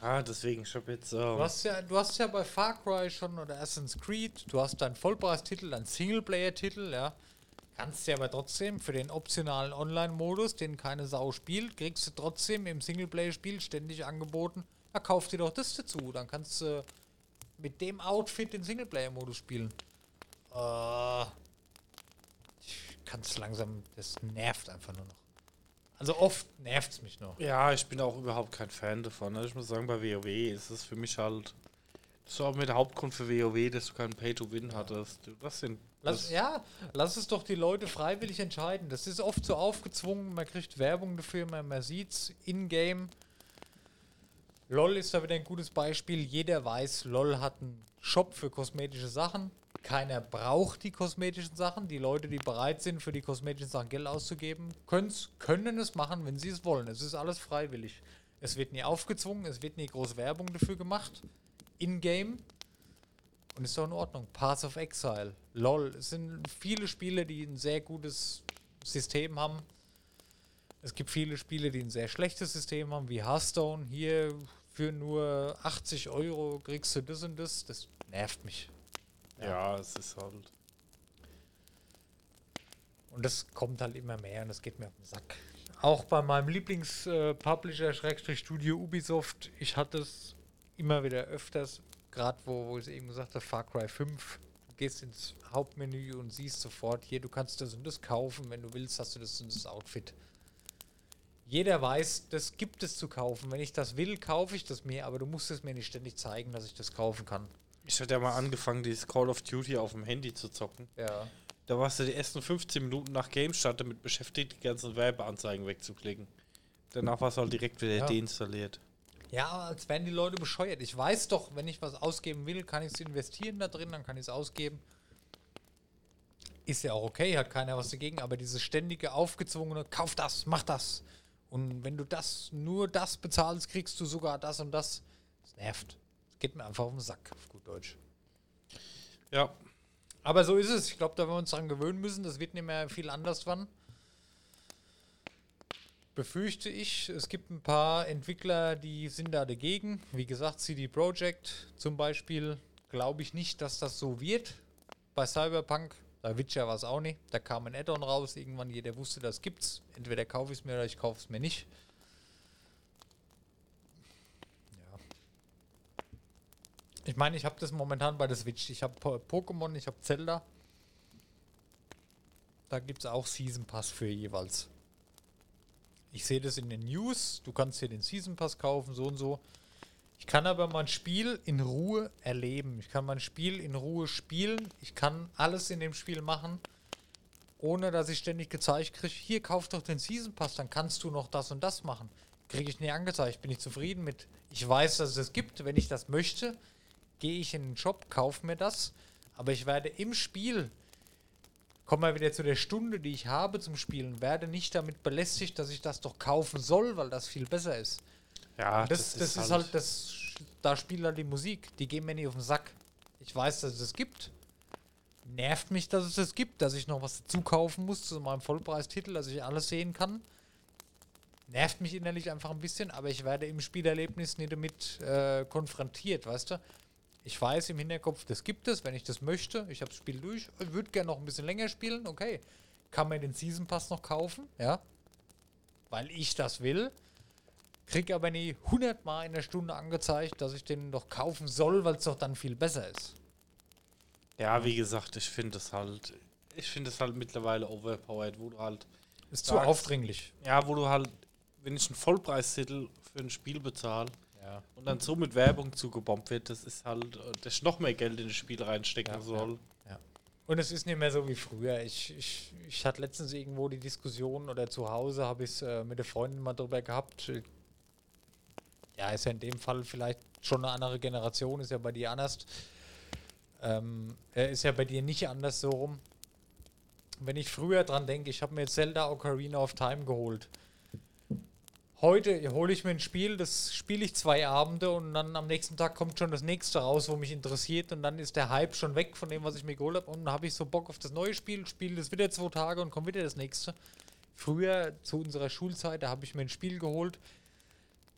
[SPEAKER 3] Ah, deswegen, ich habe jetzt. Ähm,
[SPEAKER 2] Du hast, ja, du hast ja bei Far Cry schon oder Assassin's Creed, du hast deinen Vollpreistitel, deinen Singleplayer-Titel, ja. Kannst du aber trotzdem für den optionalen Online-Modus, den keine Sau spielt, kriegst du trotzdem im Singleplayer-Spiel ständig angeboten, ja, kauf dir doch das dazu. Dann kannst du mit dem Outfit den Singleplayer-Modus spielen. Äh, ich kann es langsam, das nervt einfach nur noch. Also oft nervt es mich noch.
[SPEAKER 3] Ja, ich bin auch überhaupt kein Fan davon. ne? Ich muss sagen, bei WoW ist es für mich halt. Das ist auch mit der Hauptgrund für WoW, dass du keinen Pay-to-Win hattest. Das sind.
[SPEAKER 2] Lass, ja, lass es doch die Leute freiwillig entscheiden. Das ist oft so aufgezwungen, man kriegt Werbung dafür, man, man sieht es in-game. LOL ist da wieder ein gutes Beispiel. Jeder weiß, LOL hat einen Shop für kosmetische Sachen. Keiner braucht die kosmetischen Sachen. Die Leute, die bereit sind, für die kosmetischen Sachen Geld auszugeben, können es machen, wenn sie es wollen. Es ist alles freiwillig. Es wird nie aufgezwungen, es wird nie groß Werbung dafür gemacht. In-game. Und ist doch in Ordnung. Paths of Exile, LOL. Es sind viele Spiele, die ein sehr gutes System haben. Es gibt viele Spiele, die ein sehr schlechtes System haben, wie Hearthstone. Hier für nur 80 Euro kriegst du das und das. Das nervt mich.
[SPEAKER 3] Ja, es ist halt.
[SPEAKER 2] Und das kommt halt immer mehr und das geht mir auf den Sack. Auch bei meinem Lieblings-Publisher, Schrägstrich Studio Ubisoft, ich hatte es immer wieder öfters, gerade wo, wo ich eben gesagt habe, Far Cry 5. Du gehst ins Hauptmenü und siehst sofort, hier, du kannst das und das kaufen, wenn du willst, hast du das und das Outfit. Jeder weiß, das gibt es zu kaufen. Wenn ich das will, kaufe ich das mir, aber du musst es mir nicht ständig zeigen, dass ich das kaufen kann.
[SPEAKER 3] Ich hatte ja mal angefangen, dieses Call of Duty auf dem Handy zu zocken.
[SPEAKER 2] Ja.
[SPEAKER 3] Da warst du die ersten 15 Minuten nach Game Start damit beschäftigt, die ganzen Werbeanzeigen wegzuklicken. Danach war es halt direkt wieder
[SPEAKER 2] Ja.
[SPEAKER 3] deinstalliert.
[SPEAKER 2] Ja, als wären die Leute bescheuert. Ich weiß doch, wenn ich was ausgeben will, kann ich es investieren da drin, dann kann ich es ausgeben. Ist ja auch okay, hat keiner was dagegen, aber dieses ständige aufgezwungene, kauf das, mach das. Und wenn du das, nur das bezahlst, kriegst du sogar das und das. Das nervt. Geht mir einfach auf den Sack, auf gut Deutsch.
[SPEAKER 3] Ja,
[SPEAKER 2] Aber so ist es. Ich glaube, da werden wir uns dran gewöhnen müssen. Das wird nicht mehr viel anders wann. Befürchte ich. Es gibt ein paar Entwickler, die sind da dagegen. Wie gesagt, CD Projekt zum Beispiel. Glaube ich nicht, dass das so wird. Bei Cyberpunk, bei Witcher war es auch nicht. Da kam ein Add-on raus. Irgendwann jeder wusste, das gibt's. Entweder kaufe ich es mir oder ich kaufe es mir nicht. Ja. Ich meine, ich habe das momentan bei der Switch. Ich habe Po- Pokémon, ich habe Zelda. Da gibt es auch Season Pass für jeweils. Ich sehe das in den News. Du kannst hier den Season Pass kaufen, so und so. Ich kann aber mein Spiel in Ruhe erleben. Ich kann mein Spiel in Ruhe spielen. Ich kann alles in dem Spiel machen, ohne dass ich ständig gezeigt kriege, hier kauf doch den Season Pass, dann kannst du noch das und das machen. Kriege ich nie angezeigt. Bin ich zufrieden mit. Ich weiß, dass es das gibt. Wenn ich das möchte, gehe ich in den Shop, kaufe mir das. Aber ich werde im Spiel, kommen wir wieder zu der Stunde, die ich habe zum Spielen, werde nicht damit belästigt, dass ich das doch kaufen soll, weil das viel besser ist.
[SPEAKER 3] ja,
[SPEAKER 2] Das, das, ist halt, das, da spielt halt die Musik. Die gehen mir nicht auf den Sack. Ich weiß, dass es das gibt. Nervt mich, dass es das gibt, dass ich noch was dazu kaufen muss zu meinem Vollpreistitel, dass ich alles sehen kann. Nervt mich innerlich einfach ein bisschen, aber ich werde im Spielerlebnis nicht damit äh, konfrontiert, weißt du? Ich weiß im Hinterkopf, das gibt es, wenn ich das möchte. Ich habe das Spiel durch, würde gerne noch ein bisschen länger spielen, okay. Kann man den Season Pass noch kaufen, ja? Weil ich das will. Krieg aber nie 100 Mal in der Stunde angezeigt, dass ich den noch kaufen soll, weil es doch dann viel besser ist.
[SPEAKER 3] Ja, wie gesagt, ich finde es halt, ich finde es halt mittlerweile overpowered, wo du halt,
[SPEAKER 2] Ist zu
[SPEAKER 3] Sag's.
[SPEAKER 2] aufdringlich.
[SPEAKER 3] ja, wo du halt, wenn ich einen Vollpreistitel für ein Spiel bezahle
[SPEAKER 2] Ja.
[SPEAKER 3] und dann so mit Werbung zugebombt wird, das ist halt, dass noch mehr Geld in das Spiel reinstecken
[SPEAKER 2] Ja,
[SPEAKER 3] soll.
[SPEAKER 2] Und es ist nicht mehr so wie früher. Ich, ich, ich hatte letztens irgendwo die Diskussion oder zu Hause habe ich es äh, mit der Freundin mal drüber gehabt. Ja, ist ja in dem Fall vielleicht schon eine andere Generation, ist ja bei dir anders. Ähm, äh, ist ja bei dir nicht anders so rum. Wenn ich früher dran denke, ich habe mir jetzt Zelda Ocarina of Time geholt. Heute hole ich mir ein Spiel, das spiele ich zwei Abende und dann am nächsten Tag kommt schon das nächste raus, wo mich interessiert und dann ist der Hype schon weg von dem, was ich mir geholt habe und dann habe ich so Bock auf das neue Spiel, spiele das wieder zwei Tage und kommt wieder das nächste. Früher zu unserer Schulzeit, da habe ich mir ein Spiel geholt,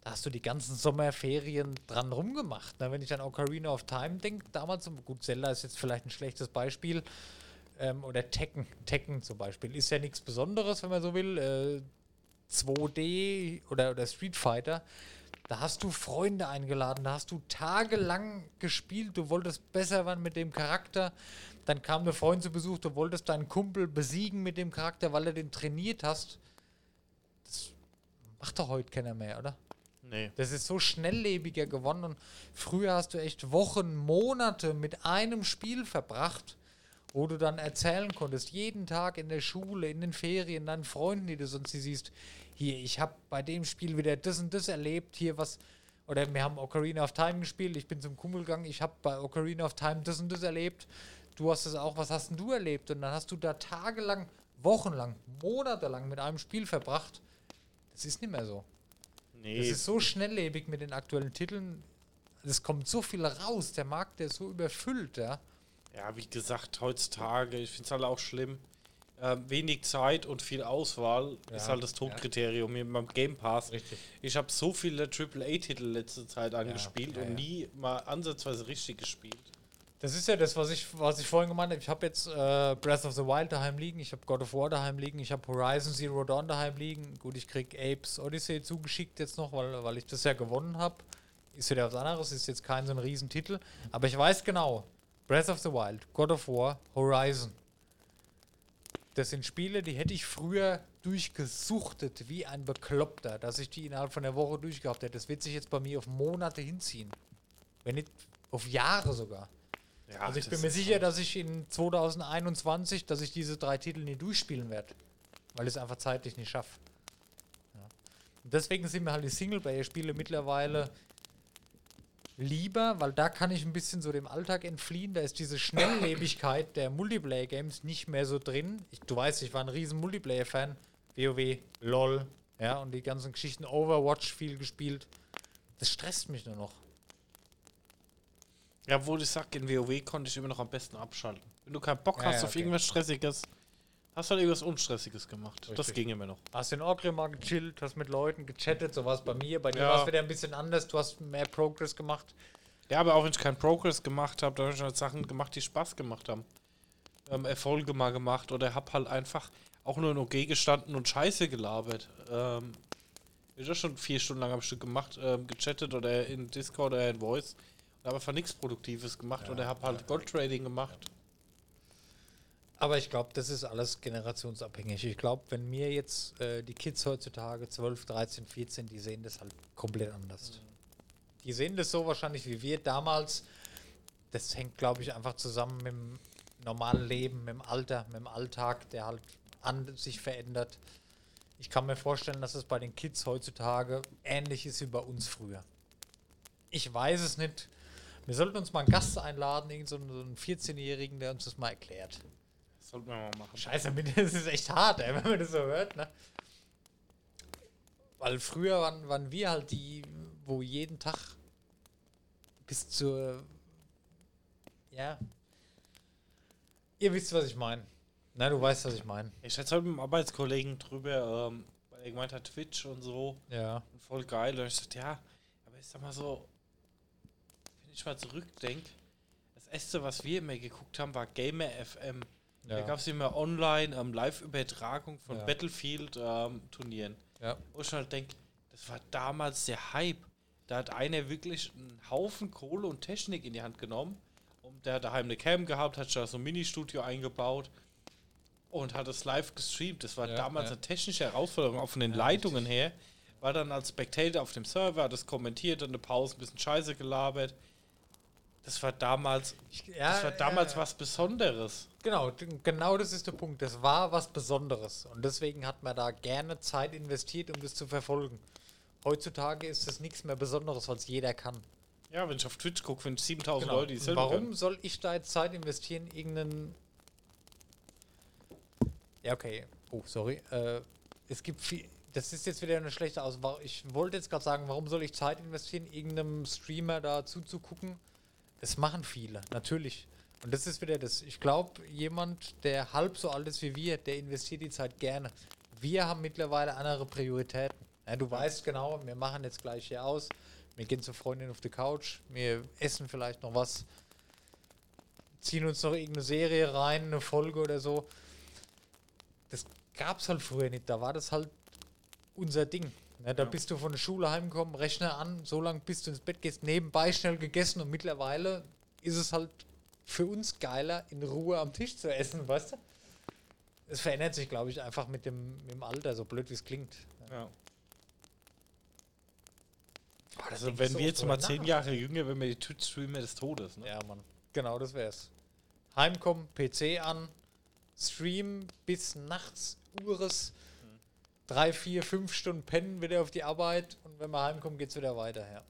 [SPEAKER 2] da hast du die ganzen Sommerferien dran rumgemacht. Ne? Wenn ich an Ocarina of Time denke, damals, gut, Zelda ist jetzt vielleicht ein schlechtes Beispiel, ähm, oder Tekken, Tekken zum Beispiel, ist ja nichts Besonderes, wenn man so will. Äh, 2D oder, oder Street Fighter, da hast du Freunde eingeladen, da hast du tagelang gespielt, du wolltest besser werden mit dem Charakter. Dann kam der Freund zu Besuch, du wolltest deinen Kumpel besiegen mit dem Charakter, weil du den trainiert hast. Das macht doch heute keiner mehr, oder?
[SPEAKER 3] Nee.
[SPEAKER 2] Das ist so schnelllebiger geworden und früher hast du echt Wochen, Monate mit einem Spiel verbracht, wo du dann erzählen konntest, jeden Tag in der Schule, in den Ferien, deinen Freunden, die du sonst nie siehst, hier, ich habe bei dem Spiel wieder das und das erlebt, hier was, oder wir haben Ocarina of Time gespielt, ich bin zum Kumpel gegangen, ich habe bei Ocarina of Time das und das erlebt, du hast es auch, was hast denn du erlebt? Und dann hast du da tagelang, wochenlang, monatelang mit einem Spiel verbracht. Das ist nicht mehr so.
[SPEAKER 3] Nee.
[SPEAKER 2] Es ist so schnelllebig mit den aktuellen Titeln. Es kommt so viel raus. Der Markt, der ist so überfüllt, ja.
[SPEAKER 3] Ja, wie gesagt, heutzutage, ich finde es halt auch schlimm. Ähm, wenig Zeit und viel Auswahl
[SPEAKER 2] Ja,
[SPEAKER 3] ist halt das Todkriterium hier beim Game Pass.
[SPEAKER 2] Richtig.
[SPEAKER 3] Ich habe so viele AAA-Titel letzte Zeit angespielt
[SPEAKER 2] ja,
[SPEAKER 3] und
[SPEAKER 2] ja.
[SPEAKER 3] nie mal ansatzweise richtig gespielt.
[SPEAKER 2] Das ist ja das, was ich, was ich vorhin gemeint habe. Ich habe jetzt äh, Breath of the Wild daheim liegen, ich habe God of War daheim liegen, ich habe Horizon Zero Dawn daheim liegen. Gut, ich krieg Apes Odyssey zugeschickt jetzt noch, weil, weil ich das ja gewonnen habe. Ist wieder was anderes, ist jetzt kein so ein Riesentitel. Aber ich weiß genau, Breath of the Wild, God of War, Horizon. Das sind Spiele, die hätte ich früher durchgesuchtet wie ein Bekloppter, dass ich die innerhalb von der Woche durchgehabt hätte. Das wird sich jetzt bei mir auf Monate hinziehen. Wenn nicht auf Jahre sogar.
[SPEAKER 3] Ja,
[SPEAKER 2] Also ich bin mir sicher, dass ich in 2021, dass ich diese drei Titel nie durchspielen werde. Weil ich es einfach zeitlich nicht schaffe. Ja. Deswegen sind mir halt die Singleplayer-Spiele mittlerweile lieber, weil da kann ich ein bisschen so dem Alltag entfliehen. Da ist diese Schnelllebigkeit der Multiplayer-Games nicht mehr so drin. Ich, du weißt, ich war ein riesen Multiplayer-Fan. WoW, LOL, ja, und die ganzen Geschichten Overwatch viel gespielt. Das stresst mich nur noch.
[SPEAKER 3] Ja, wo ich sag, in WoW konnte ich immer noch am besten abschalten. Wenn du keinen Bock
[SPEAKER 2] Ja,
[SPEAKER 3] hast
[SPEAKER 2] ja,
[SPEAKER 3] auf
[SPEAKER 2] okay.
[SPEAKER 3] irgendwas Stressiges, hast du halt irgendwas Unstressiges gemacht. Das
[SPEAKER 2] Richtig.
[SPEAKER 3] ging immer noch.
[SPEAKER 2] Hast in Orgrim mal gechillt, hast mit Leuten gechattet, so war es bei mir. Bei dir
[SPEAKER 3] Ja.
[SPEAKER 2] war es wieder ein bisschen anders, du hast mehr Progress gemacht.
[SPEAKER 3] Ja, aber auch wenn ich keinen Progress gemacht habe, da habe ich halt Sachen gemacht, die Spaß gemacht haben. Ähm, Erfolge mal gemacht oder hab halt einfach auch nur in OG gestanden und Scheiße gelabert. Ähm, ich habe schon vier Stunden lang am Stück gemacht, ähm, gechattet oder in Discord oder in Voice und habe einfach nichts Produktives gemacht oder hab halt Goldtrading gemacht.
[SPEAKER 2] Aber ich glaube, das ist alles generationsabhängig. Ich glaube, wenn mir jetzt äh, die Kids heutzutage 12, 13, 14, die sehen das halt komplett anders. Die sehen das so wahrscheinlich wie wir damals. Das hängt, glaube ich, einfach zusammen mit dem normalen Leben, mit dem Alter, mit dem Alltag, der halt an sich verändert. Ich kann mir vorstellen, dass es bei den Kids heutzutage ähnlich ist wie bei uns früher. Ich weiß es nicht. Wir sollten uns mal einen Gast einladen, irgend so einen, so einen 14-Jährigen, der uns das mal erklärt.
[SPEAKER 3] Das sollten wir mal machen.
[SPEAKER 2] Scheiße, das ist echt hart, ey, wenn man das so hört, ne? Weil früher waren, waren wir halt die, wo jeden Tag bis zur, ja, Ihr wisst, was ich meine. Na, du weißt, was ich meine.
[SPEAKER 3] Ich hatte heute mit einem Arbeitskollegen drüber, ähm, weil er gemeint hat, Twitch und so.
[SPEAKER 2] Ja.
[SPEAKER 3] Und voll geil. Und ich dachte, ja, aber ich sag mal so, wenn ich mal zurückdenke, das erste, was wir immer geguckt haben, war Gamer FM. Da gab es immer online ähm, Live-Übertragung von
[SPEAKER 2] Ja.
[SPEAKER 3] Battlefield-Turnieren.
[SPEAKER 2] Ja.
[SPEAKER 3] Wo ich halt denke, das war damals der Hype. Da hat einer wirklich einen Haufen Kohle und Technik in die Hand genommen. Und der hat daheim eine Cam gehabt, hat da so ein Ministudio eingebaut und hat es live gestreamt. Das war
[SPEAKER 2] Ja,
[SPEAKER 3] damals
[SPEAKER 2] ja.
[SPEAKER 3] eine technische Herausforderung, auch von den
[SPEAKER 2] Ja,
[SPEAKER 3] Leitungen her. War dann als Spectator auf dem Server, hat das kommentiert, dann eine Pause, ein bisschen Scheiße gelabert. Das war damals,
[SPEAKER 2] ja,
[SPEAKER 3] das war damals
[SPEAKER 2] ja,
[SPEAKER 3] was Besonderes.
[SPEAKER 2] Genau, genau das ist der Punkt. Das war was Besonderes. Und deswegen hat man da gerne Zeit investiert, um das zu verfolgen. Heutzutage ist das nichts mehr Besonderes, was jeder kann.
[SPEAKER 3] Ja, wenn ich auf Twitch gucke, finde ich 7000
[SPEAKER 2] Genau.
[SPEAKER 3] Leute, die
[SPEAKER 2] Warum
[SPEAKER 3] können.
[SPEAKER 2] soll ich da jetzt Zeit investieren, irgendeinen. Ja, okay. Oh, sorry. Äh, es gibt viel. Das ist jetzt wieder eine schlechte Aus. Ich wollte jetzt gerade sagen, warum soll ich Zeit investieren, irgendeinem Streamer da zuzugucken? Das machen viele, natürlich. Und das ist wieder das. Ich glaube, jemand, der halb so alt ist wie wir, der investiert die Zeit gerne. Wir haben mittlerweile andere Prioritäten. Ja, du weißt genau, wir machen jetzt gleich hier aus. Wir gehen zur Freundin auf die Couch. Wir essen vielleicht noch was. Ziehen uns noch irgendeine Serie rein, eine Folge oder so. Das gab es halt früher nicht. Da war das halt unser Ding. Ja, da
[SPEAKER 3] Ja.
[SPEAKER 2] bist du von der Schule heimgekommen, Rechner an, so lange bis du ins Bett gehst, nebenbei schnell gegessen und mittlerweile ist es halt für uns geiler, in Ruhe am Tisch zu essen, weißt du? Es verändert sich, glaube ich, einfach mit dem, mit dem Alter, so blöd wie es klingt.
[SPEAKER 3] Ja.
[SPEAKER 2] Oh,
[SPEAKER 3] Also wenn
[SPEAKER 2] so
[SPEAKER 3] wir jetzt mal zehn. Jahre jünger, wenn wir die Twitch-Streamer des Todes, ne?
[SPEAKER 2] Ja, Mann. Genau, das wär's. Heimkommen, PC an, Stream bis nachts, Ures, drei, vier, fünf Stunden pennen, wieder auf die Arbeit und wenn wir heimkommen, geht's wieder weiter, ja.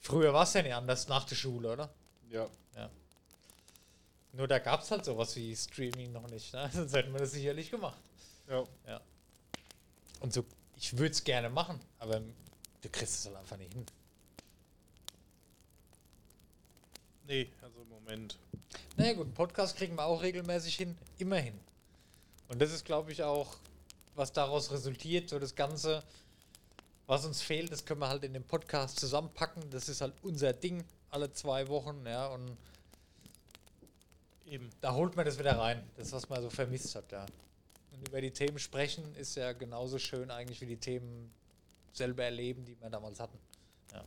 [SPEAKER 2] Früher war es ja nicht anders nach der Schule, oder?
[SPEAKER 3] Ja.
[SPEAKER 2] Nur da gab's halt sowas wie Streaming noch nicht, ne? Sonst hätten wir das sicherlich gemacht.
[SPEAKER 3] Ja.
[SPEAKER 2] Und so, ich würde es gerne machen, aber du kriegst es halt einfach nicht hin.
[SPEAKER 3] Nee, also im Moment.
[SPEAKER 2] Naja gut, Podcast kriegen wir auch regelmäßig hin, immerhin. Und das ist, glaube ich, auch, was daraus resultiert, so das Ganze, was uns fehlt, das können wir halt in dem Podcast zusammenpacken. Das ist halt unser Ding, alle zwei Wochen, ja, und
[SPEAKER 3] Eben.
[SPEAKER 2] da holt man das wieder rein, das, was man so vermisst hat, ja. Und über die Themen sprechen ist ja genauso schön eigentlich wie die Themen selber erleben, die wir damals hatten. Ja.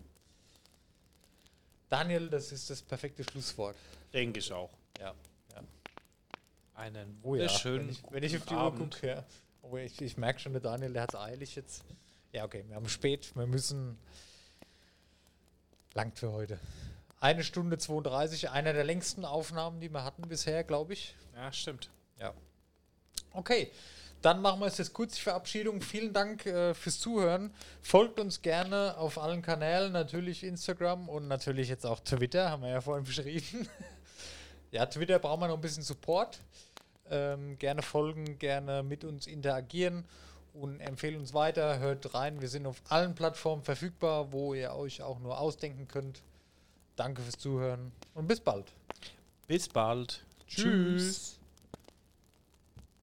[SPEAKER 2] Daniel, das ist das perfekte Schlusswort.
[SPEAKER 3] Denke ich auch.
[SPEAKER 2] Ja. ja.
[SPEAKER 3] Einen
[SPEAKER 2] Oh ja,
[SPEAKER 3] wunderschönen
[SPEAKER 2] wenn ich, wenn ich auf die Uhr
[SPEAKER 3] Abend.
[SPEAKER 2] gucke, ja. Oh, ich, ich merke schon, der Daniel, der hat es eilig jetzt. Ja, okay, wir haben spät, wir müssen. Langt für heute. Eine Stunde 32, einer der längsten Aufnahmen, die wir hatten bisher, glaube ich.
[SPEAKER 3] Ja, stimmt.
[SPEAKER 2] Ja. Okay, dann machen wir es jetzt kurz die Verabschiedung. Vielen Dank äh, fürs Zuhören. Folgt uns gerne auf allen Kanälen, natürlich Instagram und natürlich jetzt auch Twitter, haben wir ja vorhin beschrieben. ja, Twitter brauchen wir noch ein bisschen Support. Ähm, gerne folgen, gerne mit uns interagieren und empfehlen uns weiter. Hört rein, wir sind auf allen Plattformen verfügbar, wo ihr euch auch nur ausdenken könnt. Danke fürs Zuhören und bis bald.
[SPEAKER 3] Bis bald.
[SPEAKER 2] Tschüss.